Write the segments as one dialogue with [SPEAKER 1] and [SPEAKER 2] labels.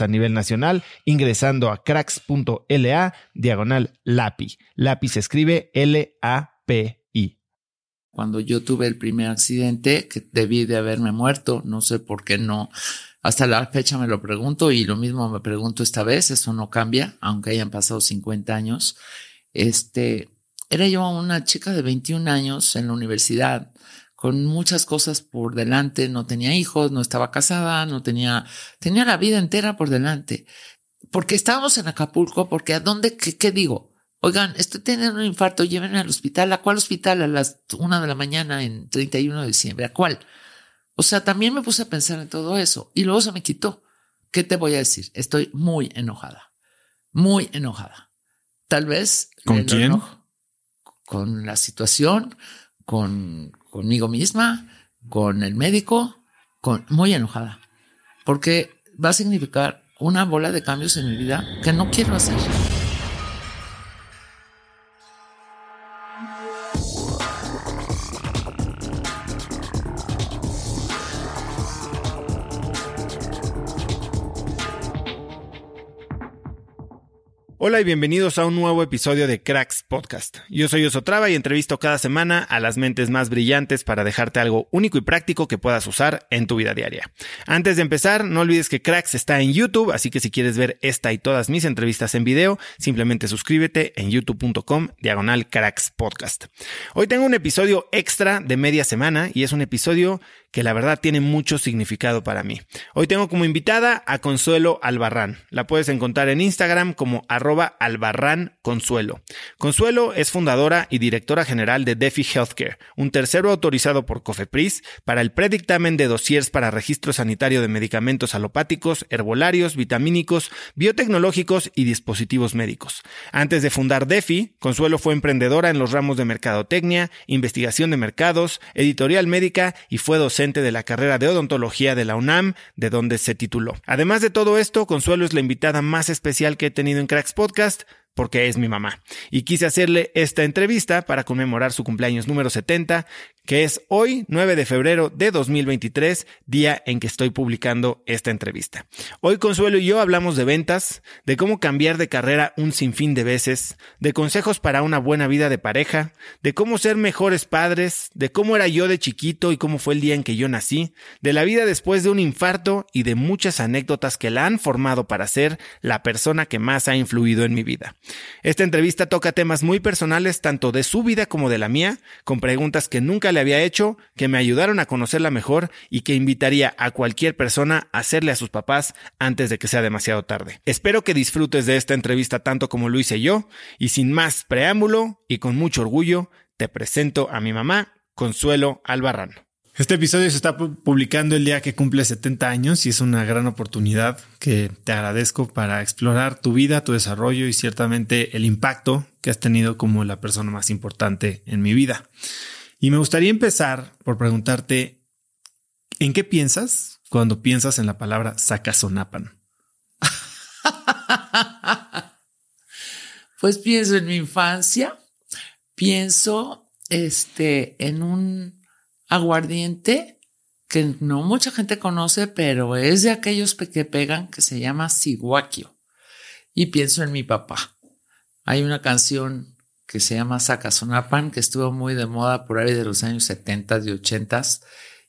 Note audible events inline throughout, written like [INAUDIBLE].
[SPEAKER 1] a nivel nacional ingresando a cracks.la diagonal LAPI. LAPI se escribe L-A-P-I.
[SPEAKER 2] Cuando yo tuve el primer accidente, que debí de haberme muerto, no sé por qué no. Hasta la fecha me lo pregunto y lo mismo me pregunto esta vez, eso no cambia, aunque hayan pasado 50 años. Este, era yo una chica de 21 años en la universidad con muchas cosas por delante, no tenía hijos, no estaba casada, no tenía, tenía la vida entera por delante. Porque estábamos en Acapulco, porque a dónde, qué, digo? Oigan, estoy teniendo un infarto, llévenme al hospital. ¿A cuál hospital? A las una de la mañana en 31 de diciembre. ¿A cuál? O sea, también me puse a pensar en todo eso y luego se me quitó. ¿Qué te voy a decir? Estoy muy enojada, muy enojada. Tal vez.
[SPEAKER 1] ¿Con quién?
[SPEAKER 2] con la situación, con, conmigo misma, con el médico, con, muy enojada, porque va a significar una bola de cambios en mi vida que no quiero hacer.
[SPEAKER 1] Hola y bienvenidos a un nuevo episodio de Cracks Podcast. Yo soy Osotrava y entrevisto cada semana a las mentes más brillantes para dejarte algo único y práctico que puedas usar en tu vida diaria. Antes de empezar, no olvides que Cracks está en YouTube, así que si quieres ver esta y todas mis entrevistas en video, simplemente suscríbete en youtube.com diagonal Cracks Podcast. Hoy tengo un episodio extra de media semana y es un episodio que la verdad tiene mucho significado para mí. Hoy tengo como invitada a Consuelo Albarrán. La puedes encontrar en Instagram como arroba albarrán consuelo. Consuelo es fundadora y directora general de DeFi Healthcare, un tercero autorizado por Cofepris para el predictamen de dossiers para registro sanitario de medicamentos alopáticos, herbolarios, vitamínicos, biotecnológicos y dispositivos médicos. Antes de fundar DeFi, Consuelo fue emprendedora en los ramos de mercadotecnia, investigación de mercados, editorial médica y fue docente de la carrera de odontología de la UNAM, de donde se tituló. Además de todo esto, Consuelo es la invitada más especial que he tenido en Cracks Podcast, porque es mi mamá. Y quise hacerle esta entrevista para conmemorar su cumpleaños número 70, que es hoy, 9 de febrero de 2023, día en que estoy publicando esta entrevista. Hoy Consuelo y yo hablamos de ventas, de cómo cambiar de carrera un sinfín de veces, de consejos para una buena vida de pareja, de cómo ser mejores padres, de cómo era yo de chiquito y cómo fue el día en que yo nací, de la vida después de un infarto y de muchas anécdotas que la han formado para ser la persona que más ha influido en mi vida. Esta entrevista toca temas muy personales tanto de su vida como de la mía, con preguntas que nunca le había hecho, que me ayudaron a conocerla mejor y que invitaría a cualquier persona a hacerle a sus papás antes de que sea demasiado tarde. Espero que disfrutes de esta entrevista tanto como lo hice yo y sin más preámbulo y con mucho orgullo, te presento a mi mamá, Consuelo Albarrán. Este episodio se está publicando el día que cumple 70 años y es una gran oportunidad que te agradezco para explorar tu vida, tu desarrollo y ciertamente el impacto que has tenido como la persona más importante en mi vida. Y me gustaría empezar por preguntarte, ¿en qué piensas cuando piensas en la palabra Sacazonapan? [LAUGHS]
[SPEAKER 2] pues pienso en mi infancia, pienso este, en un aguardiente que no mucha gente conoce, pero es de aquellos que pegan que se llama Siguaquio. Y pienso en mi papá. Hay una canción que se llama Sacazonapan, que estuvo muy de moda por ahí de los años 70 y 80.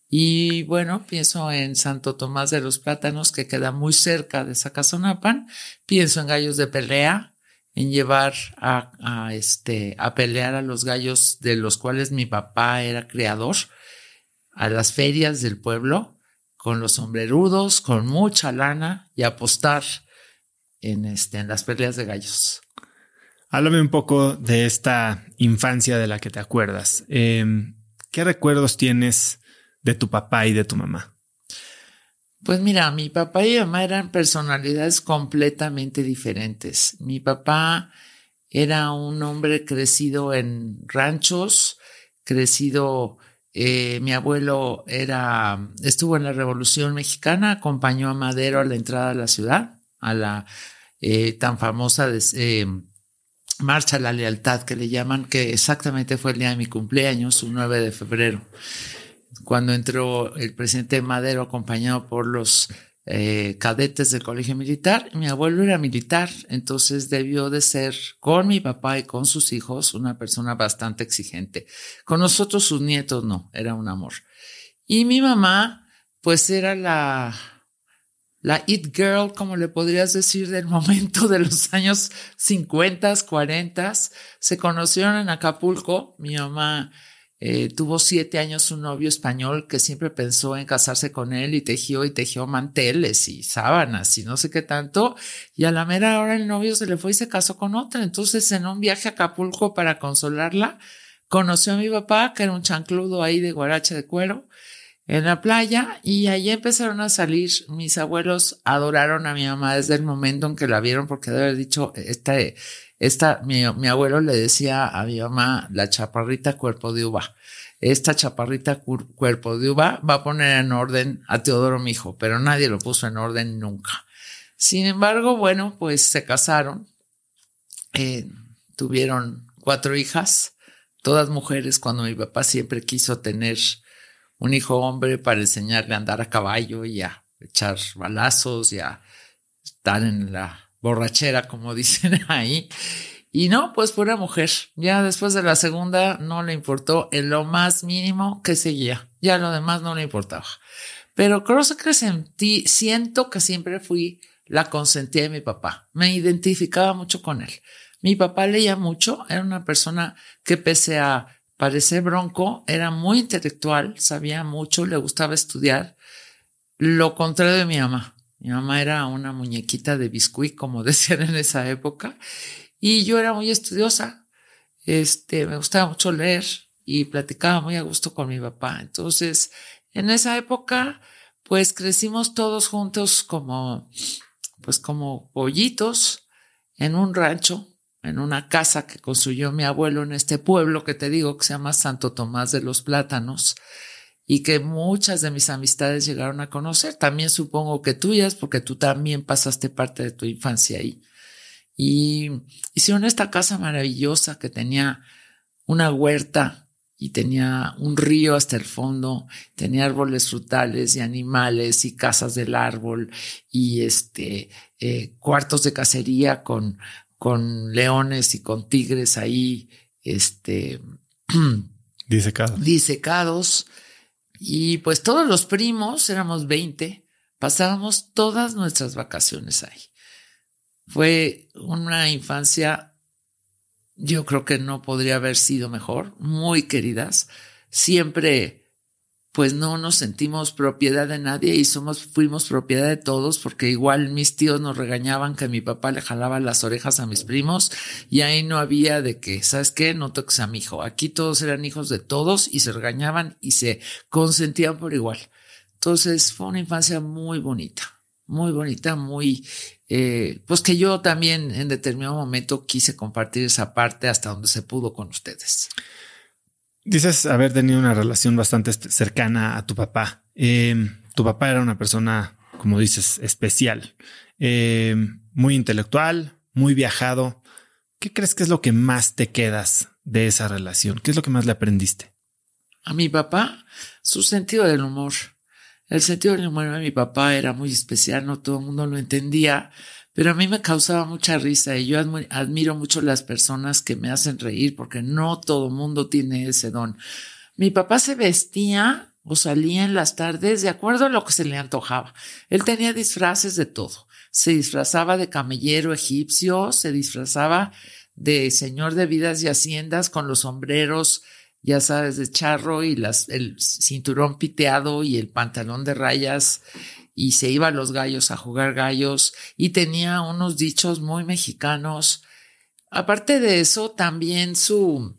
[SPEAKER 2] Y bueno, pienso en Santo Tomás de los Plátanos, que queda muy cerca de Sacazonapan. Pienso en gallos de pelea, en llevar a, a, este, a pelear a los gallos de los cuales mi papá era criador a las ferias del pueblo con los sombrerudos, con mucha lana y apostar en, este, en las peleas de gallos.
[SPEAKER 1] Háblame un poco de esta infancia de la que te acuerdas. Em, ¿Qué recuerdos tienes de tu papá y de tu mamá?
[SPEAKER 2] Pues mira, mi papá y mi mamá eran personalidades completamente diferentes. Mi papá era un hombre crecido en ranchos, crecido eh, mi abuelo era, estuvo en la Revolución Mexicana, acompañó a Madero a la entrada de la ciudad, a la eh, tan famosa eh, Marcha a la Lealtad que le llaman, que exactamente fue el día de mi cumpleaños, un 9 de febrero, cuando entró el presidente Madero acompañado por los eh, cadetes del colegio militar. Mi abuelo era militar, entonces debió de ser con mi papá y con sus hijos una persona bastante exigente. Con nosotros sus nietos no, era un amor. Y mi mamá, pues era la, la it girl, como le podrías decir, del [LAUGHS] momento de los años 50, 40. Se conocieron en Acapulco. Mi mamá eh, tuvo siete años un novio español que siempre pensó en casarse con él y tejió y tejió manteles y sábanas y no sé qué tanto. Y a la mera hora el novio se le fue y se casó con otra. Entonces en un viaje a Acapulco para consolarla, conoció a mi papá, que era un chancludo ahí de guarache de cuero, en la playa y ahí empezaron a salir. Mis abuelos adoraron a mi mamá desde el momento en que la vieron porque debe haber dicho, este esta, mi, mi abuelo le decía a mi mamá, la chaparrita cuerpo de uva. Esta chaparrita cuerpo de uva va a poner en orden a Teodoro mi hijo, pero nadie lo puso en orden nunca. Sin embargo, bueno, pues se casaron, eh, tuvieron cuatro hijas, todas mujeres, cuando mi papá siempre quiso tener un hijo hombre para enseñarle a andar a caballo y a echar balazos y a estar en la borrachera, como [LAUGHS] dicen ahí. Y no, pues fue una mujer. Ya después de la segunda no le importó en lo más mínimo que seguía. Ya lo demás no le importaba. Pero creo que sentí, siento que siempre fui la consentida de mi papá. Me identificaba mucho con él. Mi papá leía mucho, era una persona que pese a parecer bronco, era muy intelectual, sabía mucho, le gustaba estudiar. Lo contrario de mi mamá. Mi mamá era una muñequita de biscuit, como [LAUGHS] decían en esa época, y yo era muy estudiosa. Este, me gustaba mucho leer y platicaba muy a gusto con mi papá. Entonces, en esa época, pues crecimos todos juntos como, pues como pollitos en un rancho, en una casa que construyó mi abuelo en este pueblo que te digo que se llama Santo Tomás de los Plátanos y que muchas de mis amistades llegaron a conocer. También supongo que tuyas, porque tú también pasaste parte de tu infancia ahí. Y hicieron esta casa maravillosa que tenía una huerta y tenía un río hasta el fondo, tenía árboles frutales y animales y casas del árbol y este eh, cuartos de cacería con, con leones y con tigres ahí, este [CLEARS THROAT]
[SPEAKER 1] disecados.
[SPEAKER 2] disecados y pues todos los primos, éramos 20, pasábamos todas nuestras vacaciones ahí. Fue una infancia yo creo que no podría haber sido mejor, muy queridas, siempre pues no nos sentimos propiedad de nadie y somos, fuimos propiedad de todos, porque igual mis tíos nos regañaban que mi papá le jalaba las orejas a mis primos y ahí no había de que, ¿sabes qué? No toques a mi hijo. Aquí todos eran hijos de todos y se regañaban y se consentían por igual. Entonces fue una infancia muy bonita, muy bonita, muy, eh, pues que yo también en determinado momento quise compartir esa parte hasta donde se pudo con ustedes.
[SPEAKER 1] Dices haber tenido una relación bastante cercana a tu papá. Em, tu papá era una persona, como dices, especial, em, muy intelectual, muy viajado. ¿Qué crees que es lo que más te quedas de esa relación? ¿Qué es lo que más le aprendiste?
[SPEAKER 2] A mi papá, su sentido del humor. El sentido del humor de mi papá era muy especial, no todo el mundo lo entendía, pero a mí me causaba mucha risa y yo admiro mucho las personas que me hacen reír porque no todo mundo tiene ese don. Mi papá se vestía o salía en las tardes de acuerdo a lo que se le antojaba. Él tenía disfraces de todo. Se disfrazaba de camellero egipcio, se disfrazaba de señor de vidas y haciendas con los sombreros, ya sabes, de charro y las, el cinturón piteado y el pantalón de rayas y se iba a los gallos a jugar gallos y tenía unos dichos muy mexicanos. Aparte de eso, también su,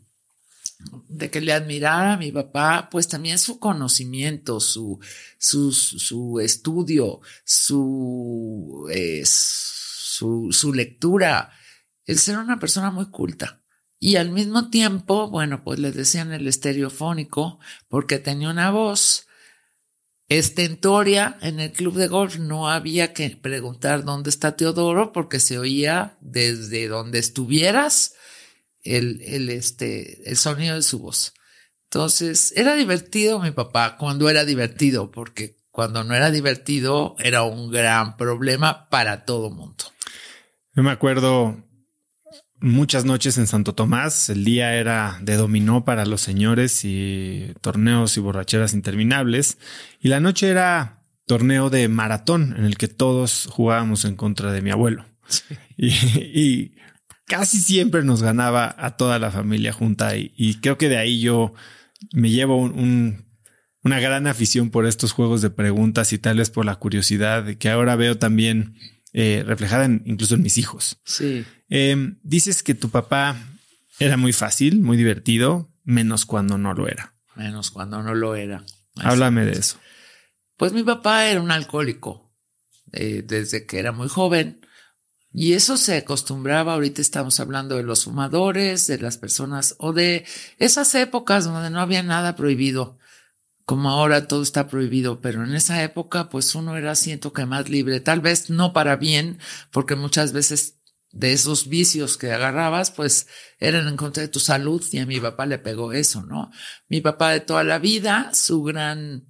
[SPEAKER 2] de que le admirara a mi papá, pues también su conocimiento, su, su, su estudio, su, eh, su, su lectura, el ser una persona muy culta. Y al mismo tiempo, bueno, pues le decían el estereofónico porque tenía una voz Estentoria, en el club de golf no había que preguntar dónde está Teodoro porque se oía desde donde estuvieras el, el, este, el sonido de su voz. Entonces, era divertido mi papá cuando era divertido, porque cuando no era divertido era un gran problema para todo mundo.
[SPEAKER 1] Yo me acuerdo muchas noches en Santo Tomás. El día era de dominó para los señores y torneos y borracheras interminables. Y la noche era torneo de maratón en el que todos jugábamos en contra de mi abuelo. Y, casi siempre nos ganaba a toda la familia junta. Y, creo que de ahí yo me llevo una gran afición por estos juegos de preguntas y tal vez por la curiosidad que ahora veo también eh, reflejada incluso en mis hijos.
[SPEAKER 2] Sí.
[SPEAKER 1] Em, dices que tu papá era muy fácil, muy divertido, menos cuando no lo era.
[SPEAKER 2] Menos cuando no lo era.
[SPEAKER 1] Háblame de eso.
[SPEAKER 2] Pues mi papá era un alcohólico eh, desde que era muy joven. Y eso se acostumbraba, ahorita estamos hablando de los fumadores, de las personas o de esas épocas donde no había nada prohibido como ahora todo está prohibido, pero en esa época pues uno era siento que más libre, tal vez no para bien, porque muchas veces de esos vicios que agarrabas pues eran en contra de tu salud y a mi papá le pegó eso, ¿no? Mi papá de toda la vida, su gran,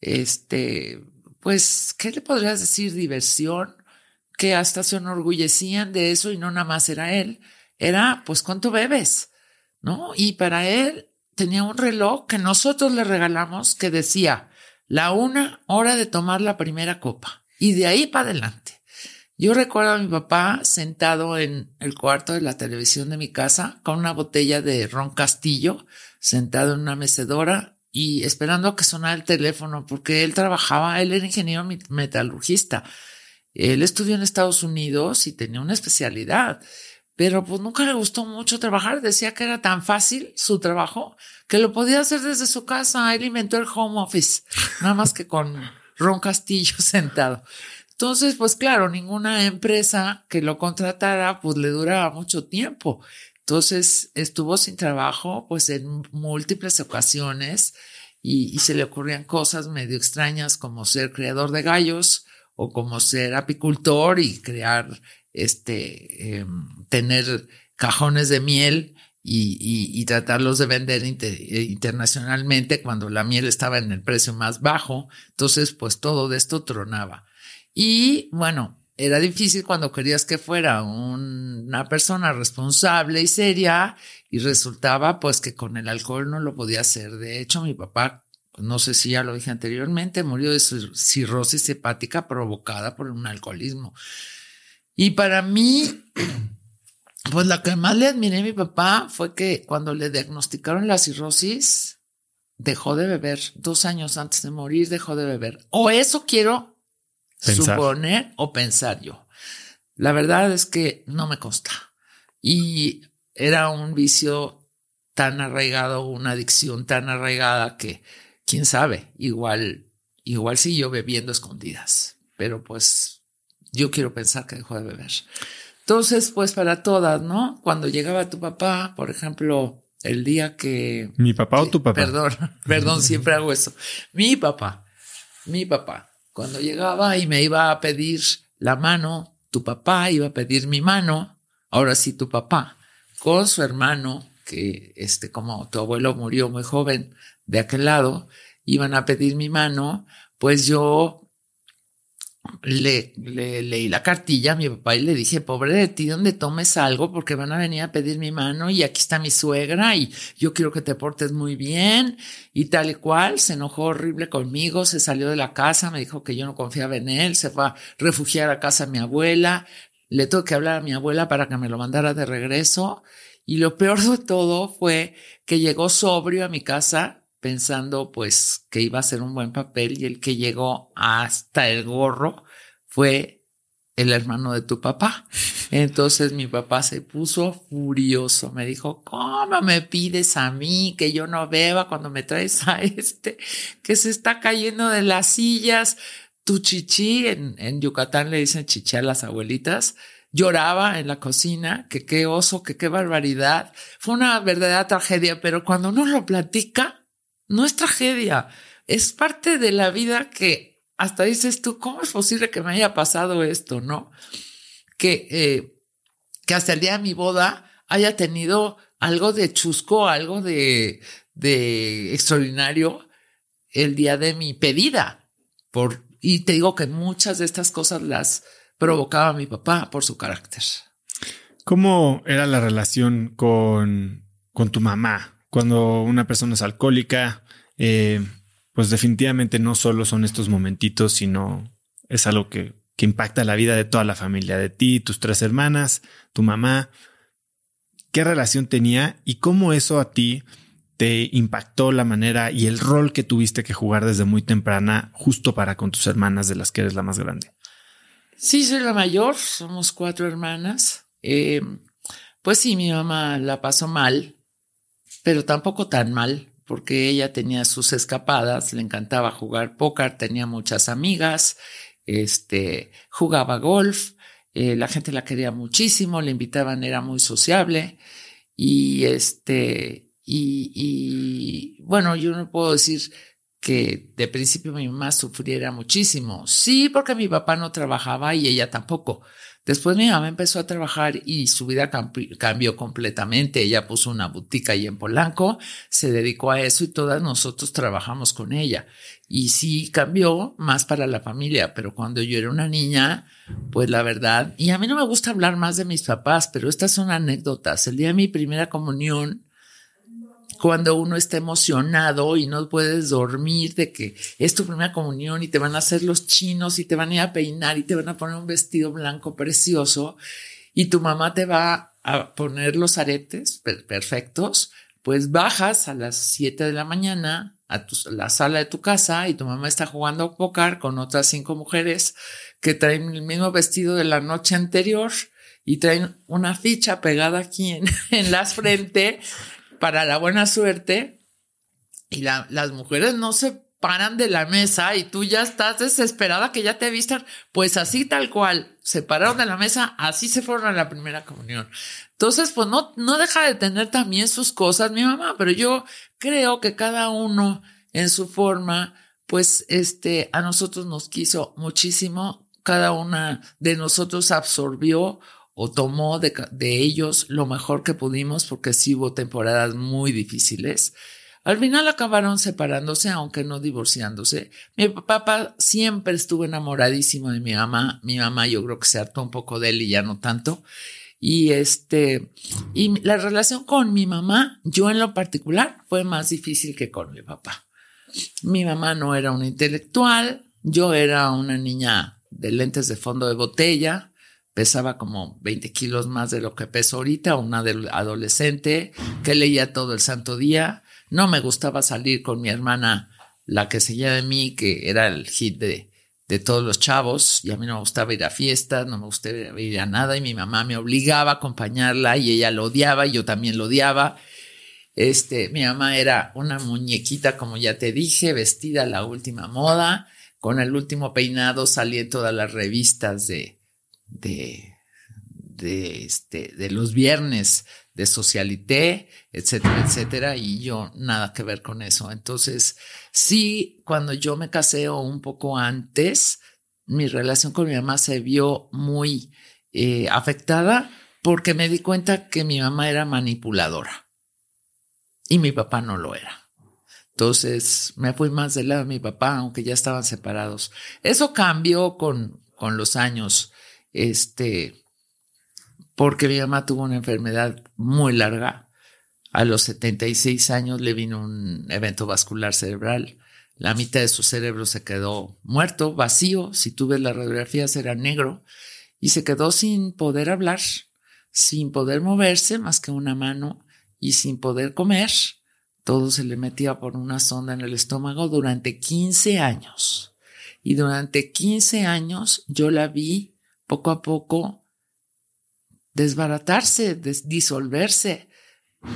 [SPEAKER 2] este, pues, ¿qué le podrías decir? Diversión, que hasta se enorgullecían de eso y no nada más era él, era pues cuánto bebes, ¿no? Y para él tenía un reloj que nosotros le regalamos que decía la una hora de tomar la primera copa y de ahí para adelante. Yo recuerdo a mi papá sentado en el cuarto de la televisión de mi casa con una botella de ron castillo, sentado en una mecedora y esperando a que sonara el teléfono porque él trabajaba, él era ingeniero metalurgista. Él estudió en Estados Unidos y tenía una especialidad pero pues nunca le gustó mucho trabajar. Decía que era tan fácil su trabajo que lo podía hacer desde su casa. Él inventó el home office, nada más que con Ron Castillo [LAUGHS] sentado. Entonces, pues claro, ninguna empresa que lo contratara, pues le duraba mucho tiempo. Entonces estuvo sin trabajo, pues en múltiples ocasiones y, y se le ocurrían cosas medio extrañas como ser creador de gallos o como ser apicultor y crear este, em, tener cajones de miel y, tratarlos de vender eh, internacionalmente cuando la miel estaba en el precio más bajo. Entonces, pues todo de esto tronaba. Y bueno, era difícil cuando querías que fuera una persona responsable y seria y resultaba pues que con el alcohol no lo podía hacer. De hecho, mi papá, no sé si ya lo dije anteriormente, murió de cirrosis hepática provocada por un alcoholismo. Y para mí, [CLEARS THROAT] Pues la que más le admiré a mi papá fue que cuando le diagnosticaron la cirrosis, dejó de beber. Dos años antes de morir, dejó de beber. O eso quiero suponer o pensar yo. La verdad es que no me consta. Y era un vicio tan arraigado, una adicción tan arraigada que, quién sabe, igual, igual siguió bebiendo escondidas. Pero pues yo quiero pensar que dejó de beber. Entonces, pues para todas, ¿no? Cuando llegaba tu papá, por ejemplo, el día que...
[SPEAKER 1] ¿Mi papá o tu papá?
[SPEAKER 2] Perdón, [LAUGHS] perdón, siempre hago eso. Mi papá, mi papá, cuando llegaba y me iba a pedir la mano, tu papá iba a pedir mi mano, ahora sí tu papá, con su hermano, que este, como tu abuelo murió muy joven de aquel lado, iban a pedir mi mano, pues yo le, leí la cartilla a mi papá y le dije, pobre de ti, donde tomes algo porque van a venir a pedir mi mano y aquí está mi suegra y yo quiero que te portes muy bien y tal y cual. Se enojó horrible conmigo, se salió de la casa, me dijo que yo no confiaba en él, se fue a refugiar a casa a mi abuela. Le tuve que hablar a mi abuela para que me lo mandara de regreso. Y lo peor de todo fue que llegó sobrio a mi casa pensando pues que iba a ser un buen papel y el que llegó hasta el gorro fue el hermano de tu papá. Entonces mi papá se puso furioso, me dijo, ¿cómo me pides a mí que yo no beba cuando me traes a este que se está cayendo de las sillas? Tu chichi, en, en Yucatán le dicen chichi a las abuelitas, lloraba en la cocina, que qué oso, que qué barbaridad. Fue una verdadera tragedia, pero cuando uno lo platica, no es tragedia, es parte de la vida que hasta dices tú, ¿cómo es posible que me haya pasado esto? ¿No? Que, eh, que hasta el día de mi boda haya tenido algo de chusco, algo de, de extraordinario el día de mi pedida. Por, y te digo que muchas de estas cosas las provocaba mi papá por su carácter.
[SPEAKER 1] ¿Cómo era la relación con, con tu mamá? Cuando una persona es alcohólica, eh, pues definitivamente no solo son estos momentitos, sino es algo que, que impacta la vida de toda la familia, de ti, tus tres hermanas, tu mamá. ¿Qué relación tenía y cómo eso a ti te impactó la manera y el rol que tuviste que jugar desde muy temprana justo para con tus hermanas de las que eres la más grande?
[SPEAKER 2] Sí, soy la mayor, somos cuatro hermanas. Eh, pues sí, mi mamá la pasó mal pero tampoco tan mal, porque ella tenía sus escapadas, le encantaba jugar póker, tenía muchas amigas, este, jugaba golf, eh, la gente la quería muchísimo, le invitaban, era muy sociable y este, y, y bueno, yo no puedo decir que de principio mi mamá sufriera muchísimo. Sí, porque mi papá no trabajaba y ella tampoco. Después mi mamá empezó a trabajar y su vida cambió completamente. Ella puso una boutique ahí en Polanco, se dedicó a eso y todas nosotros trabajamos con ella. Y sí cambió más para la familia, pero cuando yo era una niña, pues la verdad, y a mí no me gusta hablar más de mis papás, pero estas son anécdotas. El día de mi primera comunión, cuando uno está emocionado y no puedes dormir de que es tu primera comunión y te van a hacer los chinos y te van a ir a peinar y te van a poner un vestido blanco precioso y tu mamá te va a poner los aretes perfectos, pues bajas a las 7 de la mañana a la sala de tu casa y tu mamá está jugando póker con otras cinco mujeres que traen el mismo vestido de la noche anterior y traen una ficha pegada aquí en, [LAUGHS] en la frente para la buena suerte y las mujeres no se paran de la mesa y tú ya estás desesperada que ya te vistan, pues así tal cual, se pararon de la mesa, así se fueron a la primera comunión. Entonces, pues no, no deja de tener también sus cosas mi mamá, pero yo creo que cada uno en su forma, pues este, a nosotros nos quiso muchísimo, cada una de nosotros absorbió o tomó de, ellos lo mejor que pudimos porque sí hubo temporadas muy difíciles. Al final acabaron separándose, aunque no divorciándose. Mi papá siempre estuvo enamoradísimo de mi mamá. Mi mamá yo creo que se hartó un poco de él y ya no tanto. Y este, y la relación con mi mamá, yo en lo particular, fue más difícil que con mi papá. Mi mamá no era una intelectual, yo era una niña de lentes de fondo de botella, pesaba como 20 kilos más de lo que peso ahorita, una adolescente que leía todo el santo día. No me gustaba salir con mi hermana, la que seguía de mí, que era el hit de, de todos los chavos, y a mí no me gustaba ir a fiestas, no me gustaba ir a nada, y mi mamá me obligaba a acompañarla, y ella lo odiaba, y yo también lo odiaba. Este, mi mamá era una muñequita, como ya te dije, vestida a la última moda, con el último peinado, salía en todas las revistas de, de, de, este, de los viernes de socialité, etcétera, etcétera, y yo nada que ver con eso. Entonces, sí, cuando yo me casé un poco antes, mi relación con mi mamá se vio muy eh, afectada porque me di cuenta que mi mamá era manipuladora y mi papá no lo era. Entonces me fui más del lado de mi papá, aunque ya estaban separados. Eso cambió con, con los años, este, porque mi mamá tuvo una enfermedad muy larga. A los 76 años le vino un evento vascular cerebral. La mitad de su cerebro se quedó muerto, vacío. Si tú ves las radiografías era negro y se quedó sin poder hablar, sin poder moverse más que una mano y sin poder comer, todo se le metía por una sonda en el estómago durante 15 años. Y durante 15 años yo la vi poco a poco desbaratarse, disolverse,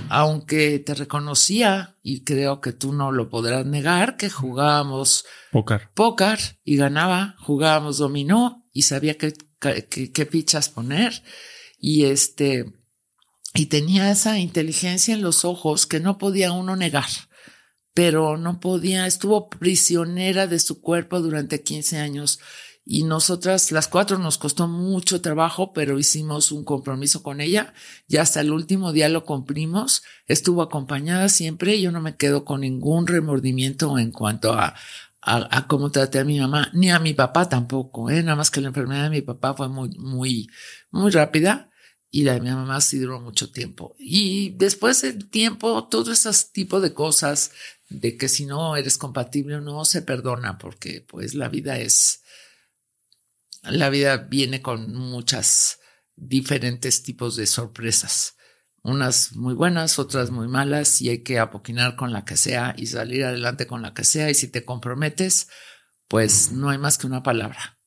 [SPEAKER 2] aunque te reconocía, y creo que tú no lo podrás negar, que jugábamos
[SPEAKER 1] póker,
[SPEAKER 2] póker y ganaba, jugábamos dominó y sabía qué, qué, qué fichas poner. Y este, y tenía esa inteligencia en los ojos que no podía uno negar, pero no podía, estuvo prisionera de su cuerpo durante 15 años y nosotras, las cuatro, nos costó mucho trabajo, pero hicimos un compromiso con ella y hasta el último día lo cumplimos. Estuvo acompañada siempre. Yo no me quedo con ningún remordimiento en cuanto a, a, cómo traté a mi mamá, ni a mi papá tampoco, ¿eh? nada más que la enfermedad de mi papá fue muy, muy, muy rápida y la de mi mamá sí duró mucho tiempo. Y después del tiempo, todo ese tipo de cosas, de que si no eres compatible no se perdona, porque pues la vida es, la vida viene con muchas diferentes tipos de sorpresas. Unas muy buenas, otras muy malas, y hay que apoquinar con la que sea y salir adelante con la que sea. Y si te comprometes, pues no hay más que una palabra.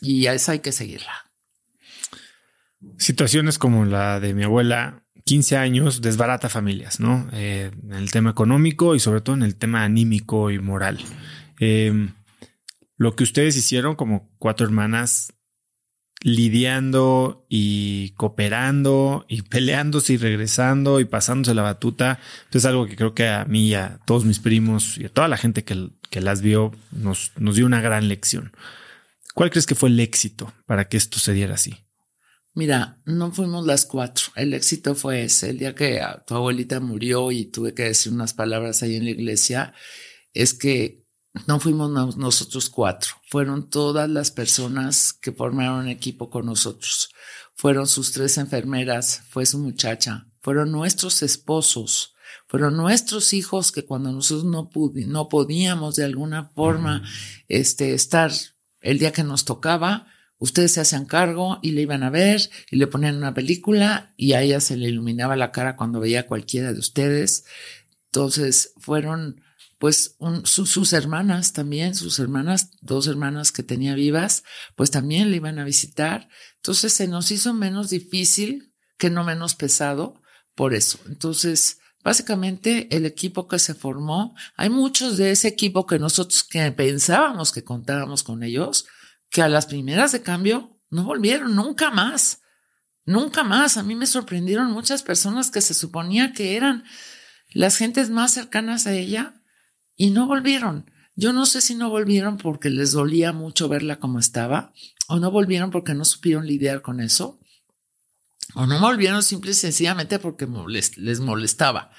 [SPEAKER 2] Y a esa hay que seguirla.
[SPEAKER 1] Situaciones como la de mi abuela, 15 años, desbarata familias, ¿no? Eh, en el tema económico y sobre todo en el tema anímico y moral. Eh, lo que ustedes hicieron como cuatro hermanas, lidiando y cooperando y [LAUGHS] peleándose y regresando y pasándose la batuta, es algo que creo que a mí y a todos mis primos y a toda la gente que, que las vio nos, nos dio una gran lección. ¿Cuál crees que fue el éxito para que esto se diera así?
[SPEAKER 2] Mira, no fuimos las cuatro. El éxito fue ese. El día que tu abuelita murió y tuve que decir unas palabras ahí en la iglesia, es que no fuimos nosotros cuatro. Fueron todas las personas que formaron equipo con nosotros. Fueron sus tres enfermeras, fue su muchacha, fueron nuestros esposos, fueron nuestros hijos que cuando nosotros no, no podíamos de alguna forma este, estar el día que nos tocaba, ustedes se hacían cargo y le iban a ver y le ponían una película y a ella se le iluminaba la cara cuando veía a cualquiera de ustedes. Entonces fueron pues sus hermanas también, sus hermanas, dos hermanas que tenía vivas, pues también le iban a visitar. Entonces se nos hizo menos difícil que no menos pesado por eso. Entonces, básicamente el equipo que se formó, hay muchos de ese equipo que nosotros que pensábamos que contábamos con ellos, que a las primeras de cambio no volvieron nunca más. Nunca más. A mí me sorprendieron muchas personas que se suponía que eran las gentes más cercanas a ella y no volvieron. Yo no sé si no volvieron porque les dolía mucho verla como estaba o no volvieron porque no supieron lidiar con eso o no volvieron simple y sencillamente porque les molestaba.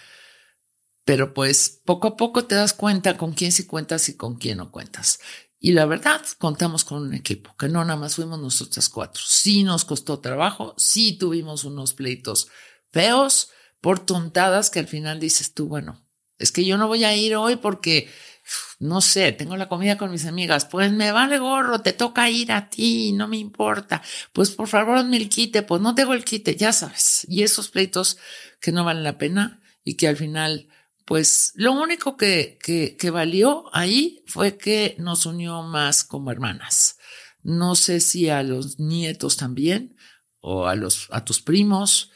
[SPEAKER 2] Pero pues poco a poco te das cuenta con quién sí cuentas y con quién no cuentas. Y la verdad, contamos con un equipo, que no nada más fuimos nosotras cuatro. Sí nos costó trabajo, sí tuvimos unos pleitos feos por tontadas que al final dices tú, bueno, es que yo no voy a ir hoy porque no sé, tengo la comida con mis amigas, pues me vale gorro, te toca ir a ti, no me importa. Pues por favor, hazme el quite, pues no tengo el quite, ya sabes. Y esos pleitos que no valen la pena y que al final, pues lo único que, que, que valió ahí fue que nos unió más como hermanas. No sé si a los nietos también o a los, a tus primos,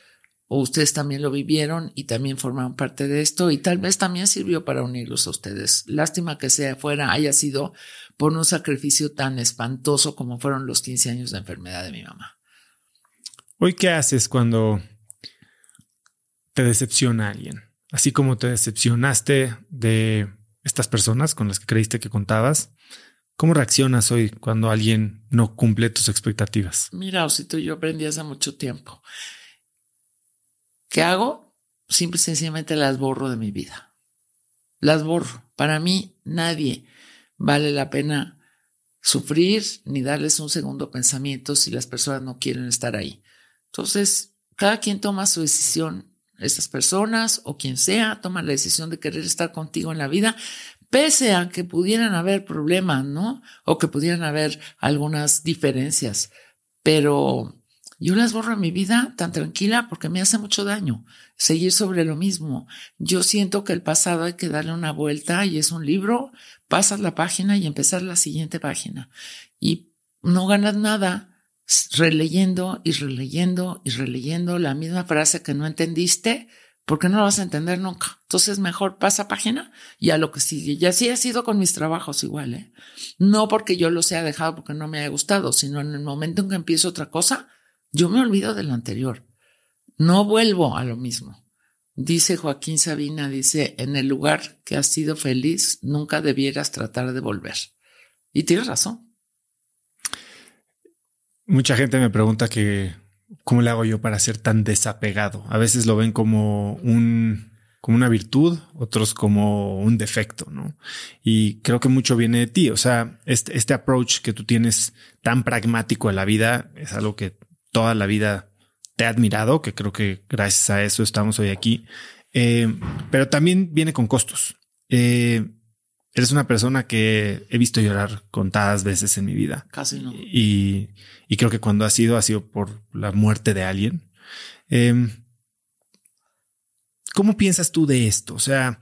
[SPEAKER 2] o ustedes también lo vivieron y también formaron parte de esto y tal vez también sirvió para unirlos a ustedes. Lástima que sea fuera, haya sido por un sacrificio tan espantoso como fueron los 15 años de enfermedad de mi mamá.
[SPEAKER 1] Hoy, ¿qué haces cuando te decepciona alguien? Así como te decepcionaste de estas personas con las que creíste que contabas, ¿cómo reaccionas hoy cuando alguien no cumple tus expectativas?
[SPEAKER 2] Mira, Osito, yo aprendí hace mucho tiempo. ¿Qué hago? Simple y sencillamente las borro de mi vida. Las borro. Para mí, nadie vale la pena sufrir ni darles un segundo pensamiento si las personas no quieren estar ahí. Entonces, cada quien toma su decisión. Estas personas o quien sea toma la decisión de querer estar contigo en la vida, pese a que pudieran haber problemas, ¿no? O que pudieran haber algunas diferencias. Pero yo las borro en mi vida tan tranquila porque me hace mucho daño seguir sobre lo mismo. Yo siento que el pasado hay que darle una vuelta y es un libro, pasas la página y empezar la siguiente página. Y no ganas nada releyendo y releyendo y releyendo la misma frase que no entendiste porque no lo vas a entender nunca. Entonces mejor pasa página y a lo que sigue. Y así ha sido con mis trabajos igual, ¿eh? No porque yo los haya dejado porque no me haya gustado, sino en el momento en que empiezo otra cosa, yo me olvido de lo anterior. No vuelvo a lo mismo. Dice Joaquín Sabina, dice, en el lugar que has sido feliz, nunca debieras tratar de volver. Y tienes razón.
[SPEAKER 1] Mucha gente me pregunta que cómo le hago yo para ser tan desapegado. A veces lo ven como un como una virtud, otros como un defecto, ¿no? Y creo que mucho viene de ti. O sea, este, este approach que tú tienes tan pragmático a la vida es algo que toda la vida te he admirado, que creo que gracias a eso estamos hoy aquí. Eh, pero también viene con costos. Eh, eres una persona que he visto llorar contadas veces en mi vida.
[SPEAKER 2] Casi no.
[SPEAKER 1] Y, y creo que cuando ha sido, ha sido por la muerte de alguien. Eh, ¿Cómo piensas tú de esto? O sea,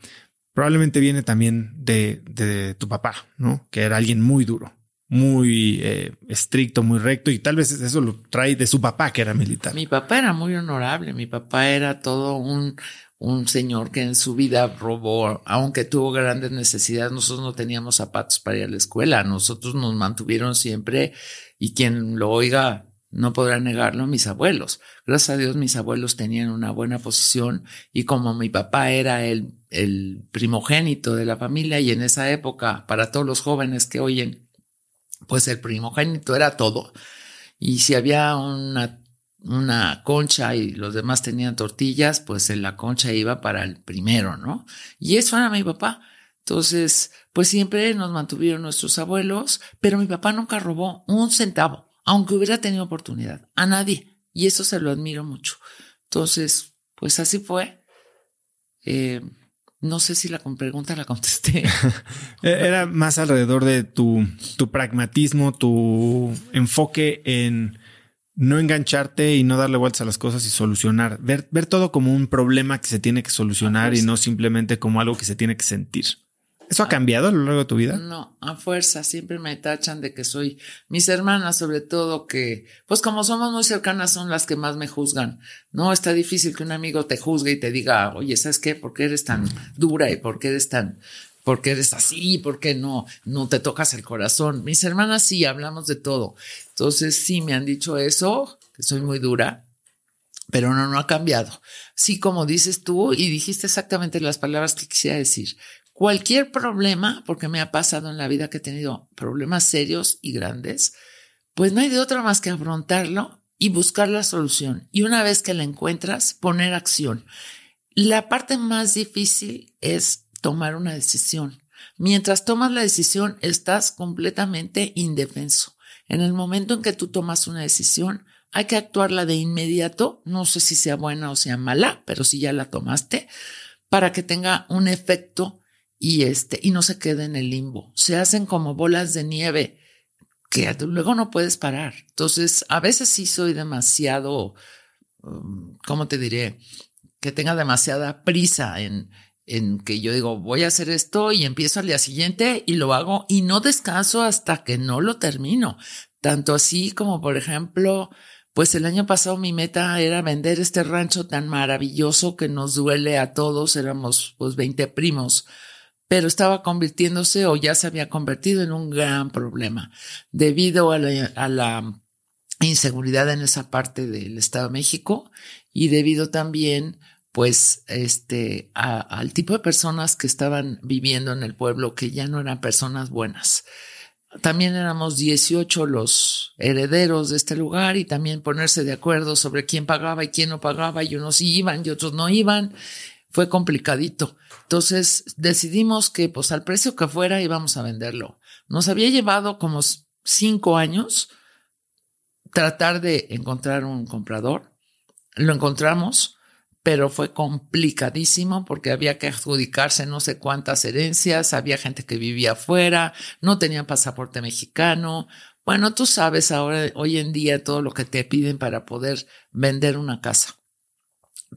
[SPEAKER 1] probablemente viene también de, de tu papá, ¿no? Que era alguien muy duro muy eh, estricto, muy recto y tal vez eso lo trae de su papá que era militar.
[SPEAKER 2] Mi papá era muy honorable, mi papá era todo un, un señor que en su vida robó, aunque tuvo grandes necesidades, nosotros no teníamos zapatos para ir a la escuela, nosotros nos mantuvieron siempre y quien lo oiga no podrá negarlo, mis abuelos. Gracias a Dios mis abuelos tenían una buena posición y como mi papá era el, el primogénito de la familia y en esa época, para todos los jóvenes que oyen, pues el primogénito era todo. Y si había una, una concha y los demás tenían tortillas, pues la concha iba para el primero, ¿no? Y eso era mi papá. Entonces, pues siempre nos mantuvieron nuestros abuelos, pero mi papá nunca robó un centavo, aunque hubiera tenido oportunidad, a nadie. Y eso se lo admiro mucho. Entonces, pues así fue. Eh, no sé si la pregunta la contesté. [LAUGHS]
[SPEAKER 1] E-, era más alrededor de tu, tu pragmatismo, tu enfoque en no engancharte y no darle vueltas a las cosas y solucionar. Ver, ver todo como un problema que se tiene que solucionar y no simplemente como algo que se tiene que sentir. ¿Eso ha cambiado a lo largo de tu vida?
[SPEAKER 2] No, a fuerza. Siempre me tachan de que soy mis hermanas, sobre todo que, pues como somos muy cercanas, son las que más me juzgan. No está difícil que un amigo te juzgue y te diga, oye, ¿sabes qué? ¿Por qué eres tan dura y por qué eres tan, por qué eres así? ¿Por qué no, no te tocas el corazón? Mis hermanas sí, hablamos de todo. Entonces sí me han dicho eso, que soy muy dura, pero no, no ha cambiado. Sí, como dices tú y dijiste exactamente las palabras que quisiera decir cualquier problema, porque me ha pasado en la vida que he tenido problemas serios y grandes, pues no hay de otra más que afrontarlo y buscar la solución. Y una vez que la encuentras, poner acción. La parte más difícil es tomar una decisión. Mientras tomas la decisión, estás completamente indefenso. En el momento en que tú tomas una decisión, hay que actuarla de inmediato. No sé si sea buena o sea mala, pero si ya la tomaste, para que tenga un efecto y este, y no se queda en el limbo. Se hacen como bolas de nieve que luego no puedes parar. Entonces, a veces sí soy demasiado, um, ¿cómo te diré? Que tenga demasiada prisa en, en que yo digo, voy a hacer esto y empiezo al día siguiente y lo hago y no descanso hasta que no lo termino. Tanto así como, por ejemplo, pues el año pasado mi meta era vender este rancho tan maravilloso que nos duele a todos, éramos pues 20 primos, pero estaba convirtiéndose o ya se había convertido en un gran problema debido a la, inseguridad en esa parte del Estado de México y debido también pues este al tipo de personas que estaban viviendo en el pueblo que ya no eran personas buenas. También éramos 18 los herederos de este lugar y también ponerse de acuerdo sobre quién pagaba y quién no pagaba y unos iban y otros no iban. Fue complicadito. Entonces decidimos que pues al precio que fuera íbamos a venderlo. Nos había llevado como cinco años tratar de encontrar un comprador. Lo encontramos pero fue complicadísimo porque había que adjudicarse no sé cuántas herencias, había gente que vivía afuera, no tenían pasaporte mexicano. Bueno, tú sabes ahora, hoy en día, todo lo que te piden para poder vender una casa.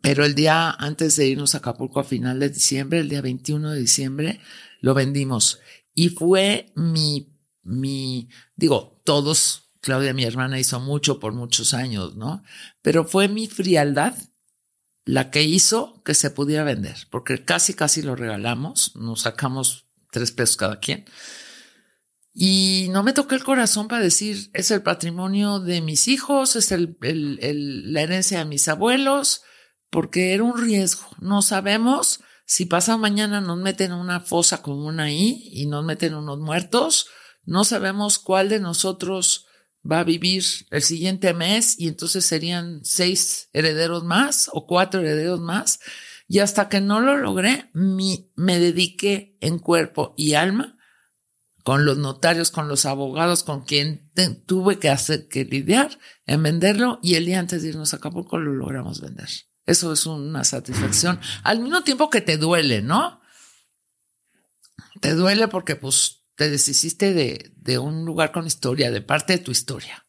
[SPEAKER 2] Pero el día antes de irnos a Acapulco a final de diciembre, el día 21 de diciembre, lo vendimos. Y fue mi, mi, digo, todos, Claudia, mi hermana, hizo mucho por muchos años, ¿no? Pero fue mi frialdad la que hizo que se pudiera vender, porque casi, casi lo regalamos, nos sacamos tres pesos cada quien. Y no me toqué el corazón para decir, es el patrimonio de mis hijos, es el, la herencia de mis abuelos, porque era un riesgo. No sabemos si pasa mañana nos meten una fosa común ahí y nos meten unos muertos. No sabemos cuál de nosotros va a vivir el siguiente mes y entonces serían seis herederos más o cuatro herederos más. Y hasta que no lo logré, me dediqué en cuerpo y alma con los notarios, con los abogados, con quien tuve que hacer que lidiar en venderlo y el día antes de irnos a Acapulco lo logramos vender. Eso es una satisfacción. Al mismo tiempo que te duele, ¿no? Te duele porque pues te deshiciste de, de un lugar con historia, de parte de tu historia.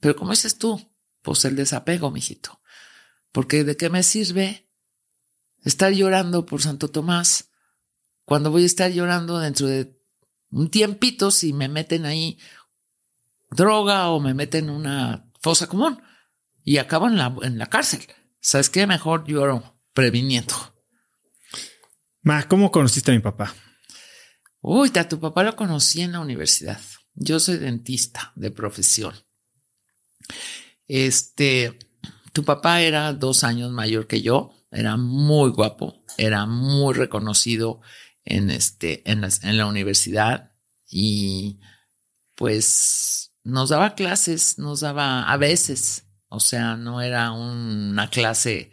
[SPEAKER 2] Pero como dices tú, pues el desapego, mijito. Porque de qué me sirve estar llorando por Santo Tomás cuando voy a estar llorando dentro de un tiempito si me meten ahí droga o me meten en una fosa común y acabo en la, en la cárcel. ¿Sabes qué? Mejor lloro previniendo.
[SPEAKER 1] Ma, ¿cómo conociste a mi papá?
[SPEAKER 2] Uy, a tu papá lo conocí en la universidad. Yo soy dentista de profesión. Este, tu papá era dos años mayor que yo, era muy guapo, era muy reconocido en este, en la, en la universidad y pues nos daba clases, nos daba a veces, o sea, no era una clase.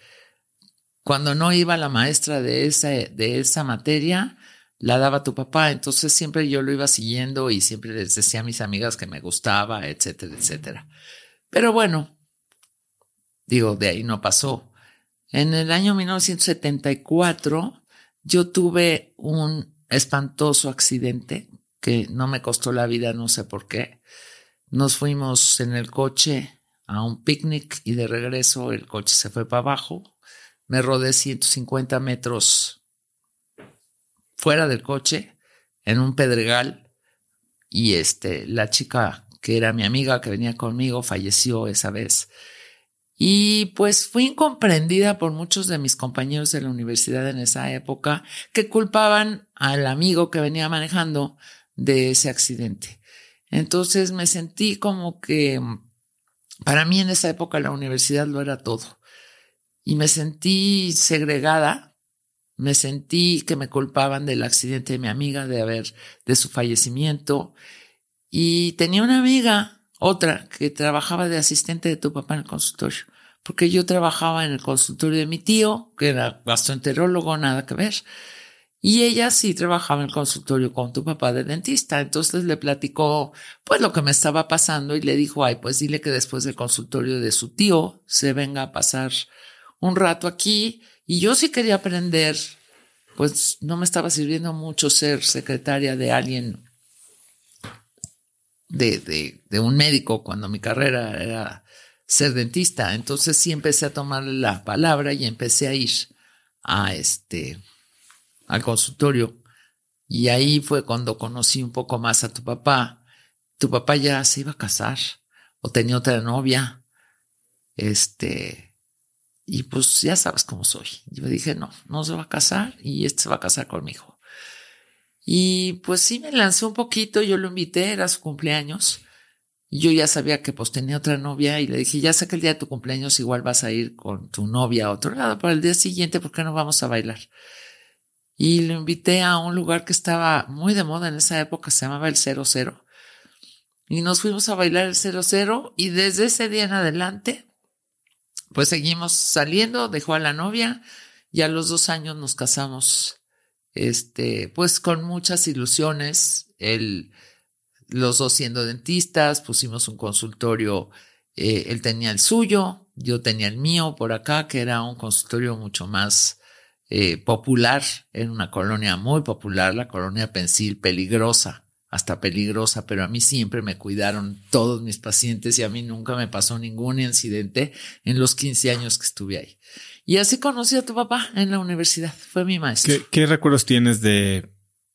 [SPEAKER 2] Cuando no iba la maestra de esa, de esa materia, la daba tu papá. Entonces siempre yo lo iba siguiendo y siempre les decía a mis amigas que me gustaba, etcétera, etcétera. Pero bueno, digo, de ahí no pasó. En el año 1974 yo tuve un espantoso accidente que no me costó la vida, no sé por qué. Nos fuimos en el coche a un picnic y de regreso el coche se fue para abajo. Me rodé 150 metros fuera del coche, en un pedregal, y este, la chica que era mi amiga que venía conmigo falleció esa vez. Y pues fui incomprendida por muchos de mis compañeros de la universidad en esa época que culpaban al amigo que venía manejando de ese accidente. Entonces me sentí como que para mí en esa época la universidad lo era todo. Y me sentí segregada me sentí que me culpaban del accidente de mi amiga, de haber, de su fallecimiento. Y tenía una amiga, otra, que trabajaba de asistente de tu papá en el consultorio. Porque yo trabajaba en el consultorio de mi tío, que era gastroenterólogo, nada que ver. Y ella sí trabajaba en el consultorio con tu papá de dentista. Entonces le platicó pues lo que me estaba pasando y le dijo, ay, pues dile que después del consultorio de su tío se venga a pasar un rato aquí y yo sí quería aprender pues no me estaba sirviendo mucho ser secretaria de alguien, de, de, de un médico, cuando mi carrera era ser dentista. Entonces sí empecé a tomar la palabra y empecé a ir a este, al consultorio. Y ahí fue cuando conocí un poco más a tu papá. Tu papá ya se iba a casar o tenía otra novia. Este, y pues ya sabes cómo soy. Yo dije, no, no se va a casar y este se va a casar conmigo. Y pues sí me lancé un poquito, yo lo invité, era su cumpleaños. Y yo ya sabía que pues tenía otra novia y le dije, ya sé que el día de tu cumpleaños igual vas a ir con tu novia a otro lado, para el día siguiente, ¿por qué no vamos a bailar? Y lo invité a un lugar que estaba muy de moda en esa época, se llamaba el 00. Y nos fuimos a bailar el 00 y desde ese día en adelante pues seguimos saliendo, dejó a la novia y a los dos años nos casamos, este, pues con muchas ilusiones, él, los dos siendo dentistas, pusimos un consultorio, eh, él tenía el suyo, yo tenía el mío por acá, que era un consultorio mucho más eh, popular, en una colonia muy popular, la colonia Pensil, peligrosa hasta peligrosa, pero a mí siempre me cuidaron todos mis pacientes y a mí nunca me pasó ningún incidente en los 15 años que estuve ahí. Y así conocí a tu papá en la universidad, fue mi maestro.
[SPEAKER 1] ¿Qué, recuerdos tienes de,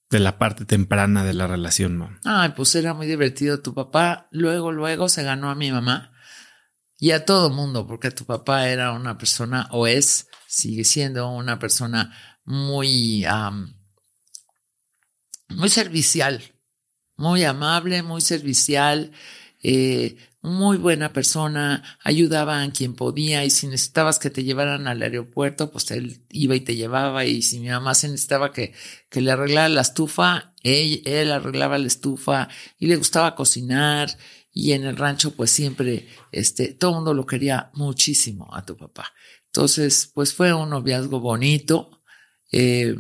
[SPEAKER 1] de la parte temprana de la relación, mamá?
[SPEAKER 2] Ay, pues era muy divertido. Tu papá luego, luego se ganó a mi mamá y a todo mundo, porque tu papá era una persona, o es, sigue siendo una persona muy, muy servicial muy amable, muy servicial, eh, muy buena persona, ayudaba a quien podía y si necesitabas que te llevaran al aeropuerto, pues él iba y te llevaba y si mi mamá se necesitaba que, que le arreglara la estufa, él, él arreglaba la estufa y le gustaba cocinar y en el rancho pues siempre, este, todo el mundo lo quería muchísimo a tu papá. Entonces, pues fue un noviazgo bonito, eh,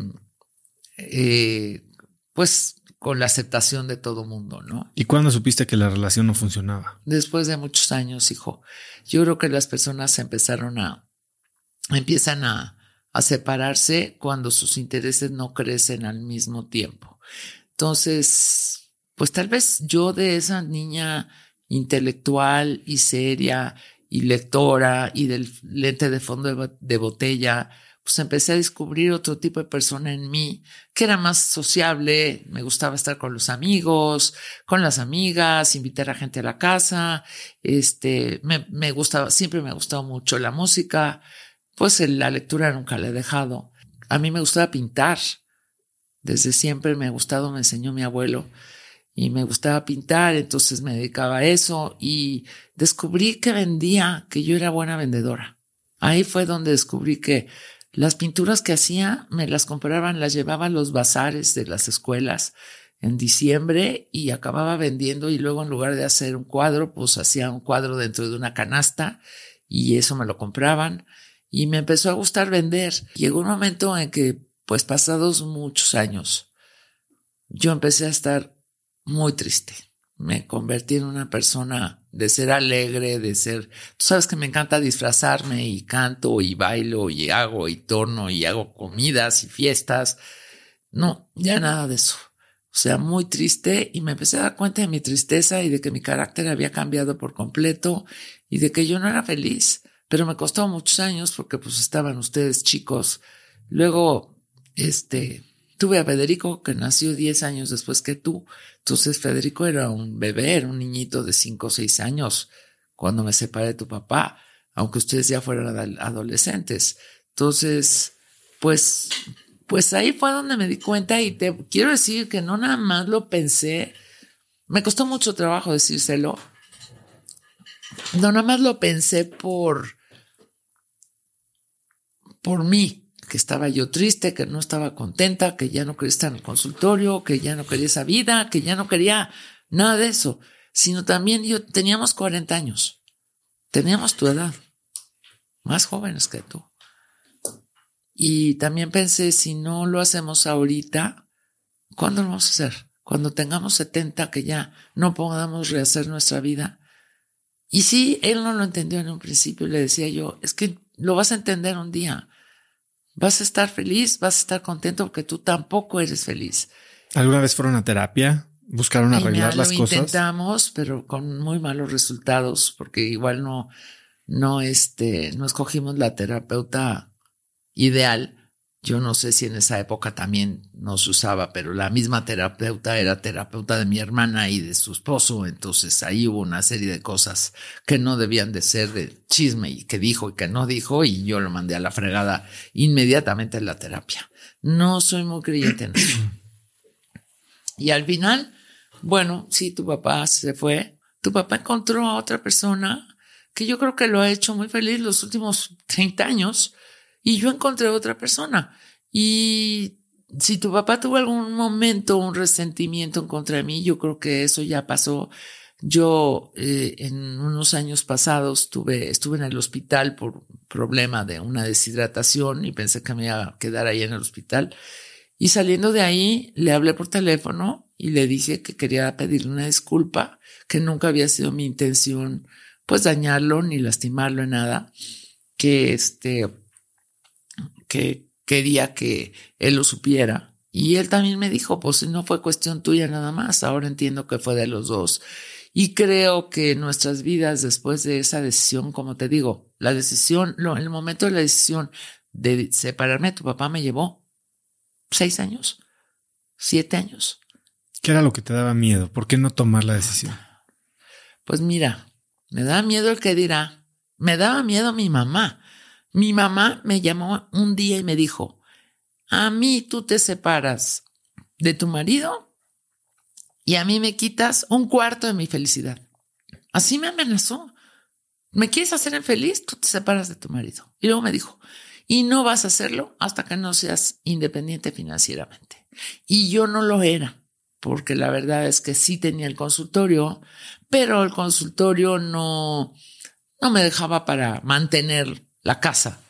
[SPEAKER 2] eh, pues con la aceptación de todo mundo, ¿no?
[SPEAKER 1] ¿Y cuándo supiste que la relación no funcionaba?
[SPEAKER 2] Después de muchos años, hijo. Yo creo que las personas empezaron a, empiezan a, a separarse cuando sus intereses no crecen al mismo tiempo. Entonces, pues tal vez yo de esa niña intelectual y seria y lectora y del lente de fondo de botella, pues empecé a descubrir otro tipo de persona en mí que era más sociable, me gustaba estar con los amigos, con las amigas, invitar a gente a la casa, este, me, me gustaba, siempre me ha gustado mucho la música, pues la lectura nunca la he dejado. A mí me gustaba pintar, desde siempre me ha gustado, me enseñó mi abuelo y me gustaba pintar, entonces me dedicaba a eso y descubrí que vendía, que yo era buena vendedora. Ahí fue donde descubrí que las pinturas que hacía me las compraban, las llevaba a los bazares de las escuelas en diciembre y acababa vendiendo y luego en lugar de hacer un cuadro, pues hacía un cuadro dentro de una canasta y eso me lo compraban y me empezó a gustar vender. Llegó un momento en que, pues pasados muchos años, yo empecé a estar muy triste me convertí en una persona de ser alegre, de ser, tú sabes que me encanta disfrazarme y canto y bailo y hago y torno y hago comidas y fiestas. No, ya nada de eso. O sea, muy triste y me empecé a dar cuenta de mi tristeza y de que mi carácter había cambiado por completo y de que yo no era feliz. Pero me costó muchos años porque pues estaban ustedes chicos. Luego, este, tuve a Federico que nació 10 años después que tú entonces Federico era un bebé, era un niñito de cinco o seis años cuando me separé de tu papá, aunque ustedes ya fueran adolescentes. Entonces, pues, pues ahí fue donde me di cuenta y te quiero decir que no nada más lo pensé, me costó mucho trabajo decírselo, no nada más lo pensé por, por mí, que estaba yo triste, que no estaba contenta, que ya no quería estar en el consultorio, que ya no quería esa vida, que ya no quería nada de eso, sino también yo teníamos 40 años, teníamos tu edad, más jóvenes que tú. Y también pensé, si no lo hacemos ahorita, ¿cuándo lo vamos a hacer? Cuando tengamos 70, que ya no podamos rehacer nuestra vida. Y sí, él no lo entendió en un principio, le decía yo, es que lo vas a entender un día vas a estar feliz, vas a estar contento porque tú tampoco eres feliz.
[SPEAKER 1] ¿Alguna vez fueron a terapia? ¿Buscaron arreglar las
[SPEAKER 2] lo
[SPEAKER 1] cosas?
[SPEAKER 2] Intentamos, pero con muy malos resultados, porque igual no, no, este, no escogimos la terapeuta ideal. Yo no sé si en esa época también nos usaba, pero la misma terapeuta era terapeuta de mi hermana y de su esposo. Entonces ahí hubo una serie de cosas que no debían de ser de chisme y que dijo y que no dijo. Y yo lo mandé a la fregada inmediatamente en la terapia. No soy muy creyente. Y al final, bueno, sí, tu papá se fue. Tu papá encontró a otra persona que yo creo que lo ha hecho muy feliz los últimos 30 años y yo encontré otra persona. Y si tu papá tuvo algún momento un resentimiento en contra de mí, yo creo que eso ya pasó. Yo eh, en unos años pasados tuve, estuve en el hospital por problema de una deshidratación y pensé que me iba a quedar ahí en el hospital. Y saliendo de ahí, le hablé por teléfono y le dije que quería pedirle una disculpa, que nunca había sido mi intención pues dañarlo ni lastimarlo en nada, que este, que quería que él lo supiera. Y él también me dijo, pues no fue cuestión tuya nada más, ahora entiendo que fue de los dos. Y creo que nuestras vidas después de esa decisión, como te digo, la decisión, lo, el momento de la decisión de separarme de tu papá me llevó seis años, siete años.
[SPEAKER 1] ¿Qué era lo que te daba miedo? ¿Por qué no tomar la decisión?
[SPEAKER 2] Pues mira, me daba miedo el que dirá. Me daba miedo mi mamá. Mi mamá me llamó un día y me dijo, a mí tú te separas de tu marido y a mí me quitas un cuarto de mi felicidad. Así me amenazó. ¿Me quieres hacer infeliz? Tú te separas de tu marido. Y luego me dijo, y no vas a hacerlo hasta que no seas independiente financieramente. Y yo no lo era, porque la verdad es que sí tenía el consultorio, pero el consultorio no, no me dejaba para mantener la casa.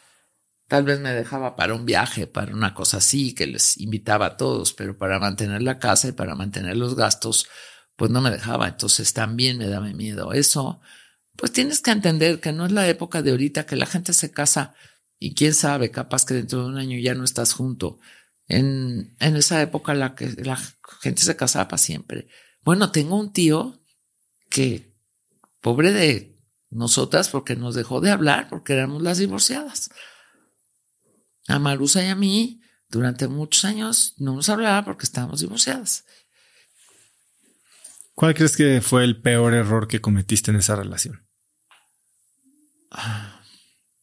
[SPEAKER 2] Tal vez me dejaba para un viaje, para una cosa así, que les invitaba a todos, pero para mantener la casa y para mantener los gastos, pues no me dejaba. Entonces también me daba miedo. Eso, pues tienes que entender que no es la época de ahorita que la gente se casa y quién sabe, capaz que dentro de un año ya no estás junto. En, en esa época la que la gente se casaba para siempre. Bueno, tengo un tío que, pobre de nosotras, porque nos dejó de hablar, porque éramos las divorciadas. A Marusa y a mí, durante muchos años, no nos hablaba porque estábamos divorciadas.
[SPEAKER 1] ¿Cuál crees que fue el peor error que cometiste en esa relación?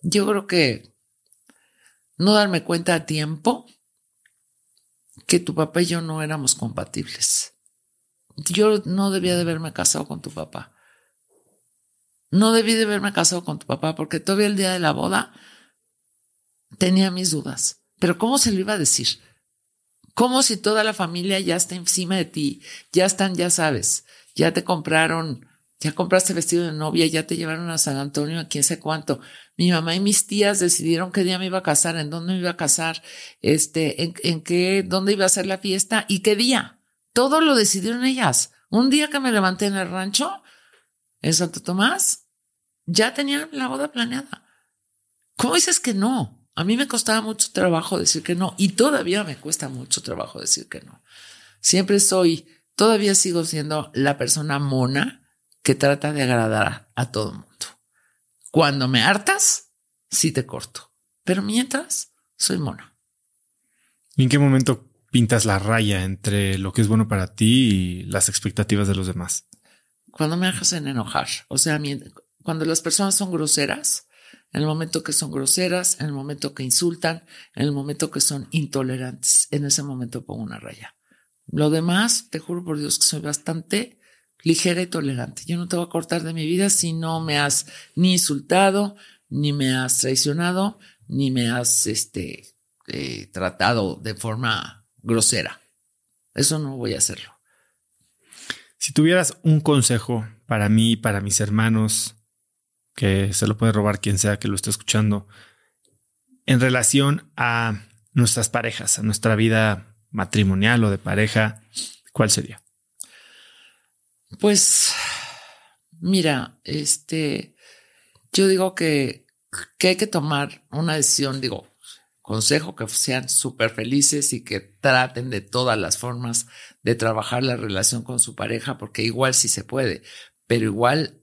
[SPEAKER 2] Yo creo que no darme cuenta a tiempo que tu papá y yo no éramos compatibles. Yo no debía de haberme casado con tu papá. No debí de haberme casado con tu papá porque todavía el día de la boda tenía mis dudas. Pero ¿cómo se lo iba a decir? Como si toda la familia ya está encima de ti, ya están, ya sabes, ya te compraron, ya compraste vestido de novia, ya te llevaron a San Antonio, a quién sé cuánto. Mi mamá y mis tías decidieron qué día me iba a casar, en dónde me iba a casar, este, en, en qué, dónde iba a ser la fiesta y qué día. Todo lo decidieron ellas. Un día que me levanté en el rancho, en Santo Tomás, ya tenía la boda planeada. ¿Cómo dices que no? A mí me costaba mucho trabajo decir que no y todavía me cuesta mucho trabajo decir que no. Siempre soy, todavía sigo siendo la persona mona que trata de agradar a, todo el mundo. Cuando me hartas, sí te corto, pero mientras soy mona.
[SPEAKER 1] ¿Y en qué momento pintas la raya entre lo que es bueno para ti y las expectativas de los demás?
[SPEAKER 2] Cuando me hacen enojar, o sea, cuando las personas son groseras, en el momento que son groseras, en el momento que insultan, en el momento que son intolerantes, en ese momento pongo una raya. Lo demás, te juro por Dios que soy bastante ligera y tolerante. Yo no te voy a cortar de mi vida si no me has ni insultado, ni me has traicionado, ni me has este, eh, tratado de forma grosera. Eso no voy a hacerlo.
[SPEAKER 1] Si tuvieras un consejo para mí para mis hermanos, que se lo puede robar quien sea que lo esté escuchando, en relación a nuestras parejas, a nuestra vida matrimonial o de pareja, ¿cuál sería?
[SPEAKER 2] Pues, mira, este, yo digo que, que hay que tomar una decisión, digo, consejo que sean súper felices y que traten de todas las formas de trabajar la relación con su pareja, porque igual sí se puede, pero igual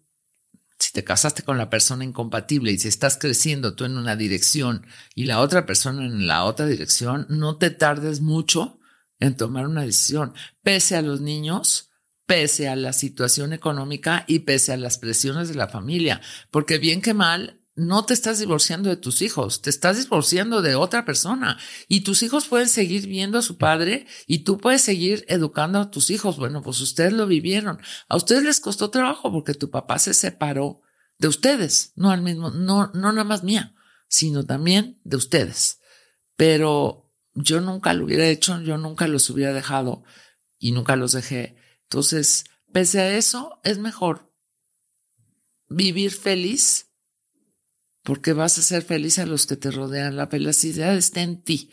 [SPEAKER 2] si te casaste con la persona incompatible y si estás creciendo tú en una dirección y la otra persona en la otra dirección, no te tardes mucho en tomar una decisión, pese a los niños, pese a la situación económica y pese a las presiones de la familia, porque bien que mal, no te estás divorciando de tus hijos, te estás divorciando de otra persona y tus hijos pueden seguir viendo a su padre y tú puedes seguir educando a tus hijos. Bueno, pues ustedes lo vivieron. A ustedes les costó trabajo porque tu papá se separó de ustedes, no al mismo, no, no nada más mía, sino también de ustedes. Pero yo nunca lo hubiera hecho, yo nunca los hubiera dejado y nunca los dejé. Entonces, pese a eso, es mejor vivir feliz porque vas a ser feliz a los que te rodean. La felicidad está en ti,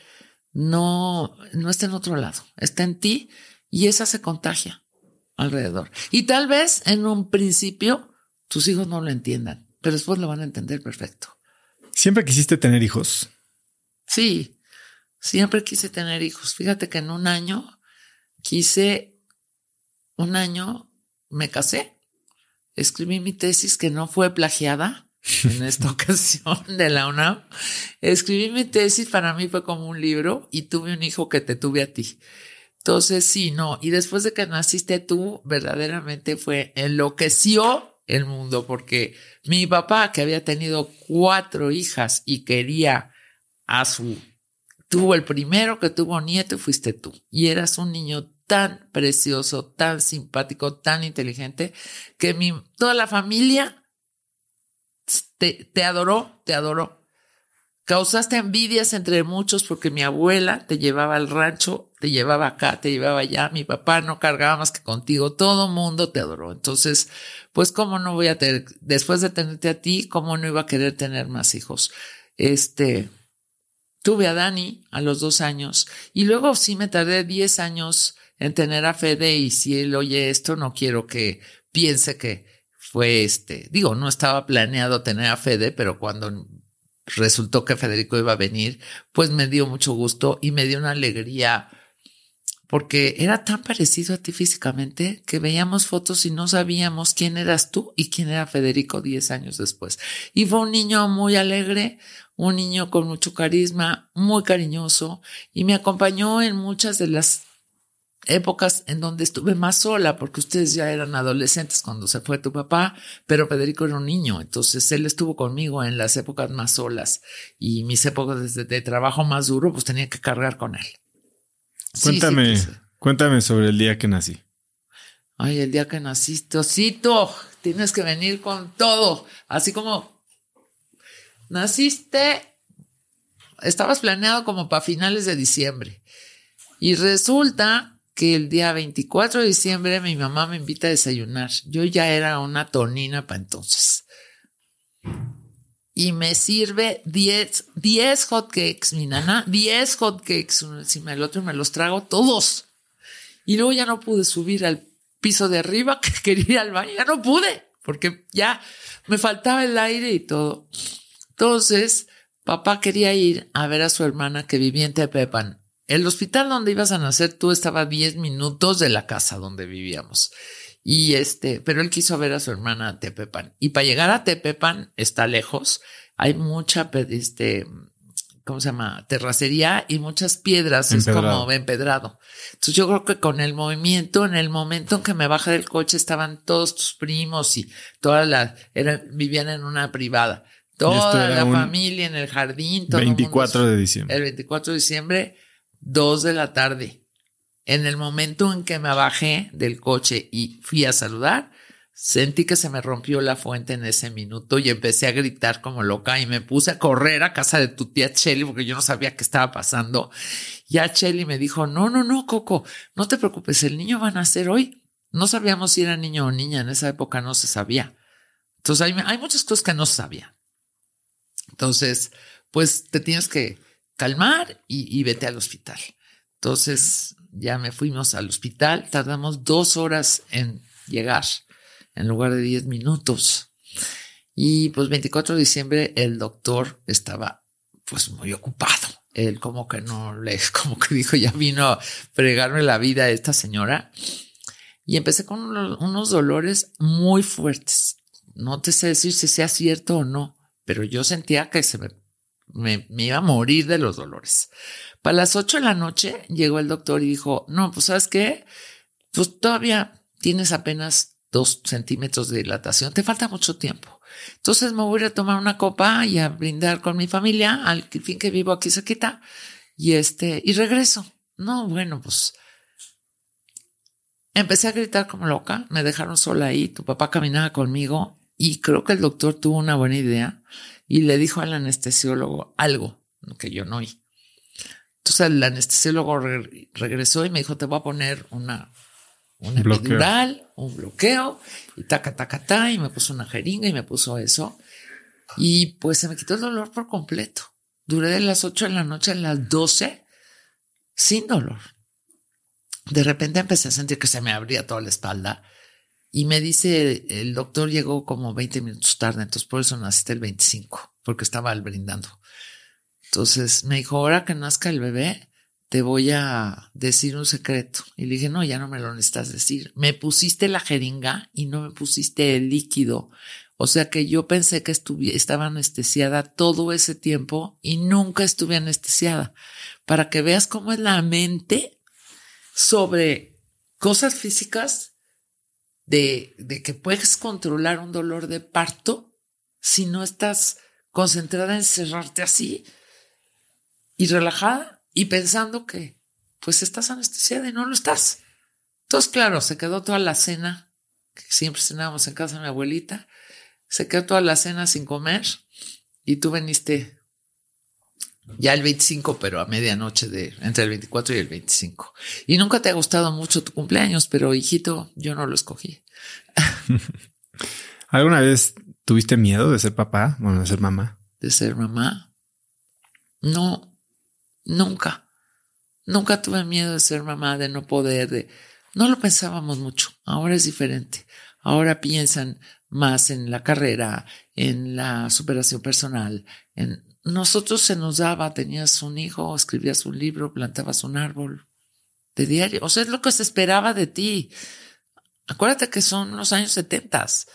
[SPEAKER 2] no, no está en otro lado, está en ti y esa se contagia alrededor. Y tal vez en un principio tus hijos no lo entiendan, pero después lo van a entender perfecto.
[SPEAKER 1] ¿Siempre quisiste tener hijos?
[SPEAKER 2] Sí, siempre quise tener hijos. Fíjate que en un año quise, un año me casé, escribí mi tesis que no fue plagiada [LAUGHS] en esta ocasión de la UNAM. Escribí mi tesis, para mí fue como un libro y tuve un hijo que te tuve a ti. Entonces, sí, no. Y después de que naciste tú, verdaderamente fue enloqueció el mundo porque mi papá, que había tenido cuatro hijas y quería a su, tuvo el primero que tuvo nieto fuiste tú. Y eras un niño tan precioso, tan simpático, tan inteligente, que mi, toda la familia te, adoró, te adoró. Causaste envidias entre muchos porque mi abuela te llevaba al rancho, te llevaba acá, te llevaba allá, mi papá no cargaba más que contigo, todo mundo te adoró. Entonces, pues cómo no voy a tener, después de tenerte a ti, cómo no iba a querer tener más hijos. Este, tuve a Dani a los dos años y luego sí me tardé diez años en tener a Fede y si él oye esto, no quiero que piense que fue este, digo, no estaba planeado tener a Fede, pero cuando resultó que Federico iba a venir, pues me dio mucho gusto y me dio una alegría porque era tan parecido a ti físicamente que veíamos fotos y no sabíamos quién eras tú y quién era Federico diez años después. Y fue un niño muy alegre, un niño con mucho carisma, muy cariñoso y me acompañó en muchas de las épocas en donde estuve más sola, porque ustedes ya eran adolescentes cuando se fue tu papá, pero Federico era un niño, entonces él estuvo conmigo en las épocas más solas y mis épocas de, trabajo más duro, pues tenía que cargar con él.
[SPEAKER 1] Cuéntame, cuéntame sobre el día que nací.
[SPEAKER 2] Ay, el día que naciste, Osito, tienes que venir con todo, así como naciste, estabas planeado como para finales de diciembre. Y resulta que el día 24 de diciembre mi mamá me invita a desayunar. Yo ya era una tonina para entonces. Y me sirve 10, 10 hot cakes, mi nana, 10 hot cakes uno encima del otro me los trago todos. Y luego ya no pude subir al piso de arriba, [LAUGHS] que quería ir al baño, ya no pude, porque ya me faltaba el aire y todo. Entonces, papá quería ir a ver a su hermana que vivía en Tepepan el hospital donde ibas a nacer tú estaba a 10 minutos de la casa donde vivíamos. Y este, pero él quiso ver a su hermana a Tepepan. Y para llegar a Tepepan está lejos. Hay mucha, este, ¿cómo se llama? Terracería y muchas piedras. Es como empedrado. Entonces yo creo que con el movimiento, en el momento en que me bajé del coche, estaban todos tus primos y todas las, vivían en una privada. Toda la familia en el jardín.
[SPEAKER 1] Todo 24 de diciembre.
[SPEAKER 2] El 24 de diciembre dos de la tarde. En el momento en que me bajé del coche y fui a saludar, sentí que se me rompió la fuente en ese minuto y empecé a gritar como loca y me puse a correr a casa de tu tía Chelly porque yo no sabía qué estaba pasando. Ya Chelly me dijo, no, no, no, Coco, no te preocupes, el niño va a nacer hoy. No sabíamos si era niño o niña, en esa época no se sabía. Entonces hay, muchas cosas que no sabía. Entonces, pues te tienes que calmar y, vete al hospital. Entonces ya me fuimos al hospital, tardamos dos horas en llegar en lugar de diez minutos. Y pues 24 de diciembre el doctor estaba pues muy ocupado. Él como que no le, [LAUGHS] como que dijo, ya vino a fregarme la vida a esta señora. Y empecé con unos dolores muy fuertes. No te sé decir si sea cierto o no, pero yo sentía que se me, me, iba a morir de los dolores. Para las ocho de la noche llegó el doctor y dijo, no, pues sabes qué, pues todavía tienes apenas dos centímetros de dilatación, te falta mucho tiempo. Entonces me voy a tomar una copa y a brindar con mi familia, al fin que vivo aquí cerquita, y este, y regreso. No, bueno, pues empecé a gritar como loca, me dejaron sola ahí, tu papá caminaba conmigo y creo que el doctor tuvo una buena idea y le dijo al anestesiólogo algo que yo no oí. Entonces el anestesiólogo regresó y me dijo, te voy a poner una un epidural, un bloqueo, y taca, taca, ta, y me puso una jeringa y me puso eso. Y pues se me quitó el dolor por completo. Duré de las 8 de la noche a las 12 sin dolor. De repente empecé a sentir que se me abría toda la espalda y me dice, el doctor llegó como 20 minutos tarde, entonces por eso naciste el 25, porque estaba brindando. Entonces me dijo, ahora que nazca el bebé, te voy a decir un secreto. Y le dije, no, ya no me lo necesitas decir. Me pusiste la jeringa y no me pusiste el líquido. O sea que yo pensé que estaba anestesiada todo ese tiempo y nunca estuve anestesiada. Para que veas cómo es la mente sobre cosas físicas de, que puedes controlar un dolor de parto si no estás concentrada en cerrarte así y relajada y pensando que pues estás anestesiada y no lo estás. Entonces, claro, se quedó toda la cena, que siempre cenábamos en casa de mi abuelita, se quedó toda la cena sin comer y tú veniste ya el 25, pero a medianoche de entre el 24 y el 25. Y nunca te ha gustado mucho tu cumpleaños, pero hijito, yo no lo escogí. [LAUGHS]
[SPEAKER 1] ¿Alguna vez tuviste miedo de ser papá, bueno, de ser mamá?
[SPEAKER 2] De ser mamá. No, Nunca. Nunca tuve miedo de ser mamá, de no poder, de... No lo pensábamos mucho. Ahora es diferente. Ahora piensan más en la carrera, en la superación personal. En... Nosotros se nos daba, tenías un hijo, escribías un libro, plantabas un árbol de diario. O sea, es lo que se esperaba de ti. Acuérdate que son los años setentas.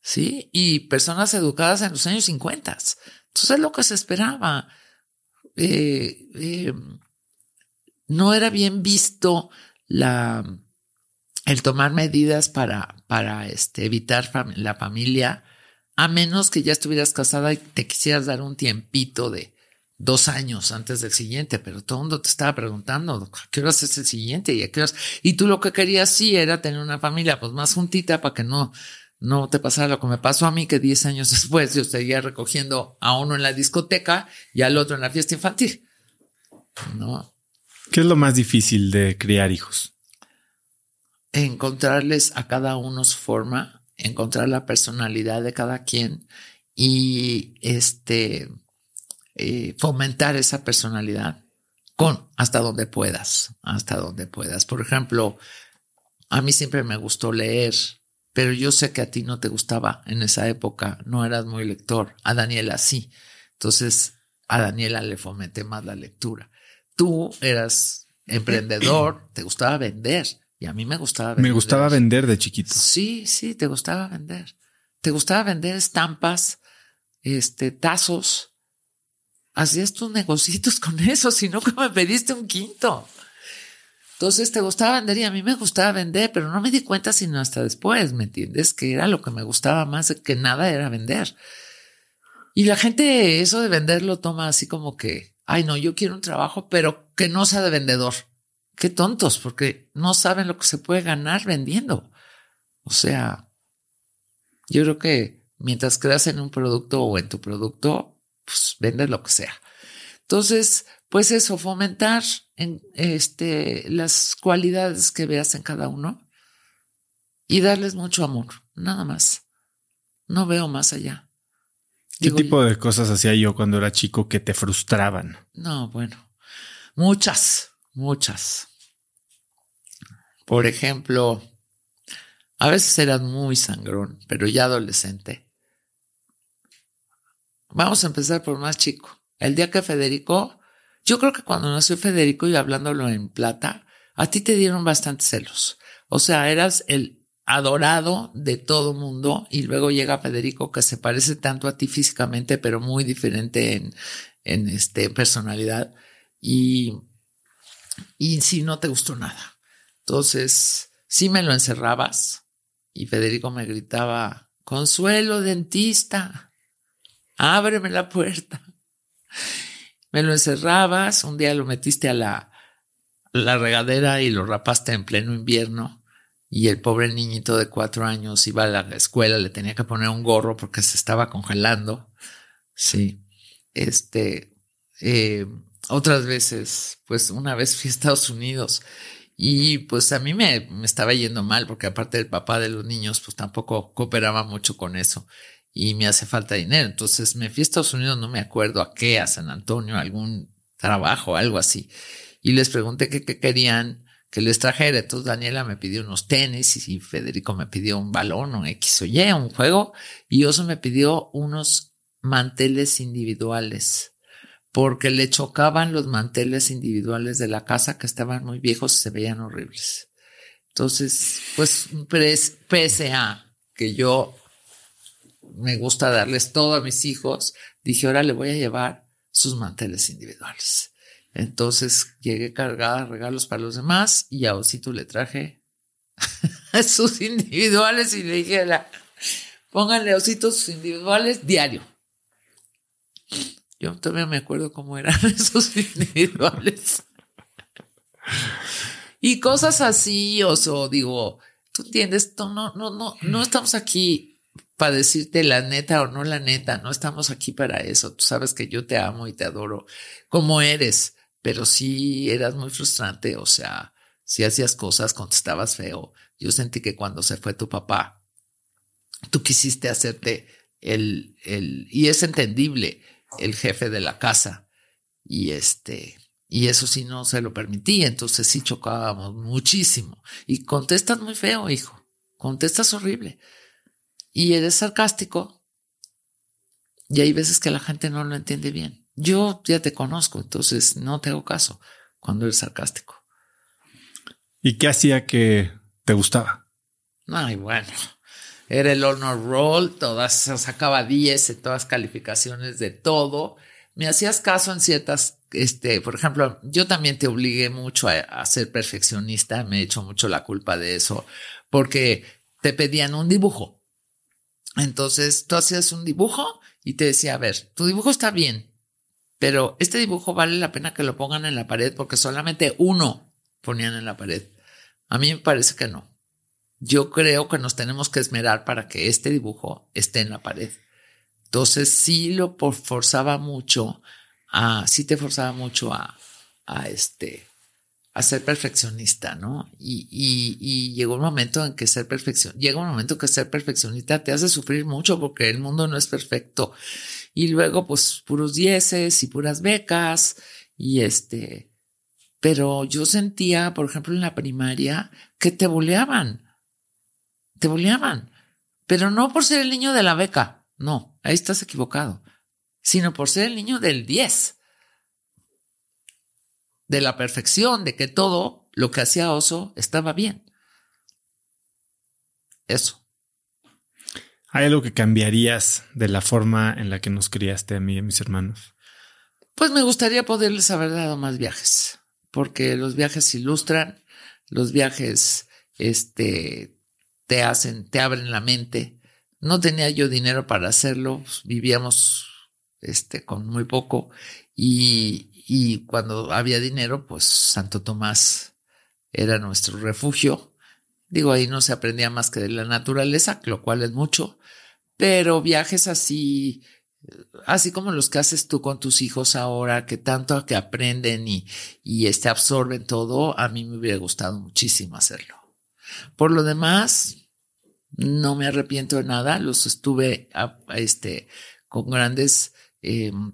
[SPEAKER 2] ¿Sí? Y personas educadas en los años cincuentas. Entonces es lo que se esperaba. Eh, eh, no era bien visto la, el tomar medidas para, para este, evitar la familia, a menos que ya estuvieras casada y te quisieras dar un tiempito de dos años antes del siguiente, pero todo el mundo te estaba preguntando, ¿a qué horas es el siguiente? Y, a qué y tú lo que querías sí era tener una familia pues más juntita para que no no te pasara lo que me pasó a mí, que 10 años [LAUGHS] después yo estaría recogiendo a uno en la discoteca y al otro en la fiesta infantil. No.
[SPEAKER 1] ¿Qué es lo más difícil de criar hijos?
[SPEAKER 2] Encontrarles a cada uno su forma, encontrar la personalidad de cada quien y este eh, fomentar esa personalidad con hasta donde puedas, hasta donde puedas. Por ejemplo, a mí siempre me gustó leer, pero yo sé que a ti no te gustaba en esa época, no eras muy lector, a Daniela sí. Entonces, a Daniela le fomenté más la lectura. Tú eras emprendedor, te gustaba vender y a mí me gustaba
[SPEAKER 1] vender. Me gustaba vender de chiquito.
[SPEAKER 2] Sí, sí, te gustaba vender. Te gustaba vender estampas, este, tazos. Hacías tus negocios [LAUGHS] con eso, si no que me pediste un quinto. Entonces te gustaba vender y a mí me gustaba vender, pero no me di cuenta sino hasta después, ¿me entiendes? Que era lo que me gustaba más que nada era vender. Y la gente eso de vender lo toma así como que, ay no, yo quiero un trabajo, pero que no sea de vendedor. Qué tontos, porque no saben lo que se puede ganar vendiendo. O sea, yo creo que mientras creas en un producto o en tu producto, pues vendes lo que sea. Entonces, pues eso, fomentar en este, las cualidades que veas en cada uno y darles mucho amor, nada más. No veo más allá.
[SPEAKER 1] ¿Qué tipo de cosas hacía yo cuando era chico que te frustraban?
[SPEAKER 2] No, bueno, muchas, muchas. Por ejemplo, a veces eras muy sangrón, pero ya adolescente. Vamos a empezar por más chico. El día que Federico Yo creo que cuando nació Federico y hablándolo en plata, a ti te dieron bastantes celos. O sea, eras el adorado de todo mundo y luego llega Federico que se parece tanto a ti físicamente, pero muy diferente en, en este personalidad y, y sí no te gustó nada. Entonces, sí me lo encerrabas y Federico me gritaba, Consuelo, dentista, ábreme la puerta. Me lo encerrabas, un día lo metiste a la, la regadera y lo rapaste en pleno invierno y el pobre niñito de cuatro años iba a la escuela, le tenía que poner un gorro porque se estaba congelando. Sí, este, eh, otras veces, pues una vez fui a Estados Unidos y pues a mí me, me, estaba yendo mal porque aparte el papá de los niños pues tampoco cooperaba mucho con eso y me hace falta dinero. Entonces me fui a Estados Unidos, no me acuerdo a qué, a San Antonio, algún trabajo, algo así. Y les pregunté qué, qué querían que les trajera. Entonces Daniela me pidió unos tenis y Federico me pidió un balón, un X o Y, un juego. Y Oso me pidió unos manteles individuales porque le chocaban los manteles individuales de la casa que estaban muy viejos y se veían horribles. Entonces, pues pese a que yo me gusta darles todo a mis hijos, dije, ahora le voy a llevar sus manteles individuales. Entonces llegué cargada de regalos para los demás y a Osito le traje [LAUGHS] sus individuales y le dije, pónganle Osito sus individuales diario. Yo todavía me acuerdo cómo eran [LAUGHS] esos individuales. y cosas así, o digo, tú entiendes, no, no, no, no estamos aquí para decirte la neta o no la neta, no estamos aquí para eso. Tú sabes que yo te amo y te adoro como eres pero sí eras muy frustrante, o sea, si hacías cosas, contestabas feo. Yo sentí que cuando se fue tu papá, tú quisiste hacerte el, el, y es entendible, el jefe de la casa. Y este, y eso sí no se lo permitía, entonces sí chocábamos muchísimo. Y contestas muy feo, hijo, contestas horrible. Y eres sarcástico. Y hay veces que la gente no lo entiende bien. Yo ya te conozco, entonces no te hago caso cuando eres sarcástico.
[SPEAKER 1] ¿Y qué hacía que te gustaba?
[SPEAKER 2] Ay, bueno, era el honor roll, todas, sacaba 10 en todas calificaciones de todo. Me hacías caso en ciertas, este, por ejemplo, yo también te obligué mucho a, a ser perfeccionista, me he hecho mucho la culpa de eso, porque te pedían un dibujo. Entonces tú hacías un dibujo y te decía, a ver, tu dibujo está bien, pero este dibujo vale la pena que lo pongan en la pared porque solamente uno ponían en la pared. A mí me parece que no. Yo creo que nos tenemos que esmerar para que este dibujo esté en la pared. Entonces sí lo forzaba mucho a, sí te forzaba mucho a, a este, a ser perfeccionista, ¿no? Y, y, y, llegó un momento en que ser perfección, llega un momento que ser perfeccionista te hace sufrir mucho porque el mundo no es perfecto y luego, pues, puros dieces y puras becas. Y este, pero yo sentía, por ejemplo, en la primaria, que te boleaban. Te boleaban. Pero no por ser el niño de la beca. No, ahí estás equivocado. Sino por ser el niño del 10. De la perfección, de que todo lo que hacía Oso estaba bien. Eso.
[SPEAKER 1] ¿Hay algo que cambiarías de la forma en la que nos criaste a mí y a mis hermanos?
[SPEAKER 2] Pues me gustaría poderles haber dado más viajes, porque los viajes ilustran, los viajes este, te hacen, te abren la mente. No tenía yo dinero para hacerlo, pues, vivíamos este, con muy poco y, y cuando había dinero, pues Santo Tomás era nuestro refugio Digo, ahí no se aprendía más que de la naturaleza, lo cual es mucho, pero viajes así, así como los que haces tú con tus hijos ahora, que tanto que aprenden y, y este, absorben todo, a mí me hubiera gustado muchísimo hacerlo. Por lo demás, no me arrepiento de nada, los estuve este, con grandes em,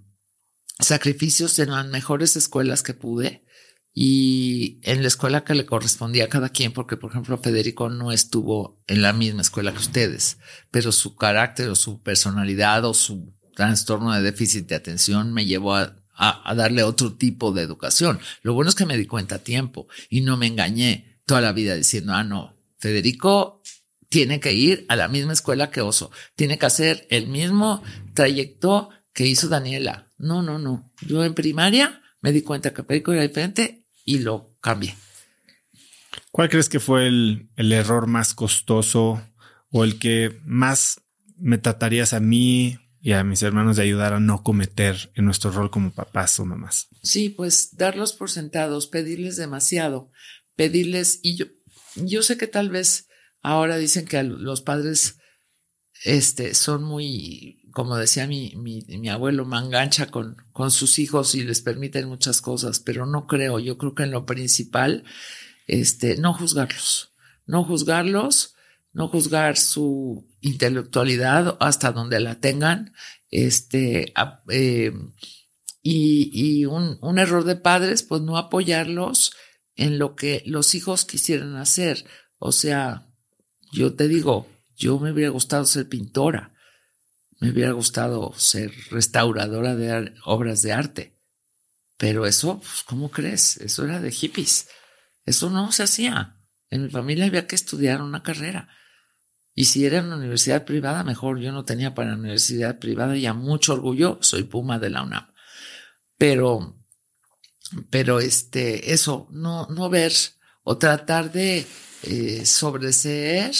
[SPEAKER 2] sacrificios en las mejores escuelas que pude y en la escuela que le correspondía a cada quien, porque por ejemplo Federico no estuvo en la misma escuela que ustedes, pero su carácter o su personalidad o su trastorno de déficit de atención me llevó a, a, a, darle otro tipo de educación. Lo bueno es que me di cuenta a tiempo y no me engañé toda la vida diciendo, ah, no, Federico tiene que ir a la misma escuela que Oso, tiene que hacer el mismo trayecto que hizo Daniela. No, no, no. Yo en primaria me di cuenta que Federico era diferente y lo cambié.
[SPEAKER 1] ¿Cuál crees que fue el, el error más costoso o el que más me tratarías a mí y a mis hermanos de ayudar a no cometer en nuestro rol como papás o mamás?
[SPEAKER 2] Sí, pues darlos por sentados, pedirles demasiado, pedirles, y yo, yo sé que tal vez ahora dicen que los padres este, son muy, como decía mi, mi, mi abuelo, mangancha con, con sus hijos y les permiten muchas cosas, pero no creo, yo creo que en lo principal, este, no juzgarlos, no juzgarlos, no juzgar su intelectualidad hasta donde la tengan, este, eh, y, y un, un, error de padres, pues no apoyarlos en lo que los hijos quisieran hacer. O sea, yo te digo, yo me hubiera gustado ser pintora, me hubiera gustado ser restauradora de obras de arte, pero eso, pues, ¿cómo crees? Eso era de hippies, eso no se hacía. En mi familia había que estudiar una carrera. Y si era una universidad privada, mejor. Yo no tenía para universidad privada y a mucho orgullo soy Puma de la UNAM. Pero, pero este, eso, no, no ver o tratar de eh, sobreseer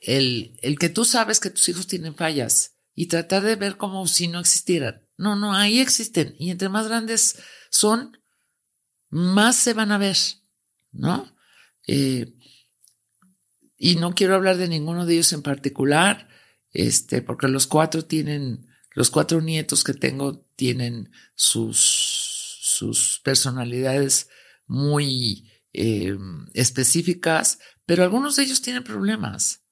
[SPEAKER 2] el, el que tú sabes que tus hijos tienen fallas y tratar de ver como si no existieran. No, no, ahí existen. Y entre más grandes son, más se van a ver, ¿no? Eh, y no quiero hablar de ninguno de ellos en particular, este, porque los cuatro tienen, los cuatro nietos que tengo tienen sus, sus personalidades muy eh, específicas, pero algunos de ellos tienen problemas.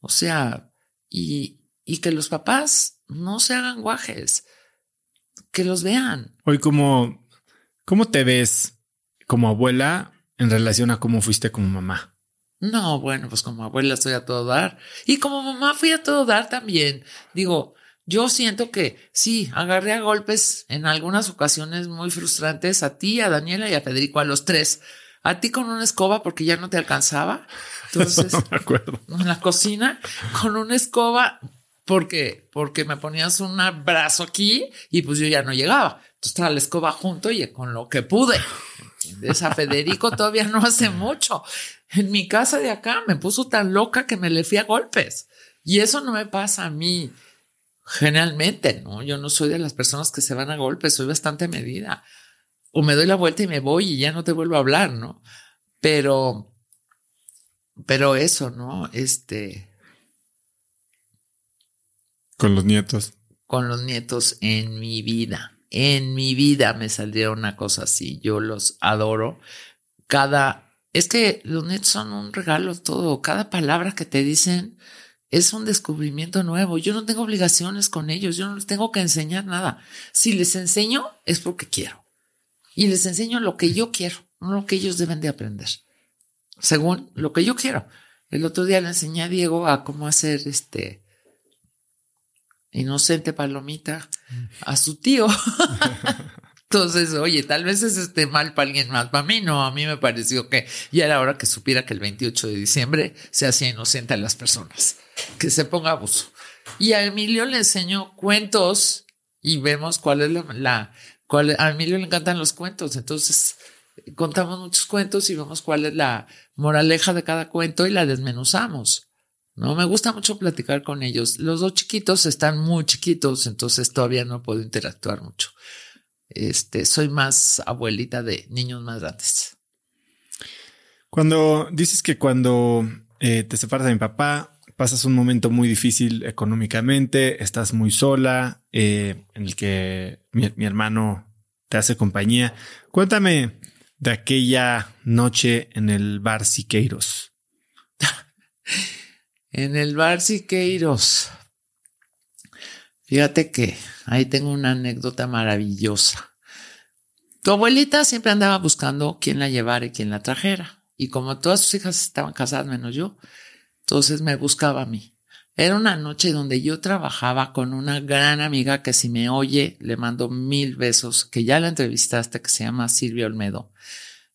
[SPEAKER 2] O sea, y, y que los papás no se hagan guajes, que los vean.
[SPEAKER 1] Hoy, ¿cómo, cómo te ves como abuela en relación a cómo fuiste como mamá?
[SPEAKER 2] No, bueno, pues como abuela estoy a todo dar. Y como mamá fui a todo dar también. Digo, yo siento que sí, agarré a golpes en algunas ocasiones muy frustrantes a ti, a Daniela y a Federico, a los tres. A ti con una escoba porque ya no te alcanzaba. Entonces, [LAUGHS]
[SPEAKER 1] no me acuerdo.
[SPEAKER 2] En la cocina con una escoba porque porque me ponías un brazo aquí y pues yo ya no llegaba. Entonces estaba la escoba junto y con lo que pude. ¿Entiendes? A Federico [LAUGHS] todavía no hace mucho en mi casa de acá me puso tan loca que me le fui a golpes. Y eso no me pasa a mí generalmente, ¿no? Yo no soy de las personas que se van a golpes, soy bastante medida. O me doy la vuelta y me voy y ya no te vuelvo a hablar, ¿no? Pero, pero eso, ¿no? Este.
[SPEAKER 1] Con los nietos.
[SPEAKER 2] Con los nietos en mi vida. En mi vida me saldría una cosa así. Yo los adoro. Cada es que los netos son un regalo todo. Cada palabra que te dicen es un descubrimiento nuevo. Yo no tengo obligaciones con ellos. Yo no les tengo que enseñar nada. Si les enseño es porque quiero. Y les enseño lo que yo quiero, no lo que ellos deben de aprender. Según lo que yo quiero. El otro día le enseñé a Diego a cómo hacer este inocente palomita a su tío. [LAUGHS] Entonces, oye, tal vez es esté mal para alguien más. Para mí no, a mí me pareció que ya era hora que supiera que el 28 de diciembre se hacía inocente a las personas, que se ponga abuso. Y a Emilio le enseñó cuentos y vemos cuál es la, la cuál, a Emilio le encantan los cuentos. Entonces, contamos muchos cuentos y vemos cuál es la moraleja de cada cuento y la desmenuzamos. No me gusta mucho platicar con ellos. Los dos chiquitos están muy chiquitos, entonces todavía no puedo interactuar mucho este, soy más abuelita de niños más grandes.
[SPEAKER 1] Cuando dices que cuando eh, te separas de mi papá, pasas un momento muy difícil económicamente, estás muy sola, eh, en el que mi, mi, hermano te hace compañía. Cuéntame de aquella noche en el bar Siqueiros. [LAUGHS]
[SPEAKER 2] en el bar Siqueiros. Fíjate que ahí tengo una anécdota maravillosa. Tu abuelita siempre andaba buscando quién la llevara y quién la trajera. Y como todas sus hijas estaban casadas menos yo, entonces me buscaba a mí. Era una noche donde yo trabajaba con una gran amiga que si me oye, le mando mil besos, que ya la entrevistaste, que se llama Silvia Olmedo.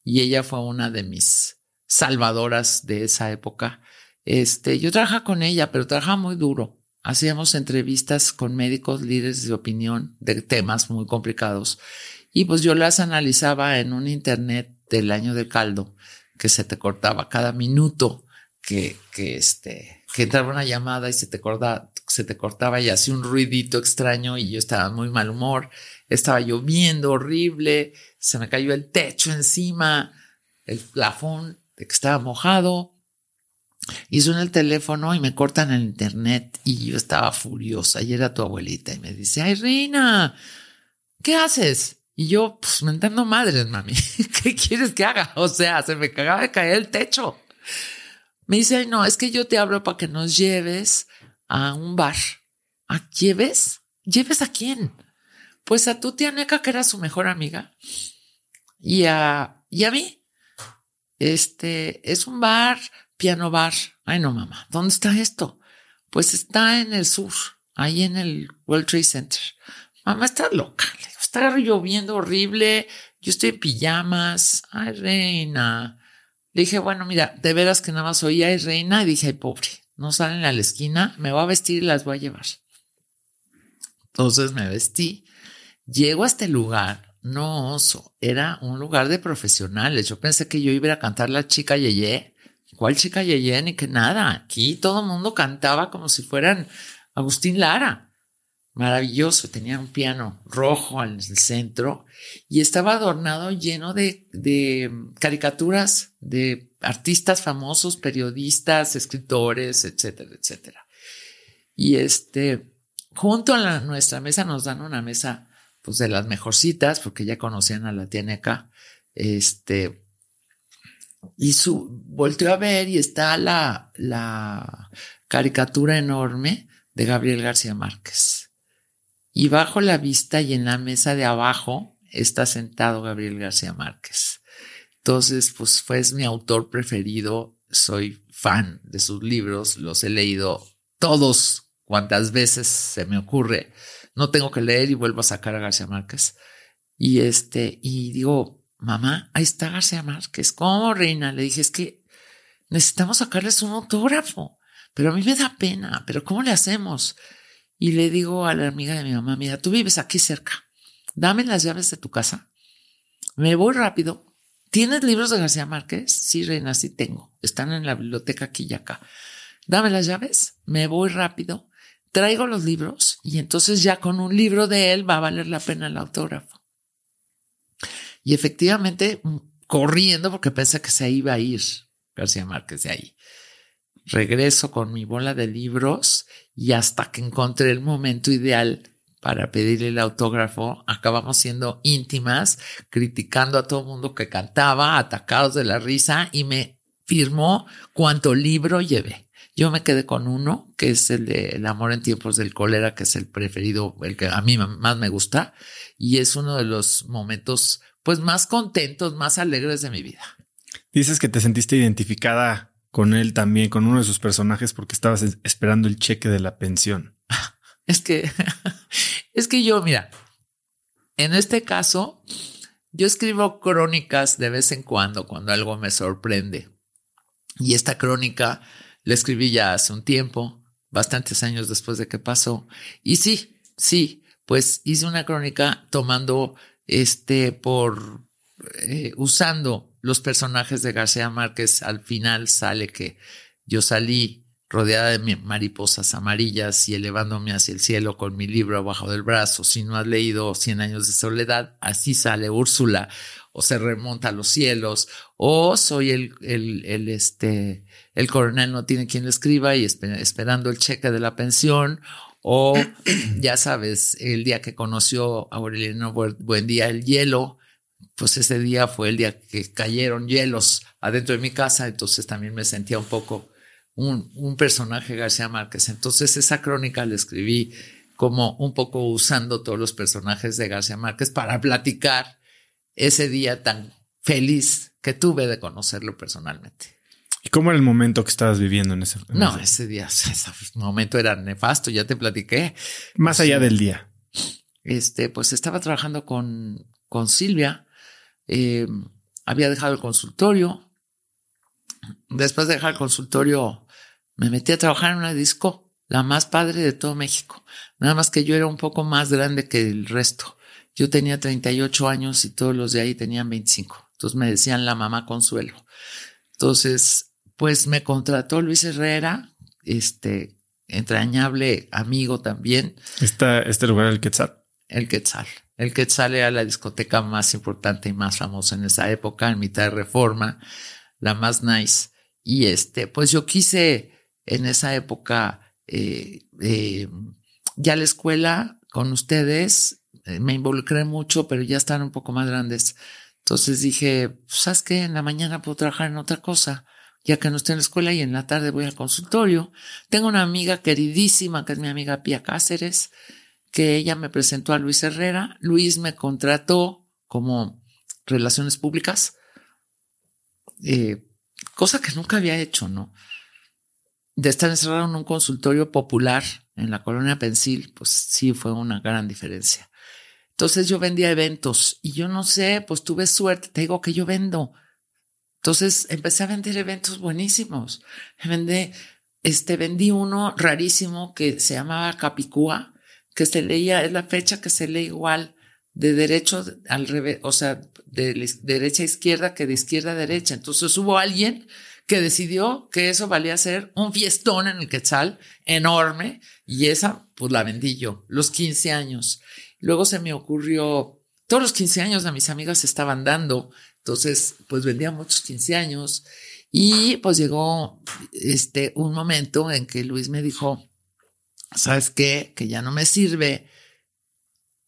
[SPEAKER 2] Y ella fue una de mis salvadoras de esa época. Este, yo trabajaba con ella, pero trabajaba muy duro. Hacíamos entrevistas con médicos líderes de opinión de temas muy complicados. Y pues yo las analizaba en un internet del año del caldo, que se te cortaba cada minuto que, que este, que entraba una llamada y se te cortaba, se te cortaba y hacía un ruidito extraño y yo estaba muy mal humor. Estaba lloviendo horrible, se me cayó el techo encima, el plafón de que estaba mojado. Y suena el teléfono y me cortan el internet y yo estaba furiosa. Y era tu abuelita y me dice, ay, Reina, ¿qué haces? Y yo, pues, mentando madres, mami. [LAUGHS] ¿Qué quieres que haga? O sea, se me cagaba de caer el techo. Me dice, ay, no, es que yo te abro para que nos lleves a un bar. ¿A lleves? ¿Lleves a quién? Pues a tu tía Neca, que era su mejor amiga. Y a, y a mí. Este, es un bar piano bar. Ay, no, mamá, ¿dónde está esto? Pues está en el sur, ahí en el World Trade Center. Mamá, está loca. está lloviendo horrible. Yo estoy en pijamas. Ay, reina. Le dije, bueno, mira, de veras que nada más oía, ay, reina. Y dije, ay, pobre, no salen a la esquina. Me voy a vestir y las voy a llevar. Entonces me vestí. Llego a este lugar. No, oso. Era un lugar de profesionales. Yo pensé que yo iba a cantar la chica Yeye ¿Cuál chica Yeye? Ni que nada. Aquí todo el mundo cantaba como si fueran Agustín Lara. Maravilloso. Tenía un piano rojo en el centro y estaba adornado lleno de, de caricaturas de artistas famosos, periodistas, escritores, etcétera, etcétera. Y este, junto a nuestra mesa nos dan una mesa pues de las mejorcitas, porque ya conocían a la tía este, y su, volteó a ver y está la, la caricatura enorme de Gabriel García Márquez. Y bajo la vista y en la mesa de abajo está sentado Gabriel García Márquez. Entonces, pues fue mi autor preferido. Soy fan de sus libros, los he leído todos cuantas veces se me ocurre. No tengo que leer y vuelvo a sacar a García Márquez. Y este, y digo, mamá, ahí está García Márquez. ¿Cómo, reina? Le dije, es que necesitamos sacarles un autógrafo, pero a mí me da pena, pero ¿cómo le hacemos? Y le digo a la amiga de mi mamá, mira, tú vives aquí cerca, dame las llaves de tu casa, me voy rápido. ¿Tienes libros de García Márquez? Sí, reina, sí tengo. Están en la biblioteca aquí y acá. Dame las llaves, me voy rápido, traigo los libros y entonces ya con un libro de él va a valer la pena el autógrafo. Y efectivamente, mm, corriendo porque pensé que se iba a ir García Márquez de ahí. Regreso con mi bola de libros y hasta que encontré el momento ideal para pedirle el autógrafo, acabamos siendo íntimas, criticando a todo el mundo que cantaba, atacados de la risa y me firmó cuánto libro llevé. Yo me quedé con uno, que es el de El amor en tiempos del cólera, que es el preferido, el que a mí más me gusta, y es uno de los momentos pues más contentos, más alegres de mi vida.
[SPEAKER 1] Dices que te sentiste identificada con él también, con uno de sus personajes, porque estabas esperando el cheque de la pensión. [LAUGHS]
[SPEAKER 2] Es que, [LAUGHS] es que yo, mira, en este caso, yo escribo crónicas de vez en cuando, cuando algo me sorprende. Y esta crónica la escribí ya hace un tiempo, bastantes años después de que pasó. Y sí, sí, pues hice una crónica tomando este, por eh, usando los personajes de García Márquez, al final sale que yo salí rodeada de mariposas amarillas y elevándome hacia el cielo con mi libro abajo del brazo. Si no has leído Cien años de soledad, así sale Úrsula, o se remonta a los cielos, o soy el, el, este, el coronel no tiene quien le escriba y esperando el cheque de la pensión, o [CLEARS THROAT] ya sabes, el día que conoció a Aureliano Buen Día el hielo, pues ese día fue el día que cayeron hielos adentro de mi casa, entonces también me sentía un poco un, un personaje García Márquez. Entonces esa crónica la escribí como un poco usando todos los personajes de García Márquez para platicar ese día tan feliz que tuve de conocerlo personalmente.
[SPEAKER 1] ¿Y cómo era el momento que estabas viviendo en ese
[SPEAKER 2] No, ese día, [LAUGHS] ese momento era nefasto, ya te platiqué.
[SPEAKER 1] Más allá del día.
[SPEAKER 2] Este, pues estaba trabajando con, con Silvia. Eh, había dejado el consultorio. Después de dejar el consultorio, me metí a trabajar en una disco, la más padre de todo México. Nada más que yo era un poco más grande que el resto. Yo tenía 38 años y todos los de ahí tenían 25. Entonces me decían la mamá Consuelo. Entonces, pues me contrató Luis Herrera, este entrañable amigo también.
[SPEAKER 1] Esta, este lugar, el Quetzal.
[SPEAKER 2] El Quetzal. El Quetzal era la discoteca más importante y más famosa en esa época, en mitad de reforma, la más nice. Y este, pues yo quise en esa época, eh, eh, ya la escuela con ustedes, eh, me involucré mucho, pero ya están un poco más grandes. Entonces dije, pues, ¿sabes qué? En la mañana puedo trabajar en otra cosa, ya que no estoy en la escuela y en la tarde voy al consultorio. Tengo una amiga queridísima, que es mi amiga Pia Cáceres, que ella me presentó a Luis Herrera. Luis me contrató como relaciones públicas, cosa que nunca había hecho, ¿no? de estar encerrado en un consultorio popular en la colonia Pensil, pues sí fue una gran diferencia. Entonces yo vendía eventos y yo no sé, pues tuve suerte, te digo que yo vendo. Entonces empecé a vender eventos buenísimos. Vendí, este, vendí uno rarísimo que se llamaba Capicúa, que se leía, es la fecha que se lee igual de derecho al revés, o sea, de derecha a izquierda que de izquierda a derecha. Entonces hubo alguien que decidió que eso valía ser un fiestón en el Quetzal enorme y esa pues la vendí yo, los 15 años. Luego se me ocurrió, todos los 15 años a mis amigas estaban dando, entonces pues vendía muchos 15 años y pues llegó este un momento en que Luis me dijo, ¿sabes qué? Que ya no me sirve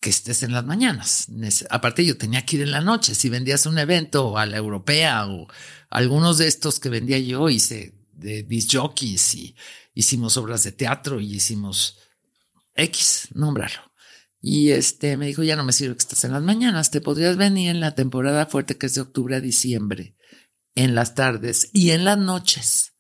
[SPEAKER 2] que estés en las mañanas. Aparte yo tenía que ir en la noche. Si vendías un evento a la europea o algunos de estos que vendía yo, hice de disc y hicimos obras de teatro y hicimos X, nómbralo. Y este me dijo, ya no me sirve que estés en las mañanas, te podrías venir en la temporada fuerte que es de octubre a diciembre, en las tardes y en las noches,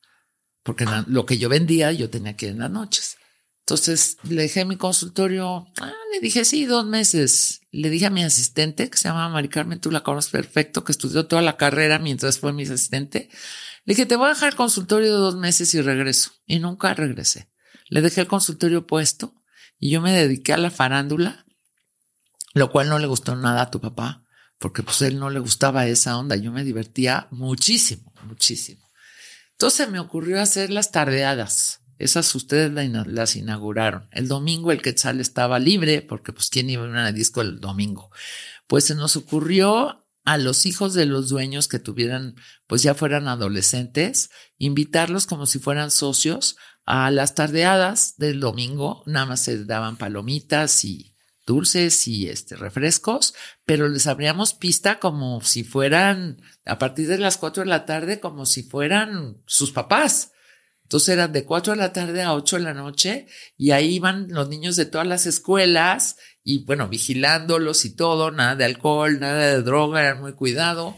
[SPEAKER 2] porque lo que yo vendía yo tenía que ir en las noches. Entonces le dejé mi consultorio, ah, le dije sí, dos meses. Le dije a mi asistente, que se llama Mari Carmen, tú la conoces perfecto, que estudió toda la carrera mientras fue mi asistente. Le dije, te voy a dejar el consultorio de dos meses y regreso. Y nunca regresé. Le dejé el consultorio puesto y yo me dediqué a la farándula, lo cual no le gustó nada a tu papá, porque pues él no le gustaba esa onda. Yo me divertía muchísimo, muchísimo. Entonces me ocurrió hacer las tardeadas esas ustedes las inauguraron. El domingo el Quetzal estaba libre porque pues quién iba a una disco el domingo. Pues se nos ocurrió a los hijos de los dueños que tuvieran, pues ya fueran adolescentes, invitarlos como si fueran socios a las tardeadas del domingo. Nada más se daban palomitas y dulces y este refrescos, pero les abríamos pista como si fueran a partir de las cuatro de la tarde, como si fueran sus papás. Entonces eran de 4 de la tarde a 8 de la noche y ahí iban los niños de todas las escuelas y bueno, vigilándolos y todo, nada de alcohol, nada de droga, eran muy cuidado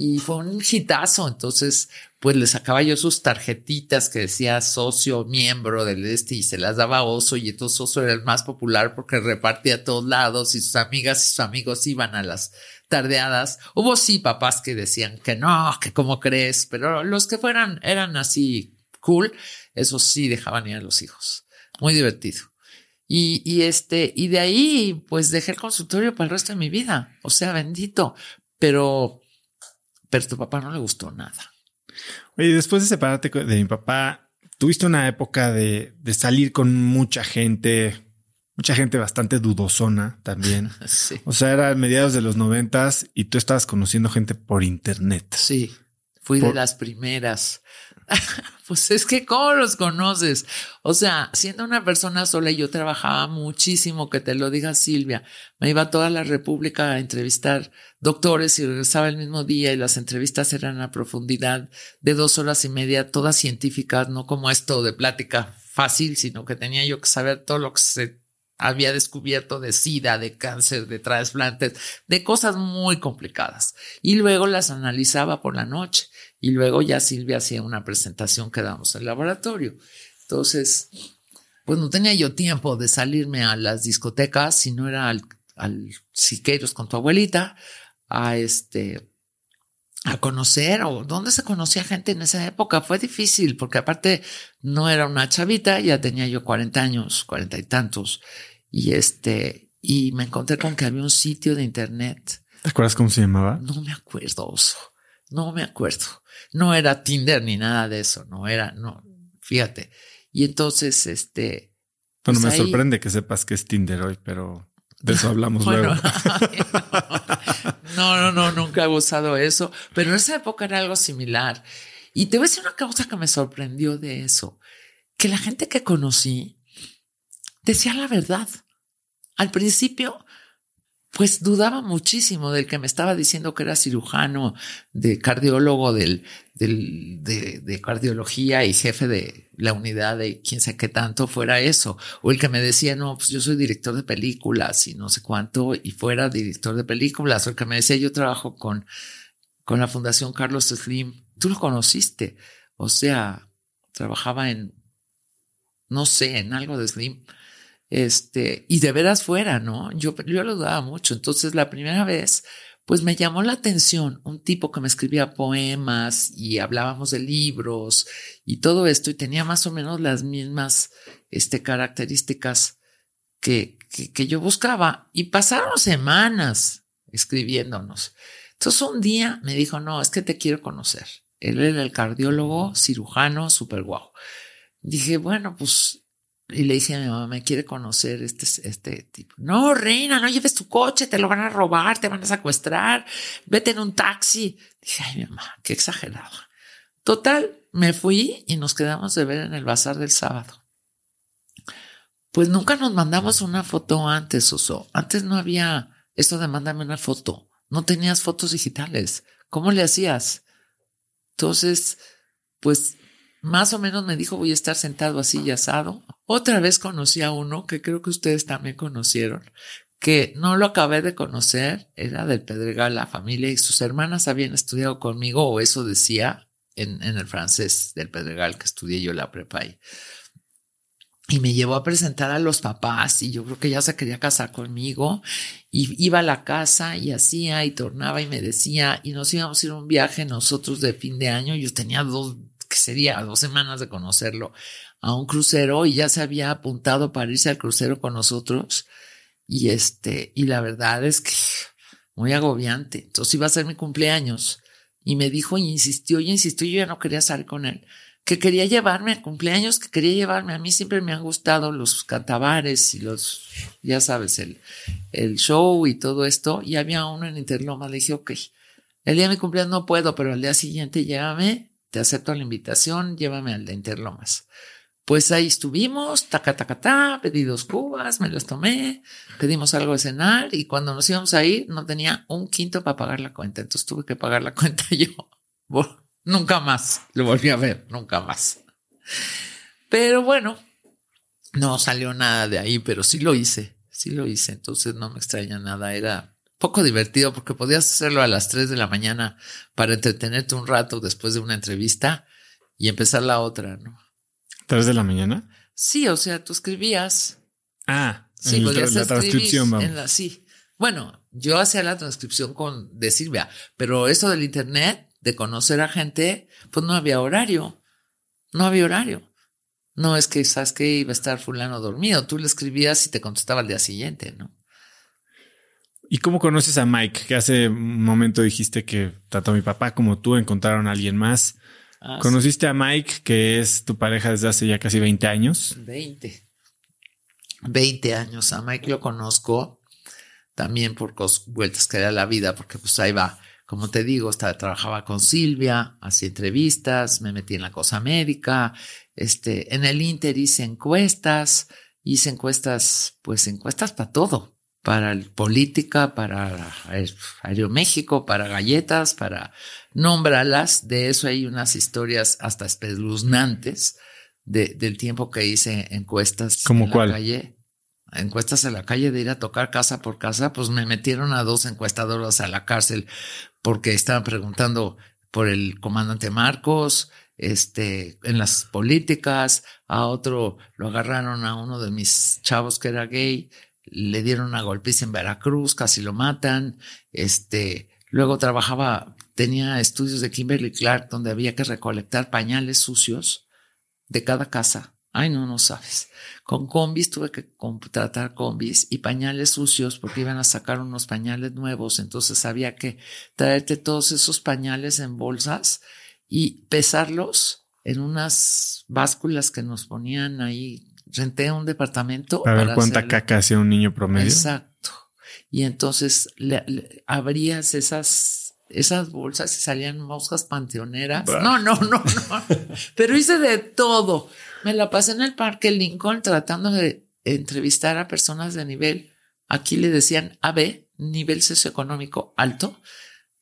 [SPEAKER 2] y fue un hitazo. Entonces, pues les sacaba yo sus tarjetitas que decía socio, miembro del este y se las daba Oso y entonces Oso era el más popular porque repartía a todos lados y sus amigas y sus amigos iban a las tardeadas. Hubo sí papás que decían que no, que cómo crees, pero los que fueran eran así cool, eso sí dejaban ir a los hijos. Muy divertido. Y, y este, y de ahí, pues dejé el consultorio para el resto de mi vida. O sea, bendito. Pero, pero tu papá no le gustó nada.
[SPEAKER 1] Oye, después de separarte de mi papá, tuviste una época de, de salir con mucha gente, mucha gente bastante dudosona también. [LAUGHS]
[SPEAKER 2] Sí.
[SPEAKER 1] O sea, era mediados de los noventas y tú estabas conociendo gente por internet.
[SPEAKER 2] Sí. Fui de las primeras. [LAUGHS] pues es que, ¿cómo los conoces? O sea, siendo una persona sola, yo trabajaba muchísimo, que te lo diga Silvia. Me iba a toda la República a entrevistar doctores y regresaba el mismo día y las entrevistas eran a profundidad de dos horas y media, todas científicas, no como esto de plática fácil, sino que tenía yo que saber todo lo que se había descubierto de SIDA, de cáncer, de trasplantes, de cosas muy complicadas. Y luego las analizaba por la noche. Y luego ya Silvia hacía una presentación que damos en el laboratorio. Entonces, pues no tenía yo tiempo de salirme a las discotecas, si no era al, al Siqueiros con tu abuelita, a este, a conocer o dónde se conocía gente en esa época. Fue difícil porque aparte no era una chavita, ya tenía yo 40 años, cuarenta y tantos. Y este, y me encontré con que había un sitio de internet.
[SPEAKER 1] ¿Te acuerdas cómo se llamaba?
[SPEAKER 2] No me acuerdo, oso. No me acuerdo. No era Tinder ni nada de eso. No era, no, fíjate. Y entonces, este.
[SPEAKER 1] Bueno, pues me sorprende que sepas que es Tinder hoy, pero de eso [LAUGHS] hablamos luego. [LAUGHS]
[SPEAKER 2] No, no, no, nunca he usado eso, pero en esa época era algo similar. Y te voy a decir una cosa que me sorprendió de eso, que la gente que conocí decía la verdad. Al principio, pues dudaba muchísimo del que me estaba diciendo que era cirujano, de cardiólogo del, del, de, de, cardiología y jefe de la unidad de quién sé qué tanto fuera eso. O el que me decía, no, pues yo soy director de películas y no sé cuánto y fuera director de películas. O el que me decía, yo trabajo con, con la Fundación Carlos Slim. Tú lo conociste. O sea, trabajaba en, no sé, en algo de Slim. Este, y de veras fuera, ¿no? Yo, yo lo dudaba mucho. Entonces, la primera vez, pues me llamó la atención un tipo que me escribía poemas y hablábamos de libros y todo esto, y tenía más o menos las mismas este, características que, que, que yo buscaba. Y pasaron semanas escribiéndonos. Entonces, un día me dijo, no, es que te quiero conocer. Él era el cardiólogo cirujano, súper guau. Dije, bueno, pues y le dije a mi mamá, me quiere conocer este, este tipo. No, reina, no lleves tu coche, te lo van a robar, te van a secuestrar, vete en un taxi. Dije, ay, mi mamá, qué exagerado. Total, me fui y nos quedamos de ver en el bazar del sábado. Pues nunca nos mandamos una foto antes, Oso. Antes no había eso de mándame una foto. No tenías fotos digitales. ¿Cómo le hacías? Entonces, pues más o menos me dijo voy a estar sentado así y asado. Otra vez conocí a uno que creo que ustedes también conocieron, que no lo acabé de conocer, era del Pedregal, la familia y sus hermanas habían estudiado conmigo, o eso decía en, en el francés del Pedregal que estudié yo la prepa ahí. Y me llevó a presentar a los papás y yo creo que ya se quería casar conmigo y iba a la casa y hacía y tornaba y me decía y nos íbamos a ir a un viaje nosotros de fin de año. Yo tenía dos que sería dos semanas de conocerlo, a un crucero y ya se había apuntado para irse al crucero con nosotros. Y este, y la verdad es que muy agobiante. Entonces iba a ser mi cumpleaños y me dijo y insistió y insistió. Yo ya no quería salir con él, que quería llevarme a cumpleaños, que quería llevarme. A mí siempre me han gustado los cantabares y los, ya sabes, el, el show y todo esto. Y había uno en Interloma. Le dije, ok, el día de mi cumpleaños no puedo, pero al día siguiente llévame te acepto la invitación, llévame al de Interlomas. Pues ahí estuvimos, taca, taca, ta, pedí dos cubas, me los tomé, pedimos algo de cenar y cuando nos íbamos a ir no tenía un quinto para pagar la cuenta, entonces tuve que pagar la [LAUGHS] cuenta yo. nunca más, lo volví a ver, nunca más. Pero bueno, no salió nada de ahí, pero sí lo hice, sí lo hice, entonces no me extraña nada, era poco divertido porque podías hacerlo a las 3 de la mañana para entretenerte un rato después de una entrevista y empezar la otra, ¿no?
[SPEAKER 1] ¿3 de la mañana?
[SPEAKER 2] Sí, o sea, tú escribías.
[SPEAKER 1] Ah, sí, en la transcripción,
[SPEAKER 2] vamos. En la, sí. Bueno, yo hacía la transcripción con de Silvia, pero eso del internet, de conocer a gente, pues no había horario. No había horario. No es que sabes que iba a estar fulano dormido. Tú le escribías y te contestaba al día siguiente, ¿no?
[SPEAKER 1] ¿Y cómo conoces a Mike? Que hace un momento dijiste que tanto mi papá como tú encontraron a alguien más. Ah, ¿Conociste a Mike, que es tu pareja desde hace ya casi 20 años?
[SPEAKER 2] 20. 20 años. A Mike lo conozco también por vueltas que da la vida, porque pues ahí va. Como te digo, estaba, trabajaba con Silvia, hacía entrevistas, me metí en la cosa médica, este, en el Inter hice encuestas, hice encuestas, pues encuestas para todo, para política, para Aeroméxico, para galletas, para nómbralas. De eso hay unas historias hasta espeluznantes de, del tiempo que hice encuestas
[SPEAKER 1] ¿Cómo
[SPEAKER 2] en
[SPEAKER 1] cuál?
[SPEAKER 2] la calle. encuestas en la calle de ir a tocar casa por casa, pues me metieron a dos encuestadoras a la cárcel porque estaban preguntando por el comandante Marcos, este, en las políticas, a otro lo agarraron a uno de mis chavos que era gay, le dieron una golpiza en Veracruz, casi lo matan, este, luego trabajaba, tenía estudios de Kimberly Clark donde había que recolectar pañales sucios de cada casa. Ay, no, no sabes. Con combis tuve que contratar combis y pañales sucios porque iban a sacar unos pañales nuevos. Entonces había que traerte todos esos pañales en bolsas y pesarlos en unas básculas que nos ponían ahí. Renté un departamento.
[SPEAKER 1] A ver cuánta caca hacía un niño promedio.
[SPEAKER 2] Exacto. Y entonces le, abrías esas, esas bolsas y salían moscas panteoneras. No, no, no, no. [LAUGHS] Pero hice de todo. Me la pasé en el parque Lincoln tratando de entrevistar a personas de nivel. Aquí le decían AB, nivel socioeconómico alto.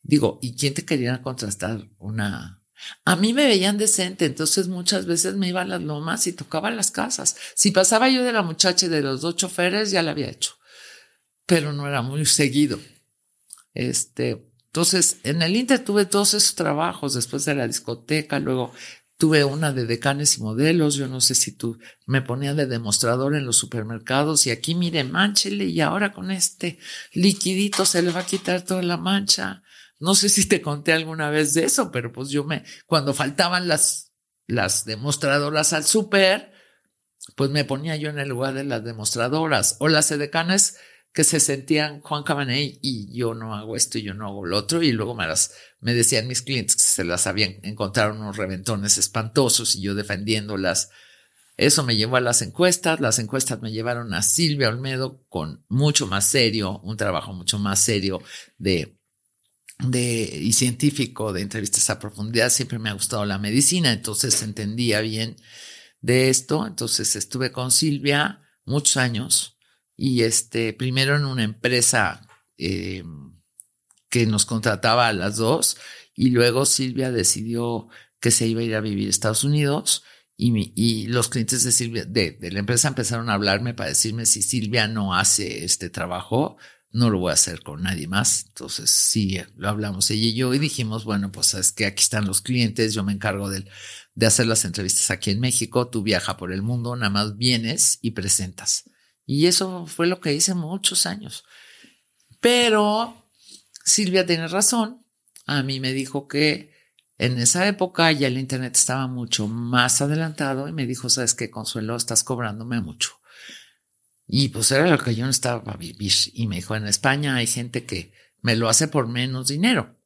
[SPEAKER 2] Digo, ¿y quién te quería contrastar una a mí me veían decente, entonces muchas veces me iba a las lomas y tocaba las casas. Si pasaba yo de la muchacha de los dos choferes, ya la había hecho, pero no era muy seguido. Este, entonces, en el Inter tuve todos esos trabajos después de la discoteca, luego tuve una de decanes y modelos, yo no sé si tú me ponía de demostrador en los supermercados y aquí mire, manchele y ahora con este liquidito se le va a quitar toda la mancha. No sé si te conté alguna vez de eso, pero pues yo me, cuando faltaban las, las demostradoras al súper, pues me ponía yo en el lugar de las demostradoras o las edecanes que se sentían Juan Cabaney y yo no hago esto y yo no hago lo otro y luego me decían mis clientes que se las habían encontrado unos reventones espantosos y yo defendiéndolas. Eso me llevó a las encuestas, las encuestas me llevaron a Silvia Olmedo con mucho más serio, un trabajo mucho más serio de de, y científico de entrevistas a profundidad, siempre me ha gustado la medicina, entonces entendía bien de esto. Entonces estuve con Silvia muchos años y este, primero en una empresa eh, que nos contrataba a las dos y luego Silvia decidió que se iba a ir a vivir a Estados Unidos y, y los clientes de Silvia, de, de la empresa empezaron a hablarme para decirme si Silvia no hace este trabajo, no lo voy a hacer con nadie más. Entonces, sí, lo hablamos ella y yo y dijimos, bueno, pues es que aquí están los clientes, yo me encargo de, de hacer las entrevistas aquí en México, tú viaja por el mundo, nada más vienes y presentas. Y eso fue lo que hice muchos años. Pero Silvia tiene razón. A mí me dijo que en esa época ya el Internet estaba mucho más adelantado y me dijo, sabes qué, Consuelo, estás cobrándome mucho. Y pues era lo que yo no estaba para vivir. Y me dijo, en España hay gente que me lo hace por menos dinero.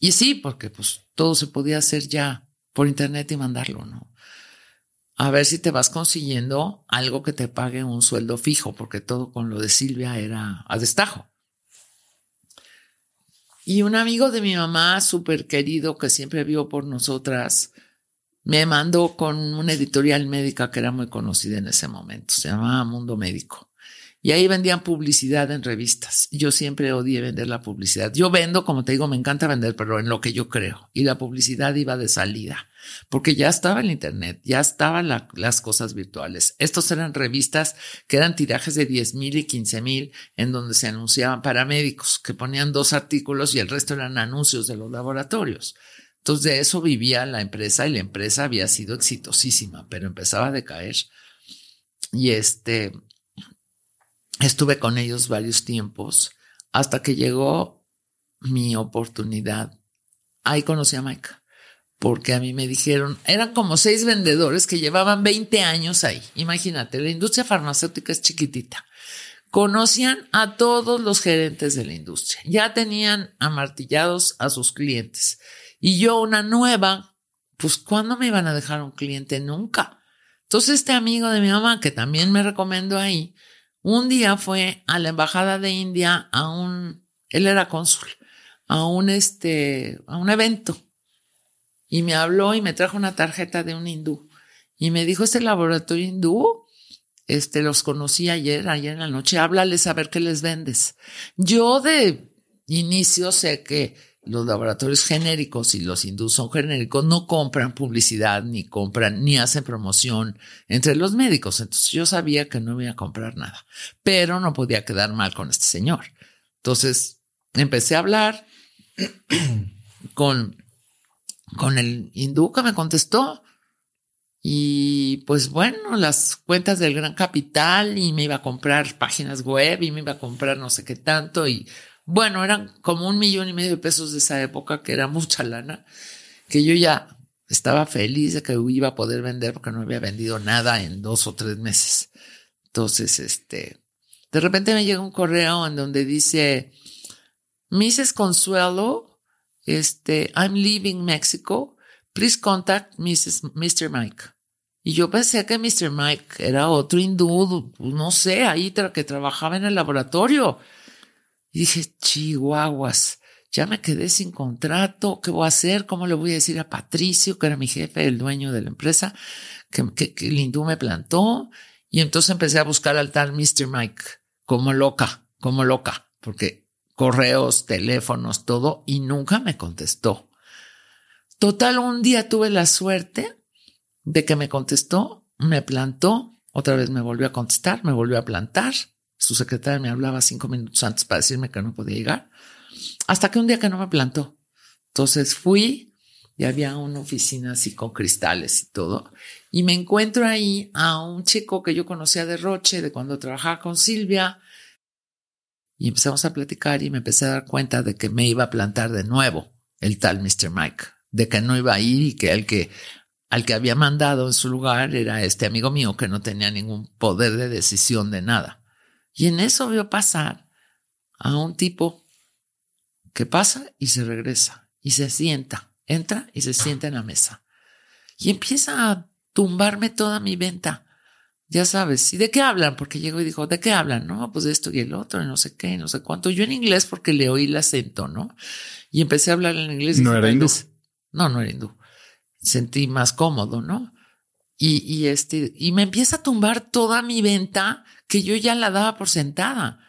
[SPEAKER 2] Y sí, porque pues todo se podía hacer ya por internet y mandarlo, ¿no? A ver si te vas consiguiendo algo que te pague un sueldo fijo, porque todo con lo de Silvia era a destajo. Y un amigo de mi mamá, súper querido, que siempre vio por nosotras, me mandó con una editorial médica que era muy conocida en ese momento, se llamaba Mundo Médico. Y ahí vendían publicidad en revistas. Yo siempre odié vender la publicidad. Yo vendo, como te digo, me encanta vender, pero en lo que yo creo. Y la publicidad iba de salida, porque ya estaba el Internet, ya estaban las cosas virtuales. Estos eran revistas que eran tirajes de 10 mil y 15 mil, en donde se anunciaban para médicos, que ponían dos artículos y el resto eran anuncios de los laboratorios. Entonces de eso vivía la empresa y la empresa había sido exitosísima, pero empezaba a decaer. Y este, estuve con ellos varios tiempos hasta que llegó mi oportunidad. Ahí conocí a Mike, porque a mí me dijeron, eran como seis vendedores que llevaban 20 años ahí. Imagínate, la industria farmacéutica es chiquitita. Conocían a todos los gerentes de la industria, ya tenían amartillados a sus clientes y yo una nueva, pues ¿cuándo me iban a dejar un cliente? Nunca. Entonces este amigo de mi mamá, que también me recomendó ahí, un día fue a la embajada de India a un, él era cónsul, a un este, a un evento. Y me habló y me trajo una tarjeta de un hindú. Y me dijo, este laboratorio hindú, este, los conocí ayer, ayer en la noche, háblales a ver qué les vendes. Yo de inicio sé que los laboratorios genéricos y los hindús son genéricos, no compran publicidad, ni compran, ni hacen promoción entre los médicos. Entonces yo sabía que no iba a comprar nada, pero no podía quedar mal con este señor. Entonces empecé a hablar [CLEARS THROAT] con, con el hindú que me contestó. Y pues bueno, las cuentas del gran capital y me iba a comprar páginas web y me iba a comprar no sé qué tanto y bueno, eran como un millón y medio de pesos de esa época, que era mucha lana, que yo ya estaba feliz de que iba a poder vender porque no había vendido nada en dos o tres meses. Entonces, este, de repente me llega un correo en donde dice, Mrs. Consuelo, este, I'm leaving Mexico. Please contact Mrs. Mr. Mike. Y yo pensé que Mr. Mike era otro hindú, no sé, ahí que trabajaba en el laboratorio. Y dije, chihuahuas, ya me quedé sin contrato, ¿qué voy a hacer? ¿Cómo le voy a decir a Patricio, que era mi jefe, el dueño de la empresa, que, que, el hindú me plantó? Y entonces empecé a buscar al tal Mr. Mike, como loca, como loca, porque correos, teléfonos, todo, y nunca me contestó. Total, un día tuve la suerte de que me contestó, me plantó, otra vez me volvió a contestar, me volvió a plantar, su secretaria me hablaba cinco minutos antes para decirme que no podía llegar. Hasta que un día que no me plantó. Entonces fui y había una oficina así con cristales y todo. Y me encuentro ahí a un chico que yo conocía de Roche, de cuando trabajaba con Silvia. Y empezamos a platicar y me empecé a dar cuenta de que me iba a plantar de nuevo el tal Mr. Mike, de que no iba a ir y que el que al que había mandado en su lugar era este amigo mío que no tenía ningún poder de decisión de nada. Y en eso veo pasar a un tipo que pasa y se regresa y se sienta, entra y se sienta en la mesa. Y empieza a tumbarme toda mi venta. Ya sabes, ¿y de qué hablan? Porque llegó y dijo, ¿de qué hablan? No, pues de esto y el otro, y no sé qué, no sé cuánto. Yo en inglés porque le oí el acento, ¿no? Y empecé a hablar en inglés.
[SPEAKER 1] No era hindú.
[SPEAKER 2] No, no era hindú. Sentí más cómodo, ¿no? Y, este, y me empieza a tumbar toda mi venta que yo ya la daba por sentada.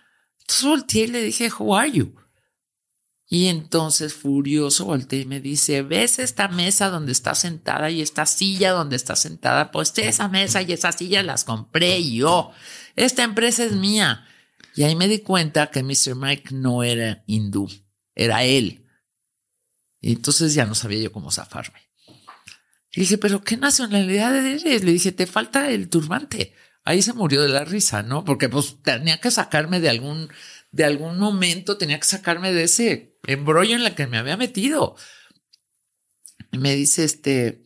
[SPEAKER 2] Entonces volteé y le dije, Who are you? Y entonces furioso volteé y me dice, ¿ves esta mesa donde está sentada y esta silla donde está sentada? Pues esa mesa y esa silla las compré yo. Esta empresa es mía. Y ahí me di cuenta que Mr. Mike no era hindú, era él. Y entonces ya no sabía yo cómo zafarme. Y dije, ¿pero qué nacionalidad eres? Le dije, te falta el turbante ahí se murió de la risa, ¿no? Porque pues tenía que sacarme de algún, de algún momento, tenía que sacarme de ese embrollo en el que me había metido. Y me dice, este,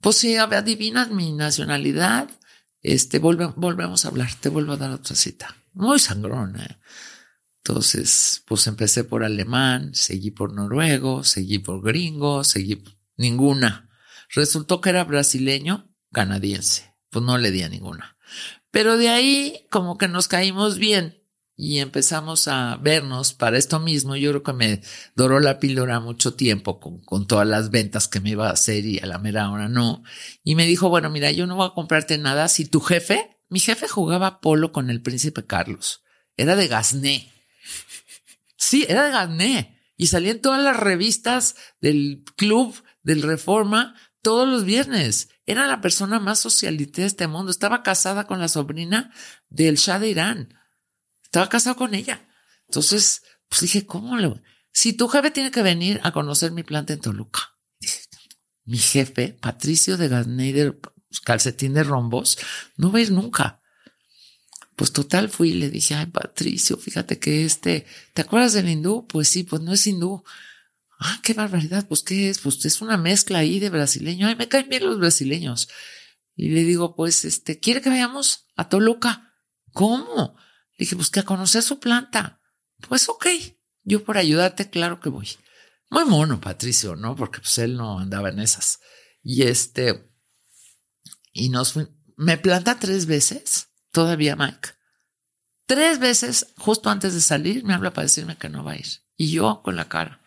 [SPEAKER 2] pues si adivinas mi nacionalidad, este, volvemos a hablar, te vuelvo a dar otra cita. Muy sangrona. ¿eh? Entonces, pues empecé por alemán, seguí por noruego, seguí por gringo, seguí ninguna. Resultó que era brasileño, canadiense. Pues no le di a ninguna. Pero de ahí como que nos caímos bien y empezamos a vernos para esto mismo. Yo creo que me doró la píldora mucho tiempo con, con, todas las ventas que me iba a hacer y a la mera hora no. Y me dijo, bueno, mira, yo no voy a comprarte nada si tu jefe, mi jefe jugaba polo con el príncipe Carlos. Era de Gasné. Sí, era de Gasné. Y salía en todas las revistas del club del Reforma todos los viernes. Era la persona más socialite de este mundo. Estaba casada con la sobrina del Shah de Irán. Estaba casado con ella. Entonces, pues dije, ¿cómo le Si tu jefe tiene que venir a conocer mi planta en Toluca. mi jefe, Patricio de Gasneider, calcetín de rombos, no va a ir nunca. Pues total fui y le dije, ay, Patricio, fíjate que este, ¿te acuerdas del hindú? Pues sí, pues no es hindú. Ah, qué barbaridad, pues qué es, pues es una mezcla ahí de brasileño. Ay, me caen bien los brasileños. Y le digo, pues, este, ¿quiere que vayamos a Toluca? ¿Cómo? Le dije, pues que a conocer su planta. Pues ok, yo por ayudarte, claro que voy. Muy mono, Patricio, ¿no? Porque pues él no andaba en esas. Y este, y nos me planta tres veces, todavía Mike. Tres veces, justo antes de salir, me habla para decirme que no va a ir. Y yo con la cara.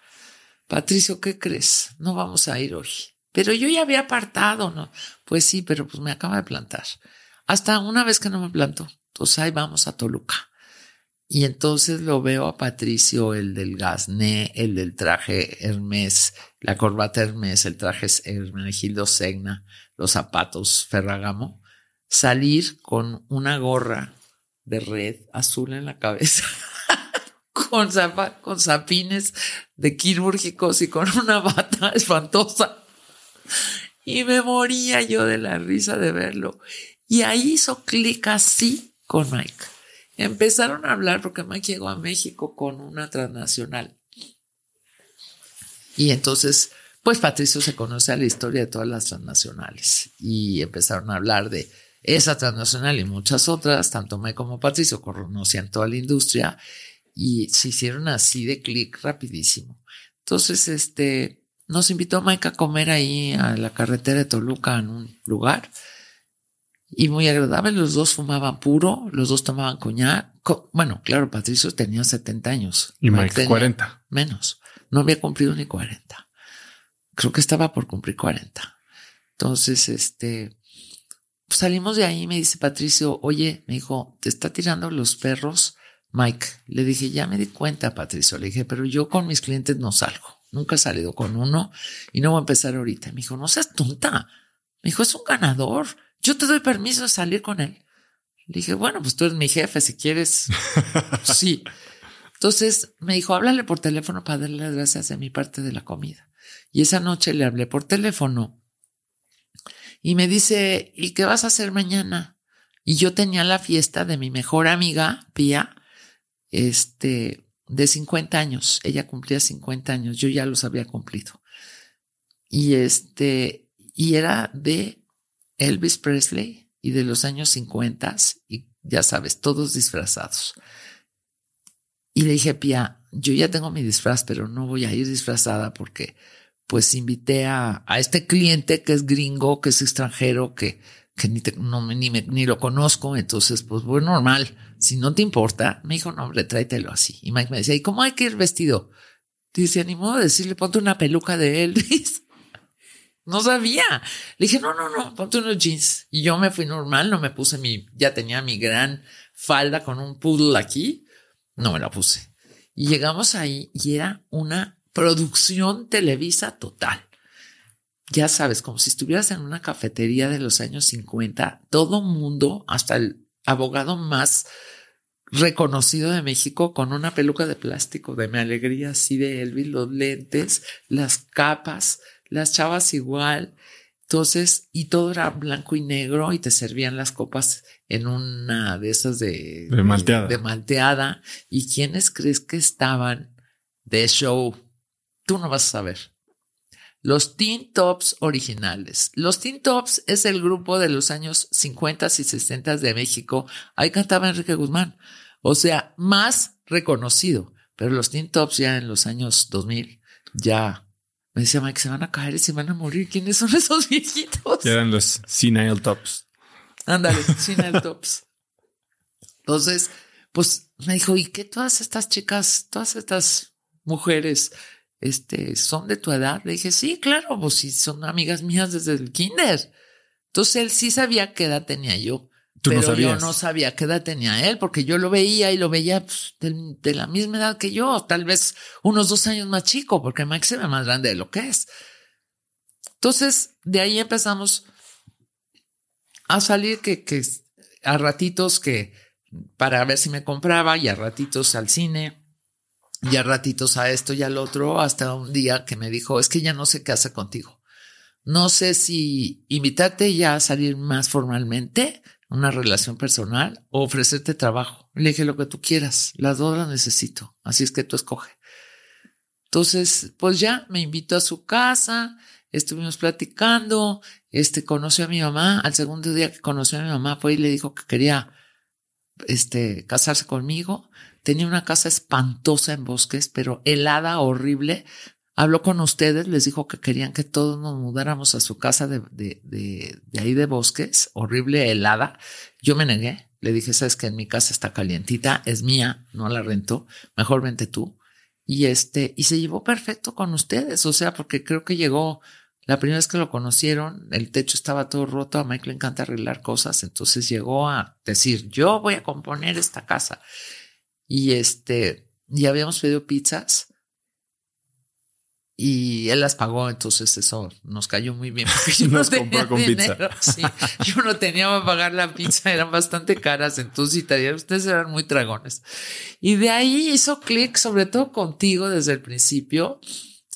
[SPEAKER 2] Patricio, ¿qué crees? No vamos a ir hoy. Pero yo ya había apartado, ¿no? Pues sí, pero pues me acaba de plantar. Hasta una vez que no me plantó. Entonces ahí vamos a Toluca. Y entonces lo veo a Patricio, el del gasné, el del traje Hermes, la corbata Hermes, el traje Hermenegildo Segna, los zapatos Ferragamo, salir con una gorra de red azul en la cabeza, [LAUGHS] con, con zapines de quirúrgicos y con una bata espantosa. Y me moría yo de la risa de verlo. Y ahí hizo clic así con Mike. Empezaron a hablar porque Mike llegó a México con una transnacional. Y entonces, pues Patricio se conoce a la historia de todas las transnacionales y empezaron a hablar de esa transnacional y muchas otras, tanto Mike como Patricio conocían toda la industria y se hicieron así de clic rapidísimo. Entonces, este, nos invitó Mike a comer ahí a la carretera de Toluca en un lugar y muy agradable. Los dos fumaban puro, los dos tomaban coñac. Bueno, claro, Patricio tenía 70 años.
[SPEAKER 1] Y Mike, 40.
[SPEAKER 2] Menos. No había cumplido ni 40. Creo que estaba por cumplir 40. Entonces, este, pues salimos de ahí y me dice Patricio, oye, me dijo, te está tirando los perros Mike. Le dije, ya me di cuenta, Patricio. Le dije, pero yo con mis clientes no salgo. Nunca he salido con uno y no voy a empezar ahorita. Me dijo, no seas tonta. Me dijo, es un ganador yo te doy permiso de salir con él. Le dije, bueno, pues tú eres mi jefe, si quieres. [LAUGHS] sí. Entonces me dijo, háblale por teléfono para darle las gracias de mi parte de la comida. Y esa noche le hablé por teléfono y me dice, ¿y qué vas a hacer mañana? Y yo tenía la fiesta de mi mejor amiga, Pía, este, de 50 años. Ella cumplía 50 años, yo ya los había cumplido. Y este, y era de Elvis Presley y de los años 50 y ya sabes, todos disfrazados. Y le dije, Pia, yo ya tengo mi disfraz, pero no voy a ir disfrazada porque pues invité a, a este cliente que es gringo, que es extranjero, que, que ni, no, ni, ni lo conozco, entonces pues bueno, normal, si no te importa, me dijo, no, hombre, tráetelo así. Y Mike me decía, ¿y cómo hay que ir vestido? Dice, ni modo de decirle, ponte una peluca de Elvis [LAUGHS] no sabía. Le dije, no, no, no, ponte unos jeans. Y yo me fui normal, no me puse mi, ya tenía mi gran falda con un poodle aquí. No me la puse. Y llegamos ahí y era una producción televisa total. Ya sabes, como si estuvieras en una cafetería de los años 50, todo mundo, hasta el abogado más reconocido de México con una peluca de plástico de mi alegría así de Elvis, los lentes, las capas, las chavas igual. Entonces, y todo era blanco y negro y te servían las copas en una de esas de,
[SPEAKER 1] de malteada.
[SPEAKER 2] De, malteada. ¿Y quiénes crees que estaban de show? Tú no vas a saber. Los Teen Tops originales. Los Teen Tops es el grupo de los años 50 y 60 de México. Ahí cantaba Enrique Guzmán. O sea, más reconocido. Pero los Teen Tops ya en los años 2000 ya me decía Mike, se van a caer y se van a morir. ¿Quiénes son esos [LAUGHS] viejitos?
[SPEAKER 1] eran los senile tops.
[SPEAKER 2] Ándale, senile tops. Entonces, pues me dijo, ¿y qué todas estas chicas, todas estas mujeres, este, son de tu edad? Le dije, sí, claro, pues sí, son amigas mías desde el kinder. Entonces él sí sabía qué edad tenía yo pero yo no sabía qué edad tenía él, porque yo lo veía y lo veía pues, de, la misma edad que yo, tal vez unos dos años más chico, porque Mike se ve más grande de lo que es. Entonces, de ahí empezamos a salir que, que a ratitos que para ver si me compraba y a ratitos al cine y a ratitos a esto y al otro, hasta un día que me dijo, es que ya no qué hacer contigo. No sé si invitarte ya a salir más formalmente una relación personal o ofrecerte trabajo. Le dije lo que tú quieras, las dos las necesito, así es que tú escoge. Entonces, pues ya me invitó a su casa, estuvimos platicando, este conoció a mi mamá, al segundo día que conoció a mi mamá fue y le dijo que quería este casarse conmigo. Tenía una casa espantosa en bosques, pero helada, horrible, habló con ustedes, les dijo que querían que todos nos mudáramos a su casa de, de, de, de, ahí de bosques, horrible, helada. Yo me negué, le dije, sabes que en mi casa está calientita, es mía, no la rento, mejor vente tú. Y este, y se llevó perfecto con ustedes, o sea, porque creo que llegó la primera vez que lo conocieron, el techo estaba todo roto, a Mike le encanta arreglar cosas, entonces llegó a decir, yo voy a componer esta casa. Y este, y habíamos pedido pizzas y él las pagó, entonces eso nos cayó muy bien porque [LAUGHS] yo no tenía dinero. Sí, yo no tenía para pagar la pizza, eran bastante caras, entonces ustedes eran muy dragones. Y de ahí hizo clic, sobre todo contigo desde el principio,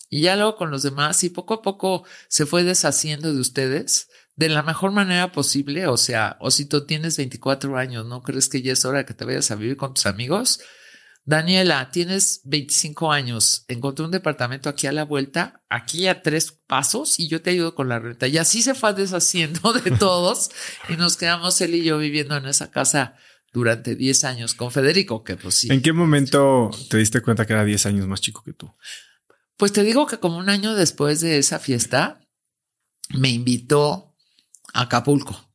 [SPEAKER 2] y ya luego con los demás, y poco a poco se fue deshaciendo de ustedes de la mejor manera posible. O sea, Osito, tienes 24 años, ¿no crees que ya es hora que te vayas a vivir con tus amigos? Daniela, tienes 25 años, encontré un departamento aquí a la vuelta, aquí a tres pasos y yo te ayudo con la renta. Y así se fue deshaciendo de [LAUGHS] todos y nos quedamos él y yo viviendo en esa casa durante 10 años con Federico, que pues sí.
[SPEAKER 1] ¿En qué momento te diste cuenta que era 10 años más chico que tú?
[SPEAKER 2] Pues te digo que como un año después de esa fiesta, me invitó Acapulco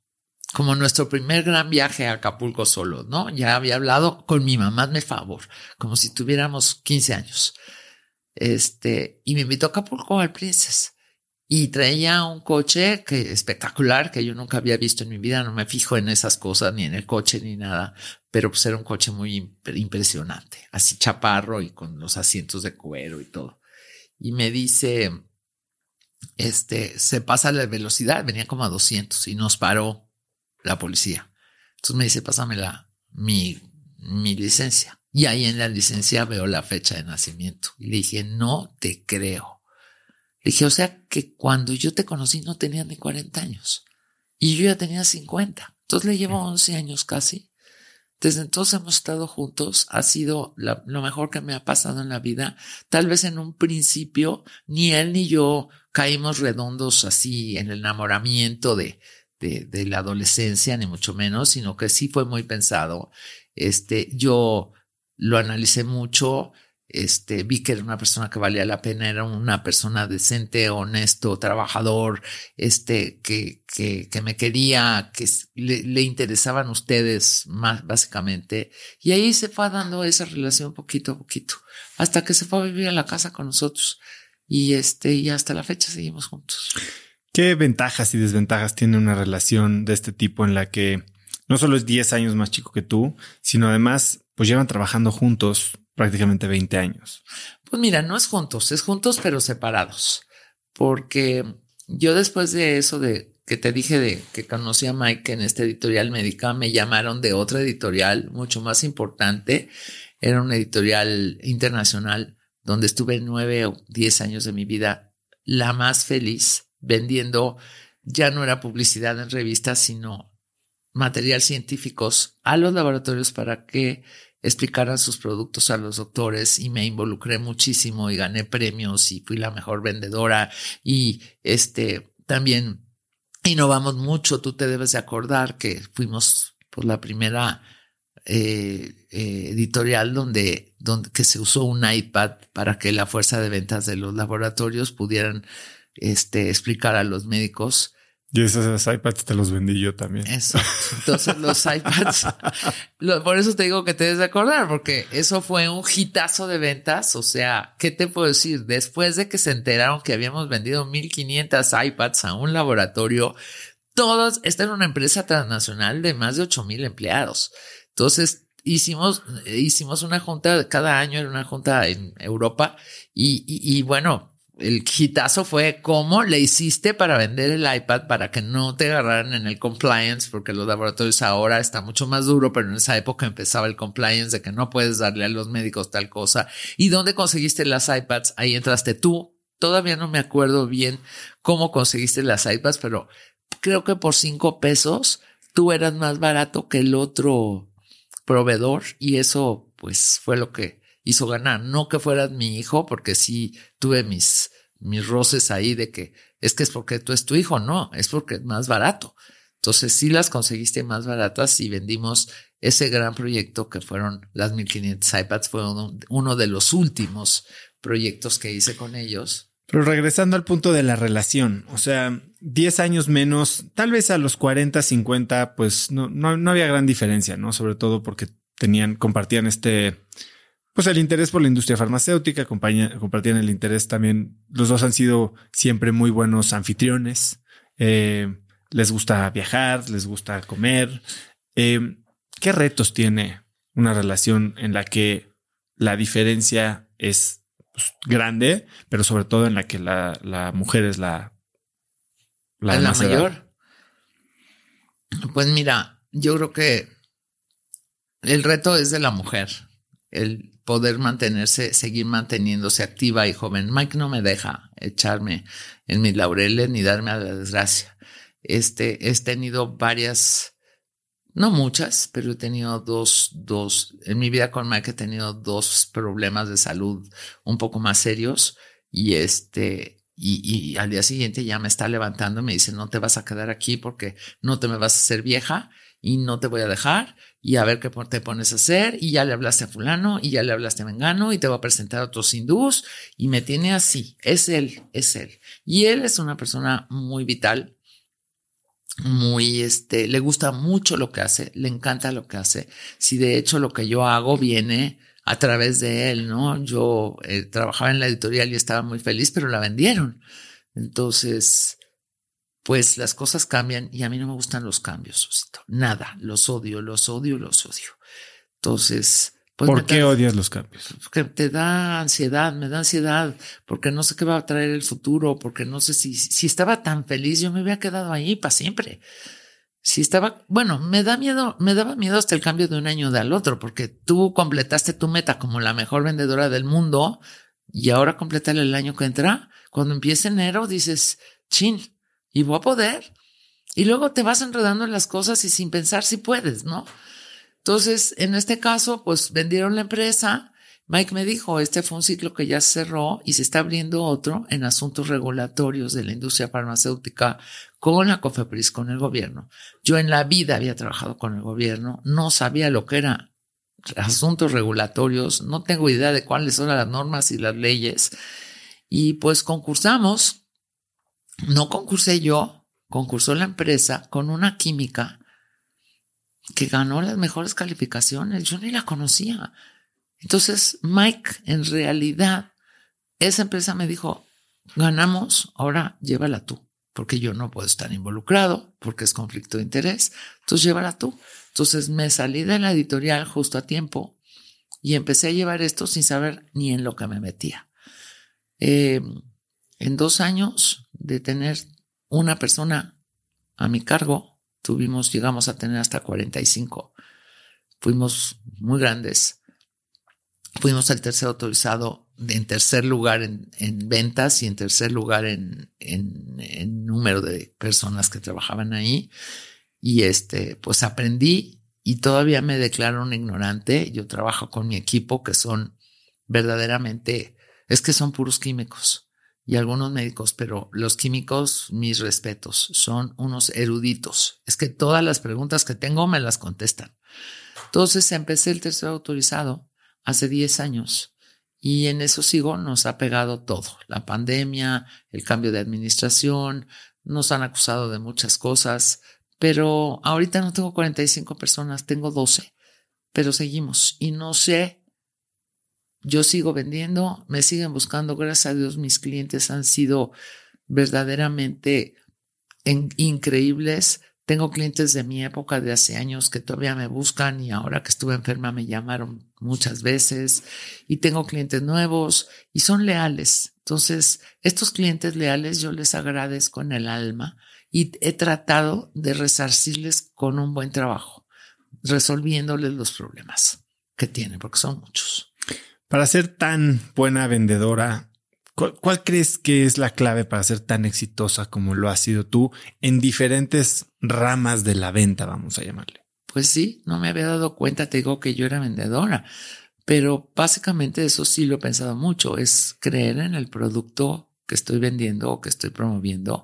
[SPEAKER 2] como nuestro primer gran viaje a Acapulco solo, ¿no? Ya había hablado con mi mamá, me favor, como si tuviéramos 15 años. Este, y me invitó a Acapulco al Princess. Y traía un coche que espectacular que yo nunca había visto en mi vida. No me fijo en esas cosas, ni en el coche, ni nada. Pero pues era un coche muy impresionante, así chaparro y con los asientos de cuero y todo. Y me dice, este, se pasa la velocidad, venía como a 200 y nos paró la policía. Entonces me dice, pásame la, mi, mi licencia. Y ahí en la licencia veo la fecha de nacimiento. Y le dije, no te creo. Le dije, o sea que cuando yo te conocí no tenía ni 40 años. Y yo ya tenía 50. Entonces le llevo 11 años casi. Desde entonces hemos estado juntos. Ha sido lo mejor que me ha pasado en la vida. Tal vez en un principio ni él ni yo caímos redondos así en el enamoramiento de, de, la adolescencia, ni mucho menos, sino que sí fue muy pensado. Este, yo lo analicé mucho, este, vi que era una persona que valía la pena, era una persona decente, honesto, trabajador, este, que, que, que me quería, que le, le, interesaban ustedes más, básicamente. Y ahí se fue dando esa relación poquito a poquito, hasta que se fue a vivir a la casa con nosotros. Y este, y hasta la fecha seguimos juntos.
[SPEAKER 1] ¿Qué ventajas y desventajas tiene una relación de este tipo en la que no solo es 10 años más chico que tú, sino además pues llevan trabajando juntos prácticamente 20 años?
[SPEAKER 2] Pues mira, no es juntos, es juntos pero separados, porque yo después de eso de que te dije de que conocí a Mike en este editorial médica, me llamaron de otra editorial mucho más importante, era una editorial internacional donde estuve nueve o diez años de mi vida, la más feliz vendiendo, ya no era publicidad en revistas, sino material científicos a los laboratorios para que explicaran sus productos a los doctores y me involucré muchísimo y gané premios y fui la mejor vendedora y este también innovamos mucho. Tú te debes de acordar que fuimos por la primera eh, eh, editorial donde, donde que se usó un iPad para que la fuerza de ventas de los laboratorios pudieran este, explicar a los médicos.
[SPEAKER 1] Y esos iPads te los vendí yo también.
[SPEAKER 2] Eso. Entonces los [LAUGHS] iPads, por eso te digo que te debes de acordar, porque eso fue un hitazo de ventas. O sea, ¿qué te puedo decir? Después de que se enteraron que habíamos vendido 1500 iPads a un laboratorio, todos, esta era una empresa transnacional de más de 8000 empleados. Entonces, hicimos, hicimos una junta, cada año era una junta en Europa y, y, y bueno, el hitazo fue cómo le hiciste para vender el iPad para que no te agarraran en el compliance, porque los laboratorios ahora está mucho más duro, pero en esa época empezaba el compliance de que no puedes darle a los médicos tal cosa. ¿Y dónde conseguiste las iPads? Ahí entraste tú. Todavía no me acuerdo bien cómo conseguiste las iPads, pero creo que por cinco pesos tú eras más barato que el otro proveedor y eso pues fue lo que hizo ganar. No que fueras mi hijo, porque sí tuve mis, mis roces ahí de que es que es porque tú es tu hijo, no, es porque es más barato. Entonces sí las conseguiste más baratas y vendimos ese gran proyecto que fueron las 1500 iPads, fue uno, uno de los últimos proyectos que hice con ellos.
[SPEAKER 1] Pero regresando al punto de la relación, o sea, 10 años menos, tal vez a los 40, 50, pues no, no, no había gran diferencia, ¿no? Sobre todo porque tenían, compartían este, pues el interés por la industria farmacéutica, compartían el interés también. Los dos han sido siempre muy buenos anfitriones. Eh, les gusta viajar, les gusta comer. Eh, ¿Qué retos tiene una relación en la que la diferencia es pues, grande, pero sobre todo en la que la, mujer es la,
[SPEAKER 2] la, la mayor. Pues mira, yo creo que el reto es de la mujer, el poder mantenerse, seguir manteniéndose activa y joven. Mike no me deja echarme en mis laureles ni darme a la desgracia. Este, he tenido varias, no muchas, pero he tenido dos, dos, en mi vida con Mike he tenido dos problemas de salud un poco más serios y este, y, y, al día siguiente ya me está levantando y me dice, no te vas a quedar aquí porque no te me vas a hacer vieja y no te voy a dejar y a ver qué te pones a hacer y ya le hablaste a fulano y ya le hablaste a Mengano y te va a presentar a otros hindús y me tiene así. Es él, es él. Y él es una persona muy vital, muy, este, le gusta mucho lo que hace, le encanta lo que hace. Si de hecho lo que yo hago viene a través de él, ¿no? Yo eh, trabajaba en la editorial y estaba muy feliz, pero la vendieron. Entonces, pues las cosas cambian y a mí no me gustan los cambios, Nada, los odio, los odio, los odio. Entonces,
[SPEAKER 1] pues ¿por qué odias los cambios?
[SPEAKER 2] Porque te da ansiedad, me da ansiedad, porque no sé qué va a traer el futuro, porque no sé si, si estaba tan feliz, yo me hubiera quedado ahí para siempre. Si estaba, bueno, me da miedo, me daba miedo hasta el cambio de un año de al otro, porque tú completaste tu meta como la mejor vendedora del mundo y ahora completar el año que entra. Cuando empieza enero dices, chin, y voy a poder. Y luego te vas enredando en las cosas y sin pensar si puedes, ¿no? Entonces, en este caso, pues vendieron la empresa. Mike me dijo, este fue un ciclo que ya cerró y se está abriendo otro en asuntos regulatorios de la industria farmacéutica con la COFEPRIS, con el gobierno. Yo en la vida había trabajado con el gobierno, no sabía lo que eran asuntos regulatorios, no tengo idea de cuáles son las normas y las leyes. Y pues concursamos no concursé yo, concursó la empresa con una química que ganó las mejores calificaciones. Yo ni la conocía. Entonces, Mike, en realidad, esa empresa me dijo, ganamos, ahora llévala tú, porque yo no puedo estar involucrado, porque es conflicto de interés. Entonces, llévala tú. Entonces, me salí de la editorial justo a tiempo y empecé a llevar esto sin saber ni en lo que me metía. Eh, en dos años de tener una persona a mi cargo, tuvimos, llegamos a tener hasta 45. Fuimos muy grandes. Fuimos el tercer autorizado, en tercer lugar en, ventas y en tercer lugar en, en, número de personas que trabajaban ahí. Y este, pues aprendí y todavía me declaro un ignorante. Yo trabajo con mi equipo que son verdaderamente, es que son puros químicos y algunos médicos, pero los químicos, mis respetos, son unos eruditos. Es que todas las preguntas que tengo me las contestan. Entonces empecé el tercer autorizado hace 10 años y en eso sigo, nos ha pegado todo. La pandemia, el cambio de administración, nos han acusado de muchas cosas, pero ahorita no tengo 45 personas, tengo 12, pero seguimos y no sé yo sigo vendiendo, me siguen buscando, gracias a Dios mis clientes han sido verdaderamente increíbles. Tengo clientes de mi época de hace años que todavía me buscan y ahora que estuve enferma me llamaron muchas veces y tengo clientes nuevos y son leales. Entonces, estos clientes leales yo les agradezco en el alma y he tratado de resarcirles con un buen trabajo, resolviéndoles los problemas que tienen, porque son muchos.
[SPEAKER 1] Para ser tan buena vendedora, ¿cuál, crees que es la clave para ser tan exitosa como lo has sido tú en diferentes ramas de la venta, vamos a llamarle?
[SPEAKER 2] Pues sí, no me había dado cuenta, te digo que yo era vendedora, pero básicamente eso sí lo he pensado mucho, es creer en el producto que estoy vendiendo o que estoy promoviendo,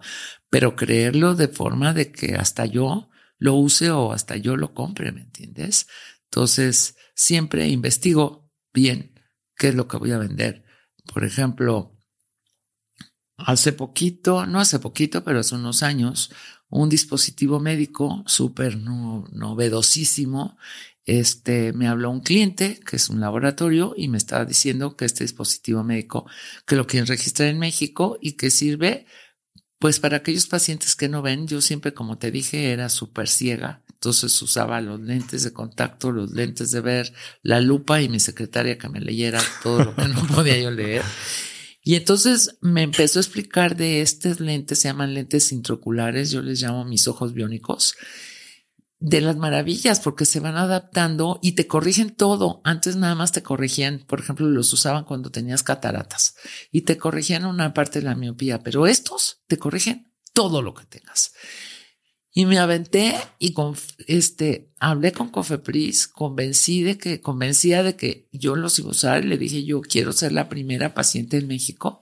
[SPEAKER 2] pero creerlo de forma de que hasta yo lo use o hasta yo lo compre, ¿me entiendes? Entonces, siempre investigo bien qué es lo que voy a vender. Por ejemplo, hace poquito, no hace poquito, pero hace unos años, un dispositivo médico súper novedosísimo. Este me habló un cliente que es un laboratorio y me estaba diciendo que este dispositivo médico que lo quieren registrar en México y que sirve pues para aquellos pacientes que no ven. Yo siempre, como te dije, era súper ciega. Entonces usaba los lentes de contacto, los lentes de ver, la lupa y mi secretaria que me leyera todo lo que no [LAUGHS] podía yo leer. Y entonces me empezó a explicar de estos lentes, se llaman lentes intraoculares, yo les llamo mis ojos biónicos, de las maravillas, porque se van adaptando y te corrigen todo. Antes nada más te corregían, por ejemplo, los usaban cuando tenías cataratas y te corregían una parte de la miopía, pero estos te corrigen todo lo que tengas. Y me aventé y con, este, hablé con Cofepris, convencí de que, convencía de que yo los iba a usar. Le dije, yo quiero ser la primera paciente en México